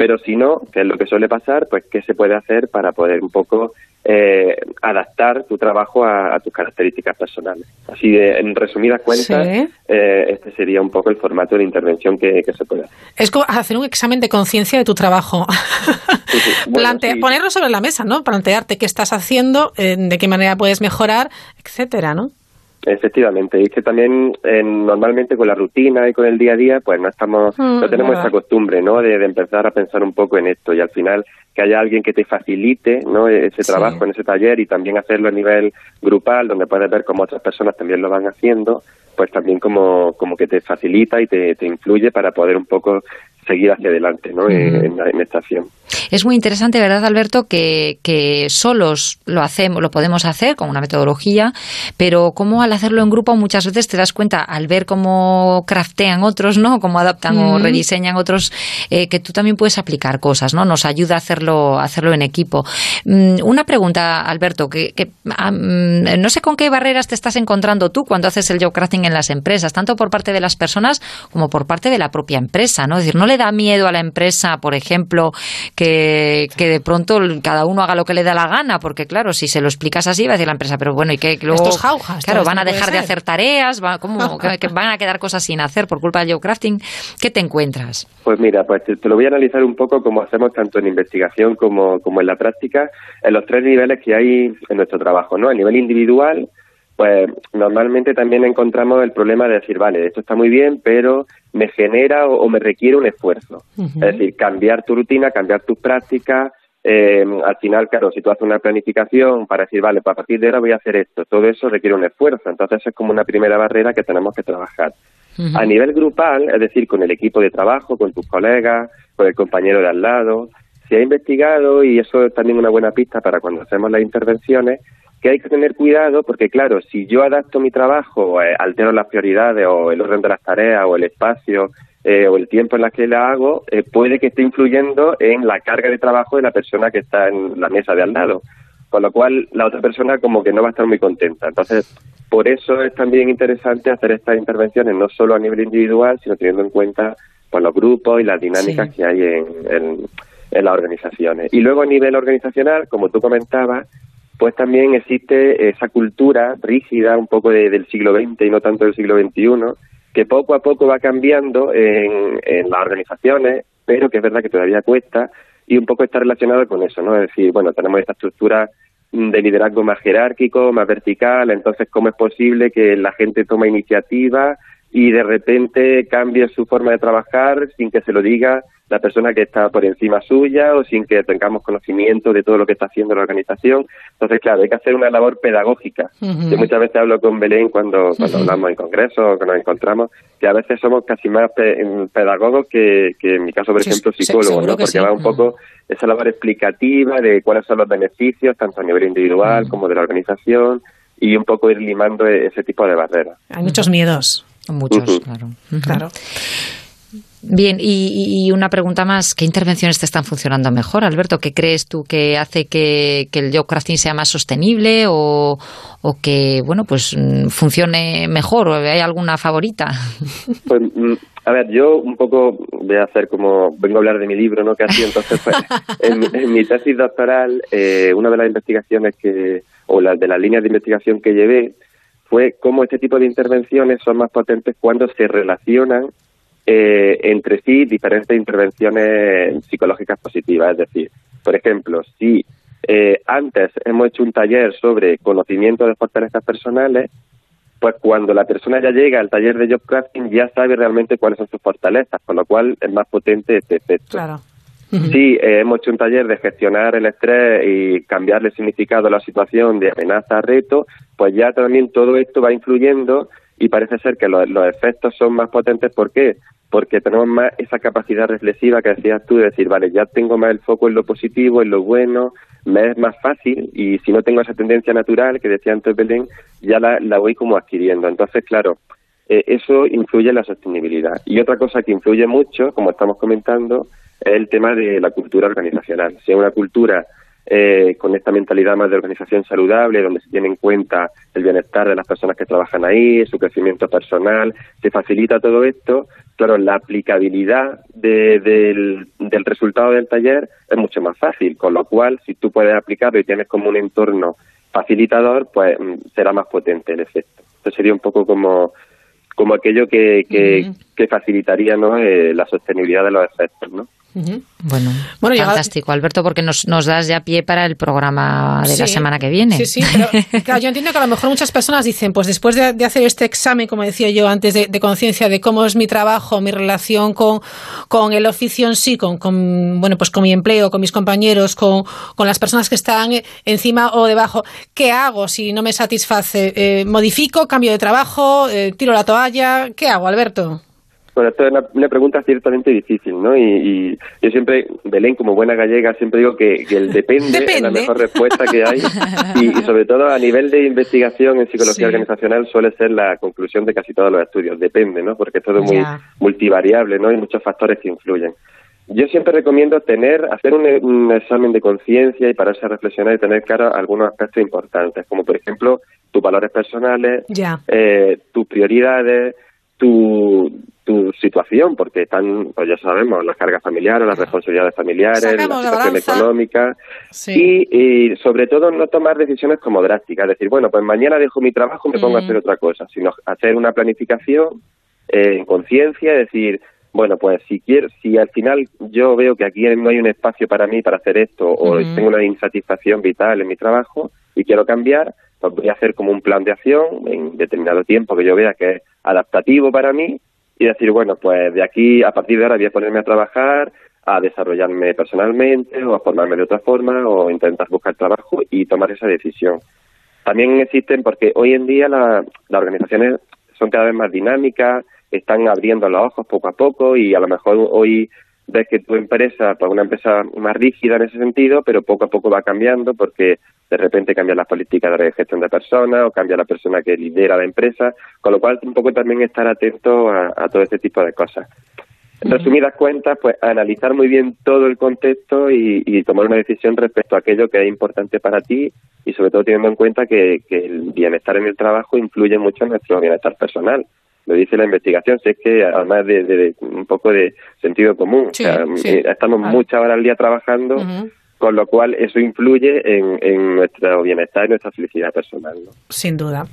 pero si no, que es lo que suele pasar, pues qué se puede hacer para poder un poco eh, adaptar tu trabajo a, a tus características personales. Así de, en resumidas cuentas, Sí. eh, este sería un poco el formato de intervención que, que se puede hacer. Es como hacer un examen de conciencia de tu trabajo. Bueno. Ponerlo sobre la mesa, ¿no? Plantearte qué estás haciendo, eh, de qué manera puedes mejorar, etcétera, ¿no? Efectivamente, y que también eh, normalmente con la rutina y con el día a día, pues no estamos, Mm, no tenemos esa costumbre, ¿no? De, de empezar a pensar un poco en esto y al final que haya alguien que te facilite, ¿no? Ese Sí. trabajo en ese taller y también hacerlo a nivel grupal, donde puedes ver cómo otras personas también lo van haciendo, pues también como, como que te facilita y te, te influye para poder un poco seguir hacia adelante, ¿no? En- en, la- en esta acción. Es muy interesante, ¿verdad, Alberto? Que, que solos lo hacemos, lo podemos hacer con una metodología, pero como al hacerlo en grupo muchas veces te das cuenta al ver cómo craftean otros, ¿no? Cómo adaptan o rediseñan otros, eh, que tú también puedes aplicar cosas, ¿no? Nos ayuda a hacerlo, a hacerlo en equipo. Mm, una pregunta, Alberto, que, que, no sé con qué barreras te estás encontrando tú cuando haces el job crafting en las empresas, tanto por parte de las personas como por parte de la propia empresa, ¿no? Es decir, ¿no le da miedo a la empresa, por ejemplo, que, que de pronto cada uno haga lo que le da la gana? Porque claro, si se lo explicas así, va a decir la empresa, pero bueno, ¿y qué? Luego, Estos jaujas, Claro, van a dejar de hacer tareas, va- ¿cómo? que, que van a quedar cosas sin hacer por culpa del job crafting. ¿Qué te encuentras? Pues mira, pues te, te lo voy a analizar un poco como hacemos tanto en investigación como, como en la práctica, en los tres niveles que hay en nuestro trabajo, ¿no? A nivel individual, pues normalmente también encontramos el problema de decir, vale, esto está muy bien, pero me genera o, o me requiere un esfuerzo. Es decir, cambiar tu rutina, cambiar tus prácticas. eh, al final, claro, si tú haces una planificación para decir, vale, pues a partir de ahora voy a hacer esto, todo eso requiere un esfuerzo. Entonces es como una primera barrera que tenemos que trabajar. A nivel grupal, es decir, con el equipo de trabajo, con tus colegas, con el compañero de al lado, se ha investigado, y eso es también una buena pista para cuando hacemos las intervenciones, que hay que tener cuidado porque, claro, si yo adapto mi trabajo, eh, altero las prioridades o el orden de las tareas o el espacio eh, o el tiempo en la que la hago, eh, puede que esté influyendo en la carga de trabajo de la persona que está en la mesa de al lado. Con lo cual, la otra persona como que no va a estar muy contenta. Entonces, por eso es también interesante hacer estas intervenciones, no solo a nivel individual, sino teniendo en cuenta pues, los grupos y las dinámicas Sí. que hay en, en, en las organizaciones. Y luego a nivel organizacional, como tú comentabas, pues también existe esa cultura rígida un poco de- del siglo XX y no tanto del siglo XXI, que poco a poco va cambiando en, en las organizaciones, pero que es verdad que todavía cuesta y un poco está relacionado con eso, ¿no? Es decir, bueno, tenemos esta estructura de liderazgo más jerárquico, más vertical, entonces cómo es posible que la gente tome iniciativa y de repente cambie su forma de trabajar sin que se lo diga la persona que está por encima suya o sin que tengamos conocimiento de todo lo que está haciendo la organización. Entonces, claro, hay que hacer una labor pedagógica. Yo muchas veces hablo con Belén cuando, cuando hablamos en congresos o cuando nos encontramos, que a veces somos casi más pedagogos que, en mi caso, por ejemplo, psicólogos, ¿no? porque va un poco esa labor explicativa de cuáles son los beneficios, tanto a nivel individual como de la organización, y un poco ir limando e-, ese tipo de barreras. Hay muchos miedos. Muchos, claro. Claro. Bien, y, una pregunta más, ¿qué intervenciones te están funcionando mejor, Alberto? ¿Qué crees tú que hace que, el job crafting sea más sostenible o, que, bueno, pues mm, funcione mejor? ¿O ¿Hay alguna favorita? Pues, mm, a ver, yo un poco voy a hacer como, vengo a hablar de mi libro, ¿no? Casi, entonces, pues, en, mi tesis doctoral, eh, una de las investigaciones que, o la, de las líneas de investigación que llevé, fue cómo este tipo de intervenciones son más potentes cuando se relacionan eh, entre sí diferentes intervenciones psicológicas positivas. Es decir, por ejemplo, si eh, antes hemos hecho un taller sobre conocimiento de fortalezas personales, pues cuando la persona ya llega al taller de job crafting ya sabe realmente cuáles son sus fortalezas, con lo cual es más potente este efecto. Sí, eh, hemos hecho un taller de gestionar el estrés y cambiarle significado a la situación de amenaza a reto, pues ya también todo esto va influyendo y parece ser que los, efectos son más potentes. ¿Por qué? porque tenemos más esa capacidad reflexiva que decías tú de decir, vale, ya tengo más el foco en lo positivo, en lo bueno, me es más fácil y si no tengo esa tendencia natural que decía antes Belén, ya la, la voy como adquiriendo. Entonces, claro, eh, eso influye en la sostenibilidad. Y otra cosa que influye mucho, como estamos comentando, es el tema de la cultura organizacional. Si es una cultura eh, con esta mentalidad más de organización saludable, donde se tiene en cuenta el bienestar de las personas que trabajan ahí, su crecimiento personal, se facilita todo esto, claro, la aplicabilidad del, del resultado del taller es mucho más fácil, con lo cual, si tú puedes aplicarlo y tienes como un entorno facilitador, pues mm, será más potente el efecto. Esto sería un poco como como aquello que, que, facilitaría ¿no? Eh, la sostenibilidad de los efectos, ¿no? Bueno, fantástico, Alberto, porque nos, nos das ya pie para el programa de la semana que viene. Sí, sí, pero yo entiendo que a lo mejor muchas personas dicen, pues después de, hacer este examen, como decía yo antes, de, conciencia de cómo es mi trabajo, mi relación con, con el oficio en sí, con, con, bueno, pues con mi empleo, con mis compañeros, con, con las personas que están encima o debajo, ¿qué hago si no me satisface? Eh, ¿Modifico, cambio de trabajo, eh, tiro la toalla? ¿Qué hago, Alberto? Bueno, esto es una, pregunta ciertamente difícil, ¿no? Y, yo siempre, Belén, como buena gallega, siempre digo que, el depende, es la mejor respuesta que hay. Y, sobre todo a nivel de investigación en psicología organizacional suele ser la conclusión de casi todos los estudios. Depende, ¿no? Porque es todo muy multivariable, ¿no? Hay muchos factores que influyen. Yo siempre recomiendo tener, hacer un, examen de conciencia y pararse a reflexionar y tener claro algunos aspectos importantes, como por ejemplo tus valores personales, eh, tus prioridades, tu, tu situación, porque están, pues ya sabemos, las cargas familiares, las responsabilidades familiares, la situación económica, y, sobre todo no tomar decisiones como drásticas, decir, bueno, pues mañana dejo mi trabajo y me pongo a hacer otra cosa, sino hacer una planificación eh, en conciencia, decir, bueno, pues si quiero, si al final yo veo que aquí no hay un espacio para mí para hacer esto, o tengo una insatisfacción vital en mi trabajo y quiero cambiar, pues voy a hacer como un plan de acción en determinado tiempo que yo vea que es adaptativo para mí y decir, bueno, pues de aquí a partir de ahora voy a ponerme a trabajar, a desarrollarme personalmente o a formarme de otra forma o intentar buscar trabajo y tomar esa decisión. También existen, porque hoy en día las organizaciones son cada vez más dinámicas, están abriendo los ojos poco a poco y a lo mejor hoy ves que tu empresa, pues una empresa más rígida en ese sentido, pero poco a poco va cambiando porque de repente cambia las políticas de gestión de personas o cambia la persona que lidera la empresa, con lo cual un poco también estar atento a, todo este tipo de cosas. En resumidas cuentas, pues analizar muy bien todo el contexto y, tomar una decisión respecto a aquello que es importante para ti y sobre todo teniendo en cuenta que, el bienestar en el trabajo influye mucho en nuestro bienestar personal lo dice la investigación, si es que además de, un poco de sentido común, eh, estamos muchas horas al día trabajando, con lo cual eso influye en, nuestro bienestar y nuestra felicidad personal. Sin duda.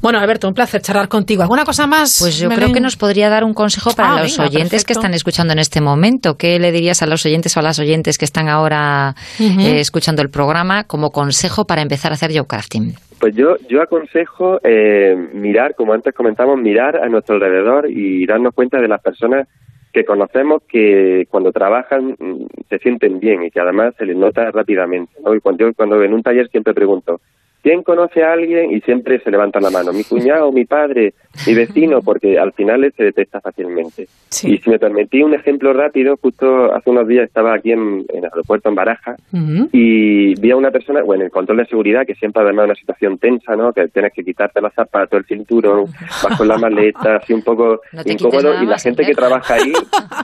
Bueno, Alberto, un placer charlar contigo. ¿Alguna cosa más? Pues yo creo que nos podría dar un consejo para ah, los oyentes que están escuchando en este momento. ¿Qué le dirías a los oyentes o a las oyentes que están ahora eh, escuchando el programa como consejo para empezar a hacer crafting? Pues yo, yo aconsejo eh, mirar, como antes comentamos, mirar a nuestro alrededor y darnos cuenta de las personas que conocemos que cuando trabajan mm, se sienten bien y que además se les nota rápidamente. ¿no? Y cuando yo cuando en un taller siempre pregunto, ¿quién conoce a alguien? Y siempre se levanta la mano, mi cuñado, mi padre, mi vecino, porque al final se detecta fácilmente. Y si me permití un ejemplo rápido, justo hace unos días estaba aquí en, en el aeropuerto en Baraja y vi a una persona, bueno, en el control de seguridad, que siempre además es una situación tensa, ¿no? Que tienes que quitarte los zapatos, el cinturón, vas con la maleta, así un poco No incómodo y la gente que trabaja ahí,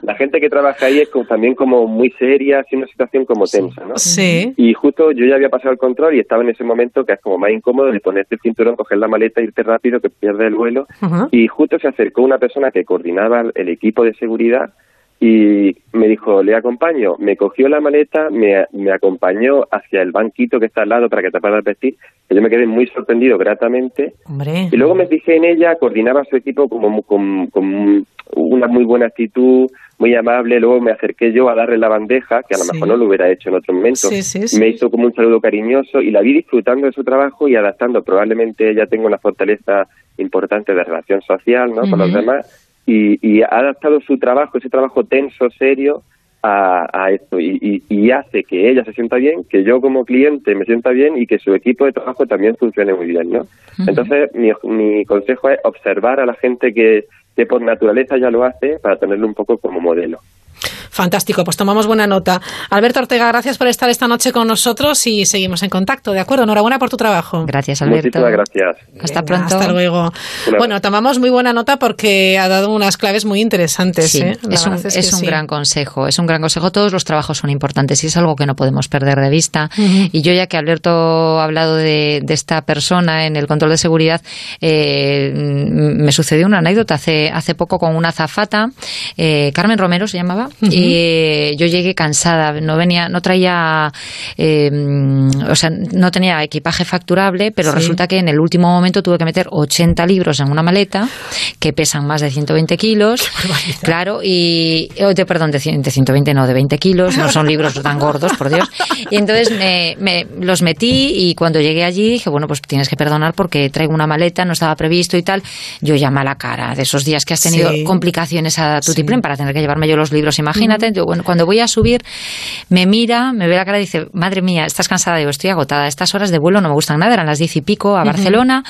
la gente que trabaja ahí es como- también como muy seria, así una situación como tensa, ¿no? Sí. Y justo yo ya había pasado el control y estaba en ese momento que como más incómodo de ponerte el cinturón, coger la maleta, irte rápido, que pierdes el vuelo. Y justo se acercó una persona que coordinaba el equipo de seguridad y me dijo, le acompaño. Me cogió la maleta, me, me acompañó hacia el banquito que está al lado para que te puedas vestir. Que yo me quedé muy sorprendido gratamente. Hombre. Y luego me fijé en ella, coordinaba su equipo como, con, con una muy buena actitud, muy amable. Luego me acerqué yo a darle la bandeja, que a lo Sí. mejor no lo hubiera hecho en otro momento. Sí, sí, sí. Me hizo como un saludo cariñoso y la vi disfrutando de su trabajo y adaptando. Probablemente ella tenga una fortaleza importante de relación social ¿no? con los demás y, y ha adaptado su trabajo, ese trabajo tenso, serio, a, a esto y, y- y hace que ella se sienta bien, que yo como cliente me sienta bien y que su equipo de trabajo también funcione muy bien, ¿no? Entonces, mi, mi consejo es observar a la gente que, que por naturaleza ya lo hace para tenerlo un poco como modelo. Fantástico, pues tomamos buena nota. Alberto Ortega, gracias por estar esta noche con nosotros y seguimos en contacto, ¿de acuerdo? Enhorabuena por tu trabajo. Gracias, Muchísimas gracias. Hasta Venga, Hasta luego. Una- Bueno, tomamos muy buena nota porque ha dado unas claves muy interesantes. Sí, ¿eh? Es un, verdad es que un sí. gran consejo, es un gran consejo. Todos los trabajos son importantes y es algo que no podemos perder de vista. Y yo ya que Alberto ha hablado de, de esta persona en el control de seguridad, eh, me sucedió una anécdota hace, hace poco con una azafata, eh, Carmen Romero se llamaba, Ujú. y eh, yo llegué cansada, no venía, no traía, eh, o sea, no tenía equipaje facturable, pero Sí. resulta que en el último momento tuve que meter 80 libros en una maleta que pesan más de 120 kilos. Claro, y. oh, de, perdón, de, de 120, no, de 20 kilos. No son libros tan gordos, por Dios. Y entonces me, me- los metí y cuando llegué allí dije, bueno, pues tienes que perdonar porque traigo una maleta, no estaba previsto y tal. Yo ya mala cara de esos días que has tenido Sí. complicaciones a tu Sí. para tener que llevarme yo los libros. Imagínate, yo, bueno, cuando voy a subir, me mira, me ve la cara y dice, madre mía, estás cansada. Digo, estoy agotada. Estas horas de vuelo no me gustan nada, eran las diez y pico a. Barcelona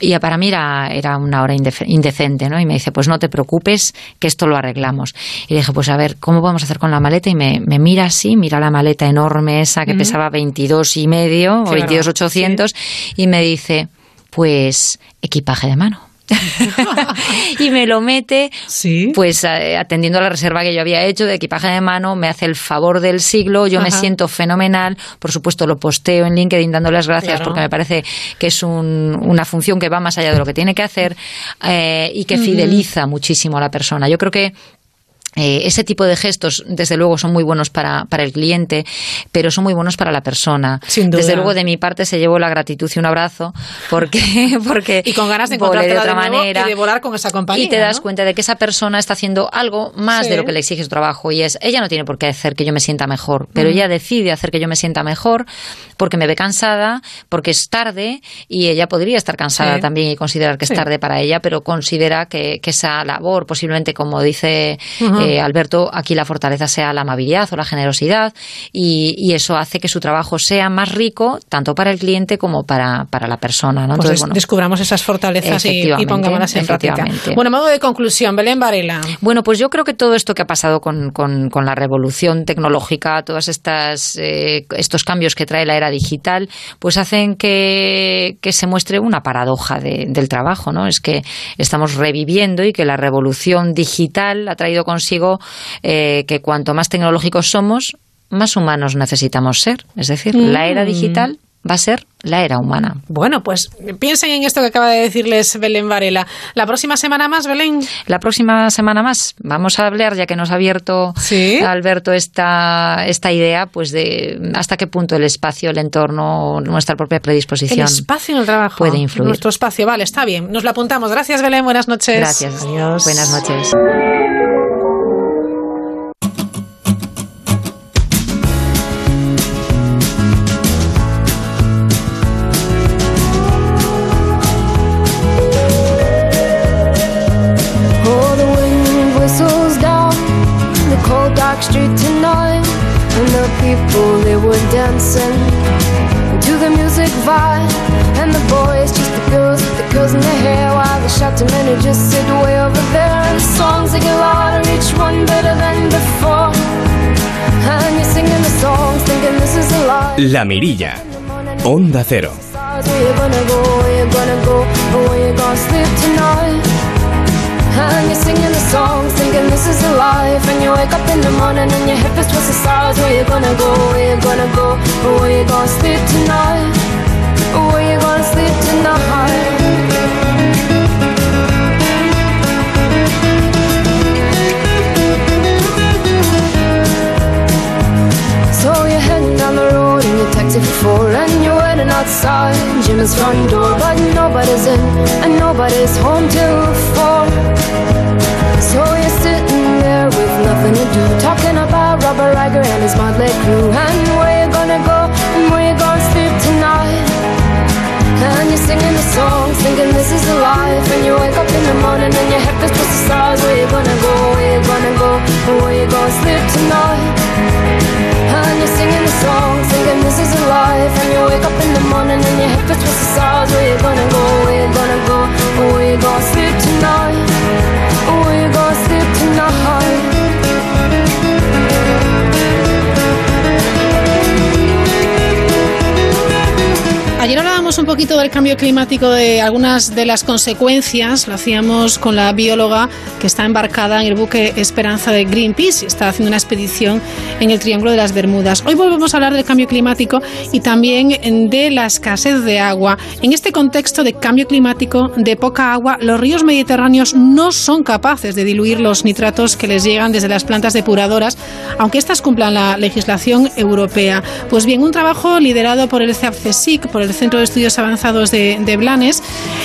y para mí era, era una hora indecente, ¿no? Y me dice, pues no te preocupes, que esto lo arreglamos. Y le dije, pues a ver, ¿cómo podemos hacer con la maleta? Y me, me mira así, mira la maleta enorme esa que pesaba 22 y medio o Qué 22 bravo, 800 y me dice, pues equipaje de mano. y me lo mete, pues eh, atendiendo a la reserva que yo había hecho de equipaje de mano, me hace el favor del siglo, yo me siento fenomenal, por supuesto lo posteo en LinkedIn dando las gracias Claro. porque me parece que es un- una función que va más allá de lo que tiene que hacer eh, y que fideliza muchísimo a la persona. Yo creo que eh, ese tipo de gestos, desde luego, son muy buenos para, para el cliente, pero son muy buenos para la persona. Sin duda. Desde luego, de mi parte, se llevó la gratitud y un abrazo, porque, porque Y con ganas de encontrarte de otra nuevo manera. y de volar con esa compañía. Y te das ¿no? cuenta de que esa persona está haciendo algo más Sí. de lo que le exige su trabajo. Y es, ella no tiene por qué hacer que yo me sienta mejor, pero ella decide hacer que yo me sienta mejor porque me ve cansada, porque es tarde y ella podría estar cansada Sí. también y considerar que Sí. es tarde para ella, pero considera que, que esa labor, posiblemente como dice. Eh, Alberto, aquí la fortaleza sea la amabilidad o la generosidad y, y eso hace que su trabajo sea más rico tanto para el cliente como para, para la persona. ¿no? Pues Entonces, bueno, descubramos esas fortalezas y, y pongámoslas en práctica. Bueno, modo de conclusión, Belén Varela. Bueno, pues yo creo que todo esto que ha pasado con, con- con la revolución tecnológica, todos estas, eh, estos cambios que trae la era digital, pues hacen que, que se muestre una paradoja de- del trabajo, ¿no? Es que estamos reviviendo y que la revolución digital ha traído consigo eh, que cuanto más tecnológicos somos, más humanos necesitamos ser. Es decir, la era Mm. digital va a ser la era humana. Bueno, pues piensen en esto que acaba de decirles Belén Varela. La próxima semana más, Belén. La próxima semana más vamos a hablar, ya que nos ha abierto Alberto esta, esta idea, pues de hasta qué punto el espacio, el entorno, nuestra propia El predisposición espacio en el trabajo. puede influir. Nuestro espacio, vale, está bien. Nos lo apuntamos. Gracias, Belén. Buenas noches. Gracias. Adiós. Buenas noches. Dancing to the music vibe. And the boys just the girls with the girls in their hair, while the shouting men who just sit way over there. And the songs they get louder, each one better than before. And you're singing the songs, thinking this is a lie. La Mirilla. Onda Cero. Where you gonna go? Where you gonna go? Where you gonna sleep tonight? And you're singing the songs, thinking this is a life. And you wake up in the morning and your hip is twist the stars. Where you gonna go? Where you gonna go? Where you gonna sleep tonight? Where you gonna sleep tonight? For four And you're waiting outside Jim's front door But nobody's in and nobody's home till four So you're sitting there with nothing to do Talking about Robert Riger and his motley crew And where and you're singing the songs, thinking this is a life. And you wake up in the morning and your head feels just the stars. Where you gonna go, where you gonna go, and where you gonna sleep tonight? And you're singing the songs, thinking this is a life. And you wake up in the morning and your head feels just the stars. Where you gonna go, where you gonna go, and where you gonna sleep tonight hablábamos un poquito del cambio climático, de algunas de las consecuencias. Lo hacíamos con la bióloga que está embarcada en el buque Esperanza de Greenpeace y está haciendo una expedición en el Triángulo de las Bermudas. Hoy volvemos a hablar del cambio climático y también de la escasez de agua. En este contexto de cambio climático, de poca agua, los ríos mediterráneos no son capaces de diluir los nitratos que les llegan desde las plantas depuradoras, aunque éstas cumplan la legislación europea. Pues bien, un trabajo liderado por el CEAPCESIC, por el Centro de Estudios Avanzados de, de Blanes,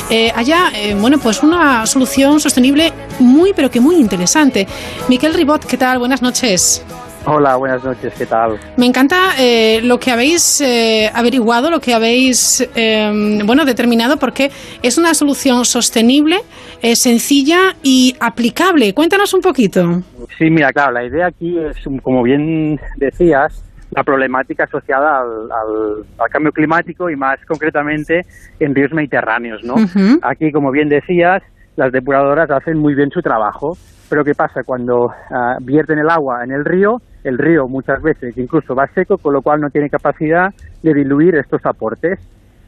eh, haya eh, bueno, pues una solución sostenible muy, pero que muy interesante. Miquel Ribot, ¿qué tal? Buenas noches. Hola, buenas noches, ¿qué tal? Me encanta eh, lo que habéis eh, averiguado, lo que habéis eh, bueno determinado, porque es una solución sostenible, eh, sencilla y aplicable. Cuéntanos un poquito. Sí, mira, claro, la idea aquí es, como bien decías, la problemática asociada al, al- al cambio climático y más concretamente en ríos mediterráneos, ¿no? Ujú. Aquí, como bien decías, las depuradoras hacen muy bien su trabajo, pero ¿qué pasa? Cuando ah, vierten el agua en el río, el río muchas veces incluso va seco, con lo cual no tiene capacidad de diluir estos aportes.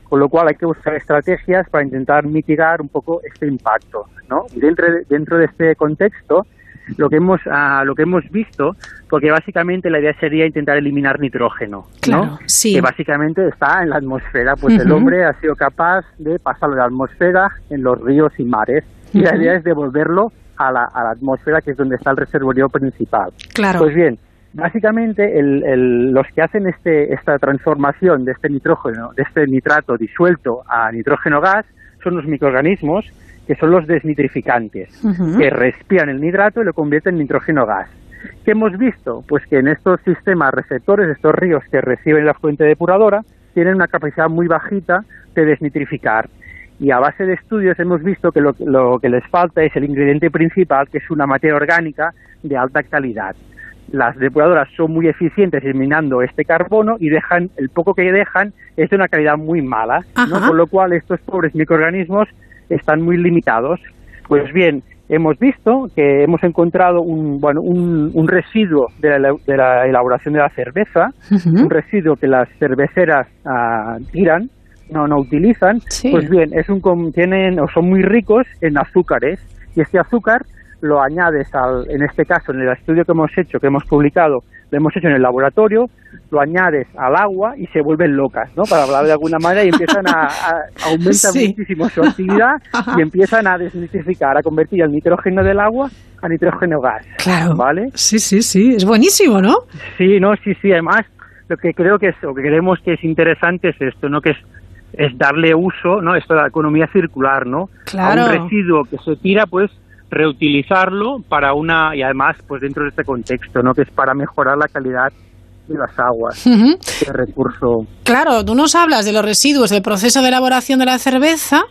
Con lo cual hay que buscar estrategias para intentar mitigar un poco este impacto, ¿no? Dentro de, dentro de este contexto, lo que hemos ah, lo que hemos visto, porque básicamente la idea sería intentar eliminar nitrógeno, Claro, ¿no? sí. Que básicamente está en la atmósfera, pues el Ujú. hombre ha sido capaz de pasarlo de la atmósfera en los ríos y mares. Y la idea es devolverlo a la, a la atmósfera, que es donde está el reservorio principal. Claro. Pues bien, básicamente el- el- los que hacen este, esta transformación de este nitrógeno, de este nitrato disuelto a nitrógeno gas, son los microorganismos que son los desnitrificantes, que respiran el nitrato y lo convierten en nitrógeno gas. ¿Qué hemos visto? Pues que en estos sistemas receptores, estos ríos que reciben la fuente depuradora, tienen una capacidad muy bajita de desnitrificar. Y a base de estudios hemos visto que lo, lo que les falta es el ingrediente principal, que es una materia orgánica de alta calidad. Las depuradoras son muy eficientes eliminando este carbono y dejan el poco que dejan es de una calidad muy mala, con lo cual estos pobres microorganismos están muy limitados. Pues bien, hemos visto que hemos encontrado un, bueno, un, un residuo de la, de la elaboración de la cerveza, un residuo que las cerveceras ah, tiran, no, no utilizan. Sí. Pues bien, es un, tienen, o son muy ricos en azúcares y este azúcar lo añades al, en este caso, en el estudio que hemos hecho, que hemos publicado, lo hemos hecho en el laboratorio, lo añades al agua y se vuelven locas, ¿no? Para hablar de alguna manera y empiezan a, a- aumentan Sí. muchísimo su actividad y empiezan a desnitrificar, a convertir el nitrógeno del agua a nitrógeno gas. Claro. ¿Vale? Sí, sí, sí. Es buenísimo, ¿no? Sí, no, sí, sí. Además, lo que creo que es, o que creemos que es interesante es esto, ¿no? Que es, es darle uso, ¿no? Esto de la economía circular, ¿no? Claro. A un residuo que se tira, pues reutilizarlo para una y además pues dentro de este contexto no que es para mejorar la calidad de las aguas recurso Claro, tú nos hablas de los residuos del proceso de elaboración de la cerveza,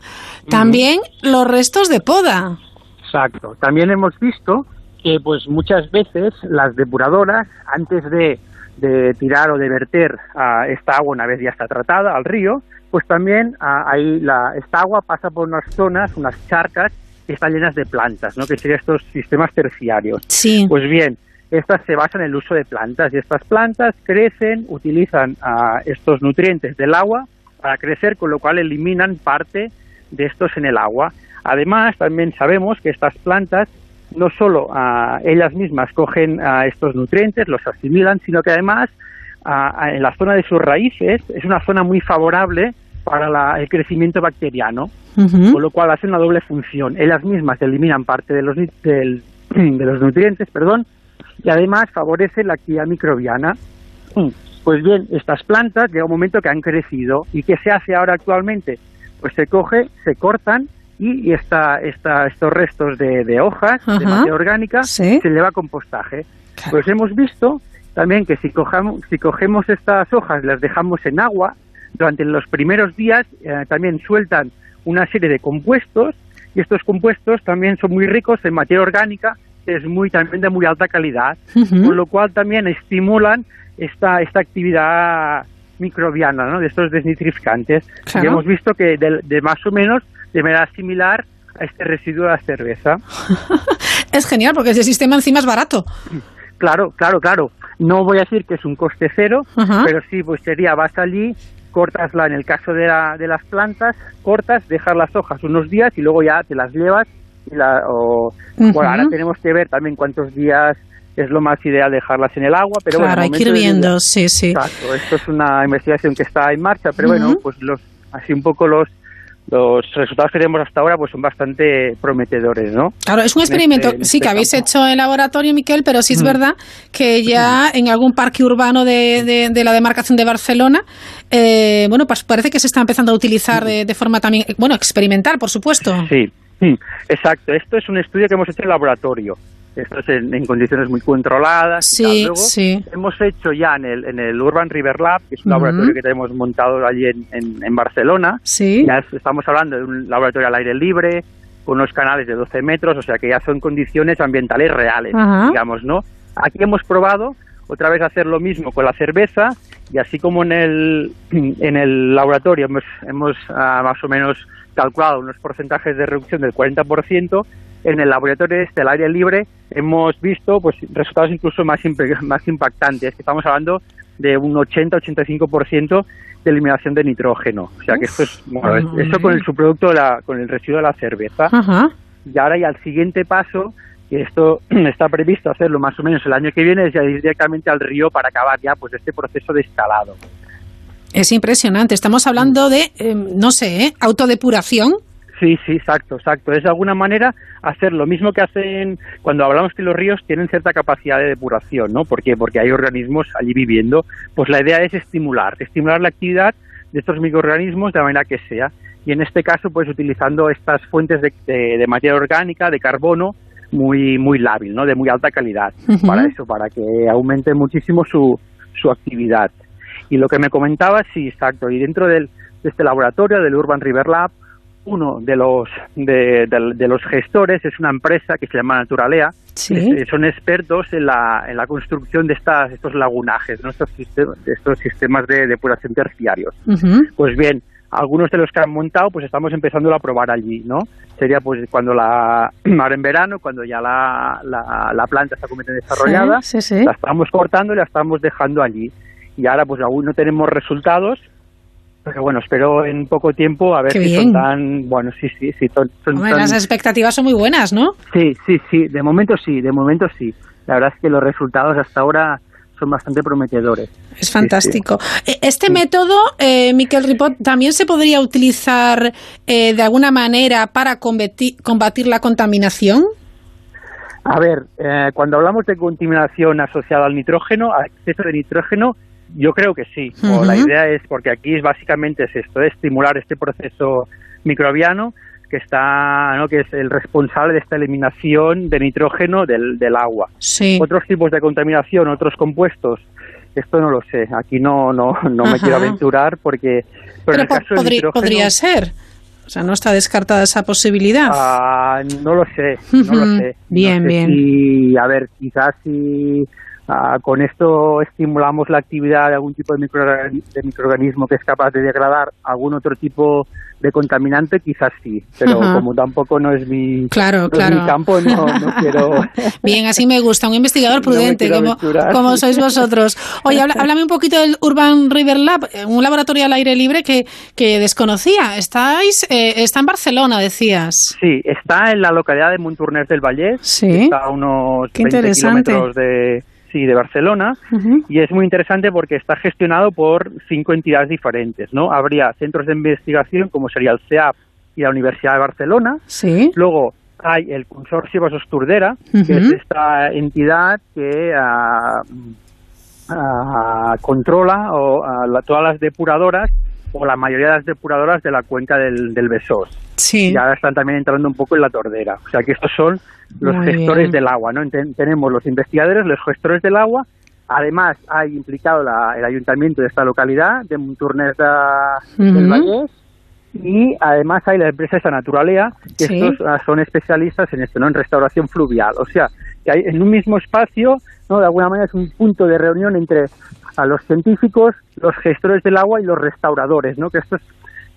también los restos de poda. Exacto. También hemos visto que pues muchas veces las depuradoras antes de de tirar o de verter a esta agua una vez ya está tratada al río, pues también a- ahí la, esta agua pasa por unas zonas, unas charcas que están llenas de plantas, ¿no? que serían estos sistemas terciarios. Sí. Pues bien, estas se basan en el uso de plantas y estas plantas crecen, utilizan ah, estos nutrientes del agua para crecer, con lo cual eliminan parte de estos en el agua. Además, también sabemos que estas plantas no solo ah, ellas mismas cogen ah, estos nutrientes, los asimilan, sino que además en la zona de sus raíces es una zona muy favorable para la- el crecimiento bacteriano, con lo cual hacen una doble función. Ellas mismas eliminan parte de los, del- de los nutrientes, perdón, y además favorece la actividad microbiana. Pues bien, estas plantas llega un momento que han crecido y ¿qué se hace ahora actualmente? Pues se coge, se cortan y, esta, esta, estos restos de, de hojas, de materia orgánica, se lleva a compostaje. Pues hemos visto también que si, cojamos, si cogemos estas hojas y las dejamos en agua, durante los primeros días eh, también sueltan una serie de compuestos y estos compuestos también son muy ricos en materia orgánica, que es muy también de muy alta calidad, Ujú. con lo cual también estimulan esta, esta actividad microbiana, ¿no? de estos desnitrificantes. Claro. Y hemos visto que de, de más o menos de manera similar a este residuo de la cerveza. Es genial porque ese sistema encima es barato. Claro, claro, claro. No voy a decir que es un coste cero, pero sí, pues sería, vas allí, cortasla en el caso de, la, de las plantas, cortas, dejar las hojas unos días y luego ya te las llevas. Y la, o. Bueno, ahora tenemos que ver también cuántos días es lo más ideal dejarlas en el agua, pero claro, bueno, hay que ir viendo, sí, sí. Exacto, esto es una investigación que está en marcha, pero bueno, pues los así un poco los los resultados que tenemos hasta ahora pues son bastante prometedores, ¿no? Claro, es un En este- experimento, en sí, este que habéis campo. hecho en laboratorio, Miquel, pero sí es Mm. verdad que ya en algún parque urbano de, de- de la demarcación de Barcelona, eh, bueno, pues parece que se está empezando a utilizar de, de forma también, bueno, experimental, por supuesto. Sí, exacto. Esto es un estudio que hemos hecho en laboratorio. Esto es en, en condiciones muy controladas. y Sí, tal. Luego, sí. Hemos hecho ya en el, en el Urban River Lab, que es un laboratorio que tenemos montado allí en, en- en Barcelona. Sí. Ya es- estamos hablando de un laboratorio al aire libre, con unos canales de 12 metros, o sea que ya son condiciones ambientales reales, digamos, ¿no? Aquí hemos probado otra vez hacer lo mismo con la cerveza y así como en el, en el laboratorio hemos, hemos ah, más o menos calculado unos porcentajes de reducción del 40%, en el laboratorio este, al aire libre, hemos visto pues resultados incluso más, más impactantes, que estamos hablando de un 80-85% de eliminación de nitrógeno. O sea que esto es, bueno, es- eso con el subproducto, de la, con el residuo de la cerveza. Ajá. Y ahora ya el siguiente paso, que esto está previsto hacerlo más o menos el año que viene, es ya ir directamente al río para acabar ya pues este proceso de escalado. Es impresionante. Estamos hablando de, eh, no sé, ¿eh? autodepuración. Sí, sí, exacto, exacto. Es de alguna manera hacer lo mismo que hacen cuando hablamos que los ríos tienen cierta capacidad de depuración, ¿no? ¿Por qué? Porque hay organismos allí viviendo. Pues la idea es estimular, estimular la actividad de estos microorganismos de la manera que sea. Y en este caso, pues utilizando estas fuentes de, de- de materia orgánica, de carbono, muy, muy lábil, ¿no? De muy alta calidad. Para eso, para que aumente muchísimo su, su actividad. Y lo que me comentaba, sí, exacto. Y dentro del, de este laboratorio, del Urban River Lab, uno de los de, de- de los gestores es una empresa que se llama Naturalea. Sí. Es- son expertos en la, en la construcción de estas, estos lagunajes, ¿no? estos, sistem- de estos sistemas de depuración terciarios. Pues bien, algunos de los que han montado, pues estamos empezando a probar allí, ¿no? Sería pues cuando la, ahora en verano, cuando ya la, la, la planta está completamente desarrollada, Sí, sí, sí. la estamos cortando y la estamos dejando allí. Y ahora pues aún no tenemos resultados, pero bueno, espero en poco tiempo a ver Qué si bien. son tan, bueno, sí, sí, sí, son, son Hombre, tan- las expectativas son muy buenas, ¿no? Sí, sí, sí, de momento sí, de momento sí. La verdad es que los resultados hasta ahora son bastante prometedores. Es fantástico. Eh, Este método, eh, Miquel Ripot, también se podría utilizar eh, de alguna manera para combati- combatir la contaminación. A ver, eh, cuando hablamos de contaminación asociada al nitrógeno, al exceso de nitrógeno, yo creo que sí. O la idea es, porque aquí es básicamente es esto, es estimular este proceso microbiano que está, ¿no? que es el responsable de esta eliminación de nitrógeno del, del agua. Sí. Otros tipos de contaminación, otros compuestos, esto no lo sé. Aquí no, no, no me quiero aventurar porque, pero, en el po- caso del podri- nitrógeno, podría ser. O sea, no está descartada esa posibilidad. Ah, no lo sé, no lo sé. Bien, No sé bien. si- a ver, quizás si Ah, con esto estimulamos la actividad de algún tipo de, microorgan- de microorganismo que es capaz de degradar algún otro tipo de contaminante, quizás sí, pero Ajá. como tampoco no es mi, Claro, no es claro. mi campo, no, no quiero... Bien, así me gusta, un investigador prudente como, sois vosotros. Oye, habla- háblame un poquito del Urban River Lab, eh, un laboratorio al aire libre que, que desconocía. Estáis, eh, está en Barcelona, decías. Sí, está en la localidad de Montornès del Vallès, Sí. está a unos Qué 20 interesante. kilómetros de, sí, de Barcelona, y es muy interesante porque está gestionado por cinco entidades diferentes, ¿no? Habría centros de investigación como sería el CEAP y la Universidad de Barcelona, Sí. luego hay el Consorcio Vasos Turdera, que es esta entidad que ah, ah, controla o, ah, la- todas las depuradoras o la mayoría de las depuradoras de la cuenca del, del Besós. Sí. Y ahora están también entrando un poco en la tordera. O sea que estos son los Muy gestores bien. del agua, ¿no? Tenemos los investigadores, los gestores del agua. Además, hay implicado la- el ayuntamiento de esta localidad, de Montornès de- del Ujú. Vallès, y además hay la empresa esa Naturalea, que Sí. estos ah, son especialistas en esto, ¿no? En restauración fluvial. O sea, que hay en un mismo espacio, ¿no? De alguna manera es un punto de reunión entre a los científicos, los gestores del agua y los restauradores, ¿no? Que esto es-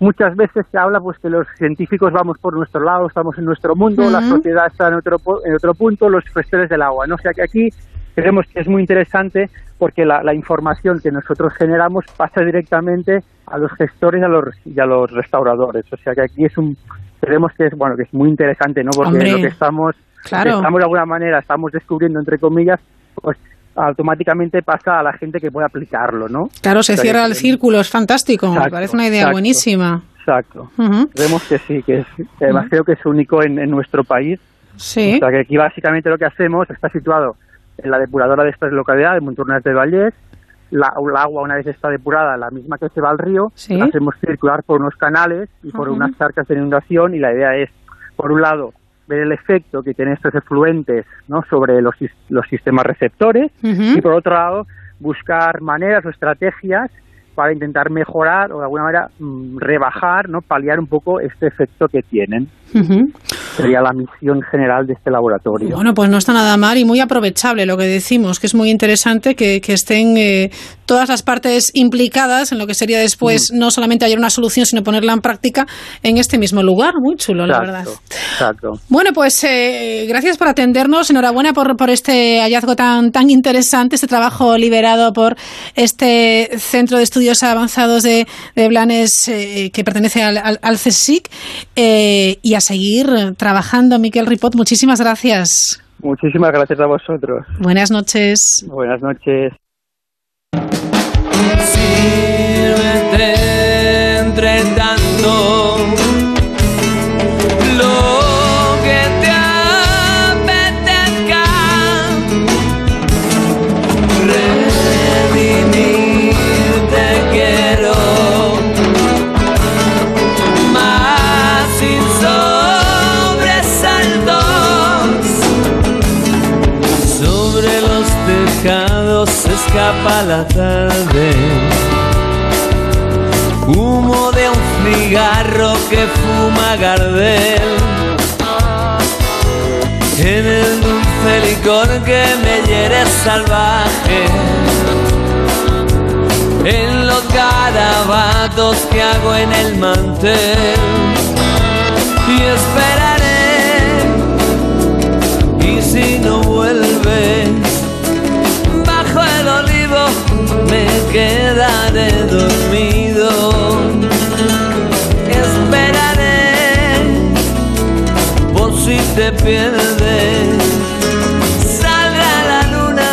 muchas veces se habla pues que los científicos vamos por nuestro lado, estamos en nuestro mundo, la sociedad está en otro en otro punto, los gestores del agua, ¿no? O sea que aquí creemos que es muy interesante porque la, la información que nosotros generamos pasa directamente a los gestores y a los, y a los restauradores. O sea que aquí es un creemos que es bueno que es muy interesante, ¿no? Porque Hombre, lo que estamos claro. estamos de alguna manera estamos descubriendo entre comillas, pues automáticamente pasa a la gente que puede aplicarlo, ¿no? Claro, se cierra el círculo, es fantástico. Me parece una idea exacto. buenísima. Exacto. Vemos que sí, que es, además creo que es único en, en nuestro país. Sí. O sea que aquí básicamente lo que hacemos está situado en la depuradora de esta localidad, de Montornès de Vallès. La, el agua, una vez está depurada, la misma que se va al río, Sí. la hacemos circular por unos canales y por unas charcas de inundación. Y la idea es, por un lado, ver el efecto que tienen estos efluentes ¿no? sobre los, los sistemas receptores y por otro lado buscar maneras o estrategias para intentar mejorar o de alguna manera mm, rebajar, no paliar un poco este efecto que tienen. Sería la misión general de este laboratorio. Bueno, pues no está nada mal y muy aprovechable lo que decimos, que es muy interesante que, que estén eh, todas las partes implicadas en lo que sería después Mm. no solamente hallar una solución, sino ponerla en práctica en este mismo lugar. Muy chulo, la verdad. Exacto. Bueno, pues eh, gracias por atendernos. Enhorabuena por, por este hallazgo tan, tan interesante, este trabajo liberado por este Centro de Estudios Avanzados de, de Blanes eh, que pertenece al, al, al CSIC. Eh, y a seguir trabajando, Miquel Ripot. Muchísimas gracias. Muchísimas gracias a vosotros. Buenas noches. Buenas noches. Sírvete entre tanto se escapa la tarde. Humo de un cigarro que fuma Gardel. En el dulce licor que me hiere salvaje. En los garabatos que hago en el mantel. Y esperaré. Y si no vuelves, me quedaré dormido. Esperaré por si te pierdes. Salga la luna,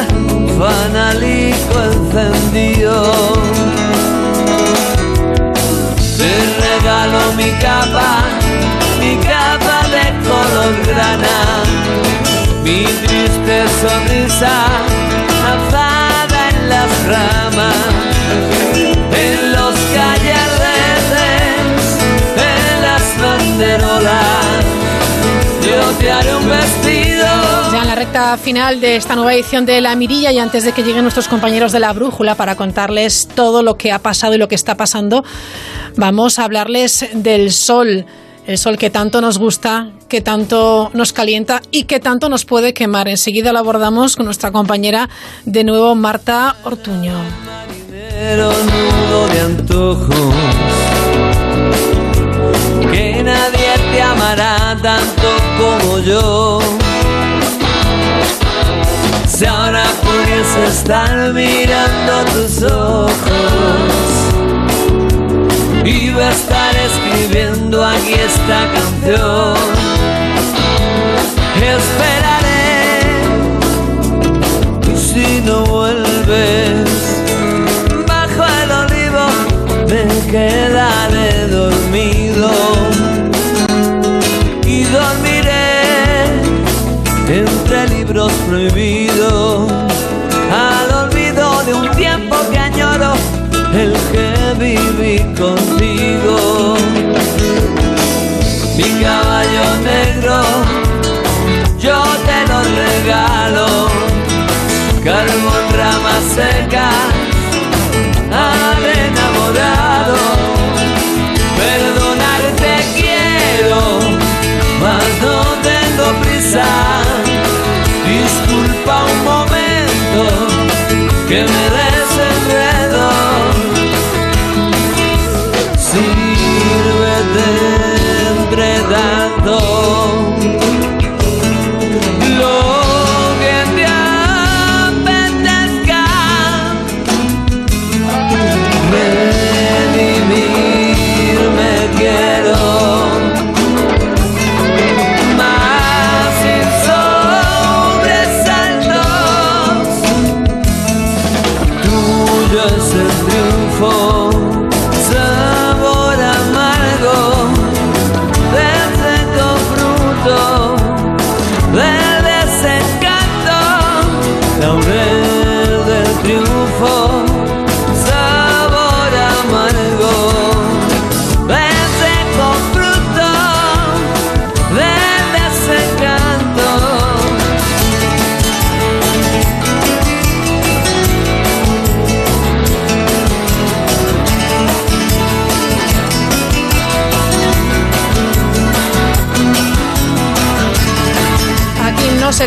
fanalico encendido. Te regalo mi capa, mi capa de color grana, mi triste sonrisa alzada en los callarretes, en las banderolas, yo te haré un vestido. En la recta final de esta nueva edición de La Mirilla y antes de que lleguen nuestros compañeros de la Brújula para contarles todo lo que ha pasado y lo que está pasando, vamos a hablarles del sol. El sol que tanto nos gusta, que tanto nos calienta y que tanto nos puede quemar. Enseguida lo abordamos con nuestra compañera de nuevo, Marta Ortuño. nudo de antojos que nadie te amará tanto como yo. Si ahora pudiese estar mirando tus ojos, iba a estar escribiendo aquí esta canción. Esperaré. Y si no vuelves bajo el olivo me quedaré dormido. Y dormiré entre libros prohibidos al enamorado. Perdonarte quiero, mas no tengo prisa.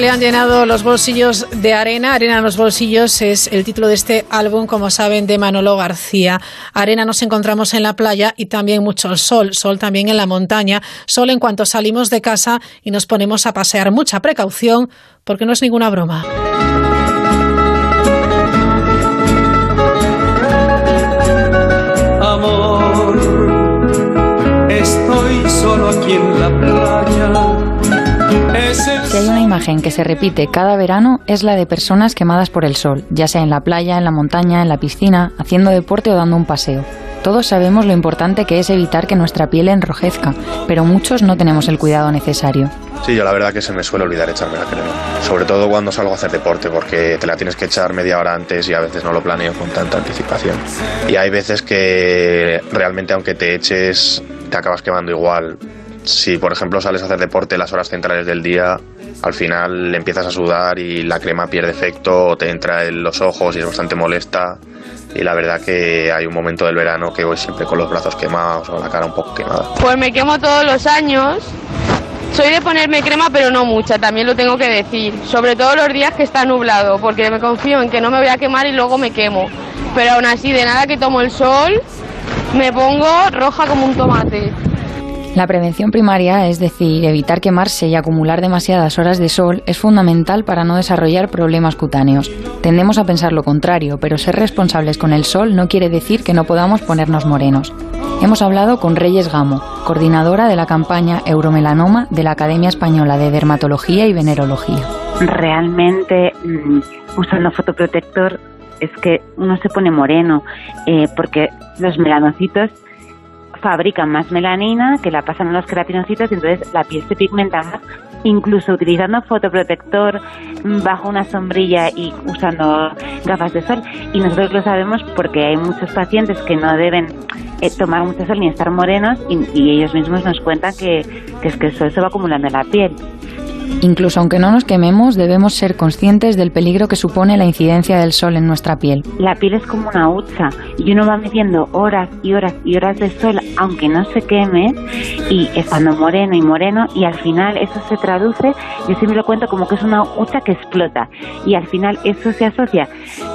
Le han llenado los bolsillos de arena. Arena en los bolsillos es el título de este álbum, como saben, de Manolo García. Arena nos encontramos en la playa y también mucho sol. Sol también en la montaña. Sol en cuanto salimos de casa y nos ponemos a pasear. Mucha precaución porque no es ninguna broma. Amor, estoy solo aquí en la playa. Si hay una imagen que se repite cada verano es la de personas quemadas por el sol, ya sea en la playa, en la montaña, en la piscina, haciendo deporte o dando un paseo. Todos sabemos lo importante que es evitar que nuestra piel enrojezca, pero muchos no tenemos el cuidado necesario. Sí, yo la verdad que se me suele olvidar echarme la crema. Sobre todo cuando salgo a hacer deporte, porque te la tienes que echar media hora antes y a veces no lo planeo con tanta anticipación. Y hay veces que realmente aunque te eches, te acabas quemando igual. Si por ejemplo sales a hacer deporte las horas centrales del día, al final empiezas a sudar y la crema pierde efecto, o te entra en los ojos y es bastante molesta. Y la verdad que hay un momento del verano que voy siempre con los brazos quemados o la cara un poco quemada. Pues me quemo todos los años. Soy de ponerme crema, pero no mucha, también lo tengo que decir. Sobre todo los días que está nublado, porque me confío en que no me voy a quemar y luego me quemo. Pero aún así, de nada que tomo el sol, me pongo roja como un tomate. La prevención primaria, es decir, evitar quemarse y acumular demasiadas horas de sol, es fundamental para no desarrollar problemas cutáneos. Tendemos a pensar lo contrario, pero ser responsables con el sol no quiere decir que no podamos ponernos morenos. Hemos hablado con Reyes Gamo, coordinadora de la campaña Euromelanoma de la Academia Española de Dermatología y Venerología. realmente mm, usando fotoprotector es que uno se pone moreno eh, porque los melanocitos fabrican más melanina que la pasan a los queratinocitos y entonces la piel se pigmenta más incluso utilizando fotoprotector mm, bajo una sombrilla y usando gafas de sol y nosotros lo sabemos porque hay muchos pacientes que no deben eh, tomar mucho sol ni estar morenos y, ellos mismos nos cuentan que, que es que el sol se va acumulando en la piel. Incluso aunque no nos quememos, debemos ser conscientes del peligro que supone la incidencia del sol en nuestra piel. La piel es como una hucha y uno va metiendo horas y horas y horas de sol, aunque no se queme, y estando moreno y moreno, y al final eso se traduce, yo siempre lo cuento como que es una hucha que explota, y al final eso se asocia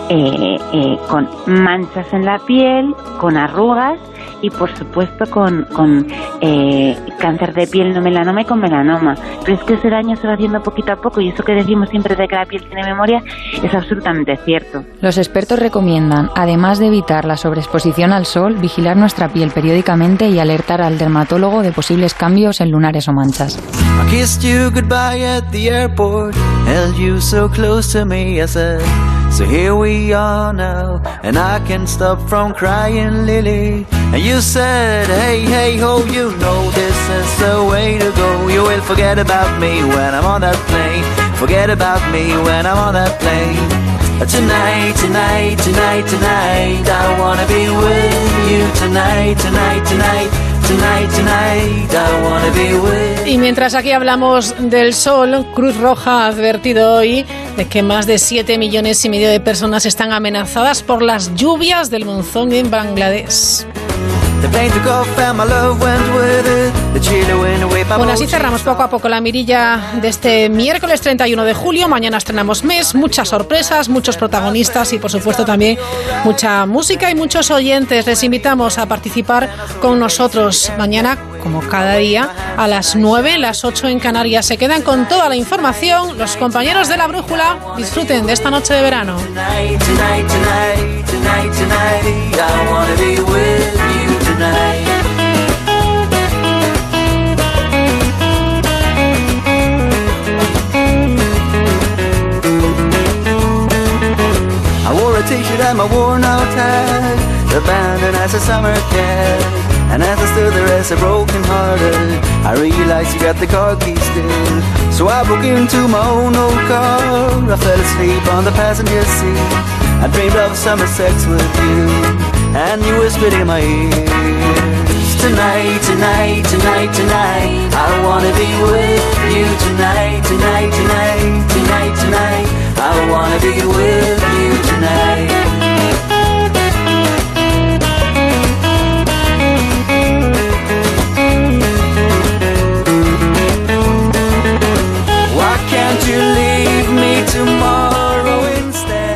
eh, eh, con manchas en la piel, con arrugas, y por supuesto con, con eh, cáncer de piel no melanoma y con melanoma. Pero es que ese daño se va haciendo poquito a poco y eso que decimos siempre de que la piel tiene memoria es absolutamente cierto. Los expertos recomiendan, además de evitar la sobreexposición al sol, vigilar nuestra piel periódicamente y alertar al dermatólogo de posibles cambios en lunares o manchas. So here we are now, and I can't stop from crying, Lily. And you said, hey, hey, ho, you know this is the way to go. You will forget about me when I'm on that plane. Forget about me when I'm on that plane. Tonight, tonight, tonight, tonight, I wanna be with you tonight, tonight, tonight. Y mientras aquí hablamos del sol, Cruz Roja ha advertido hoy de que más de 7 millones y medio de personas están amenazadas por las lluvias del monzón en Bangladesh. The plane took off and my love went with it. The chilly wind away by Bueno, así cerramos poco a poco la mirilla de este miércoles 31 de julio. Mañana estrenamos mes, muchas sorpresas, muchos protagonistas y por supuesto también mucha música y muchos oyentes. Les invitamos a participar con nosotros mañana, como cada día, a las 9, las 8 en Canarias. Se quedan con toda la información. Los compañeros de la brújula disfruten de esta noche de verano. I wore a t-shirt and my worn out hat Abandoned as a summer cat. And as I stood there as a broken hearted I realized you got the car keys still. So I broke into my own old car. I fell asleep on the passenger seat. I dreamed of summer sex with you And you whispered in my ear Tonight, tonight, tonight, tonight I wanna be with you. Tonight, tonight, tonight, tonight, tonight I wanna be with you tonight